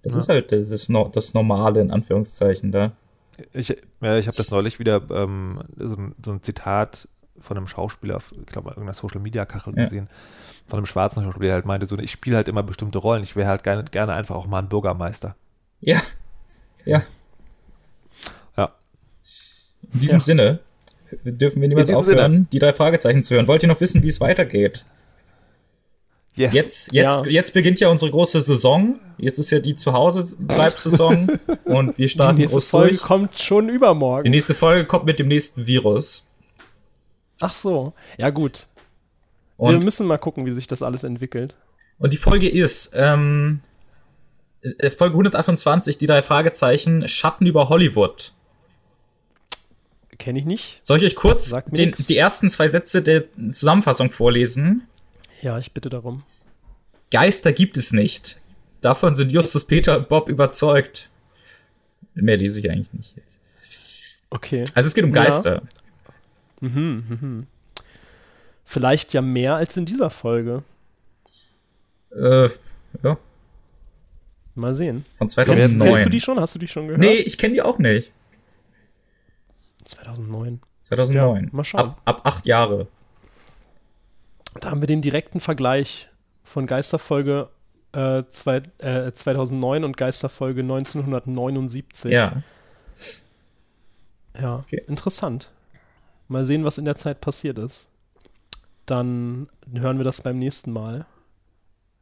Das Ja. ist halt das, No- das Normale in Anführungszeichen da. Ich, ja, ich habe das neulich wieder ähm, so, ein, so ein Zitat von einem Schauspieler, auf, ich glaube, irgendeiner Social Media Kachel Ja. gesehen, von einem schwarzen Schauspieler, der halt meinte, so, ich spiele halt immer bestimmte Rollen. Ich wäre halt gerne, gerne einfach auch mal ein Bürgermeister. Ja. Ja. In diesem Ja. Sinne dürfen wir niemals aufhören, Sinne. die drei Fragezeichen zu hören. Wollt ihr noch wissen, wie es weitergeht? Yes. Jetzt, jetzt, Ja. jetzt beginnt ja unsere große Saison. Jetzt ist ja die Zuhause-Bleib-Saison und wir Die starten nächste groß Folge durch. kommt schon übermorgen. Die nächste Folge kommt mit dem nächsten Virus. Ach so. Ja, gut. Und- wir müssen mal gucken, wie sich das alles entwickelt. Und die Folge ist ähm, äh, Folge 128, die drei Fragezeichen, Schatten über Hollywood. Kenne ich nicht. Soll ich euch kurz den, die ersten zwei Sätze der Zusammenfassung vorlesen? Ja, ich bitte darum. Geister gibt es nicht. Davon sind Justus, Peter und Bob überzeugt. Mehr lese ich eigentlich nicht jetzt. Okay. Also es geht um Ja. Geister. Mhm, mhm. Vielleicht ja mehr als in dieser Folge. Äh, ja. Mal sehen. Von Kennst, 2009. kennst du die schon? Hast du die schon gehört? Nee, ich kenne die auch nicht. 2009. 2009. Ja, mal schauen. Ab, ab acht Jahre. Da haben wir den direkten Vergleich von Geisterfolge äh, zwei, äh, 2009 und Geisterfolge 1979. Ja. Ja, interessant. Mal sehen, was in der Zeit passiert ist. Dann hören wir das beim nächsten Mal.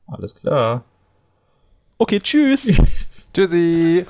Alles klar. Okay, tschüss. Tschüssi.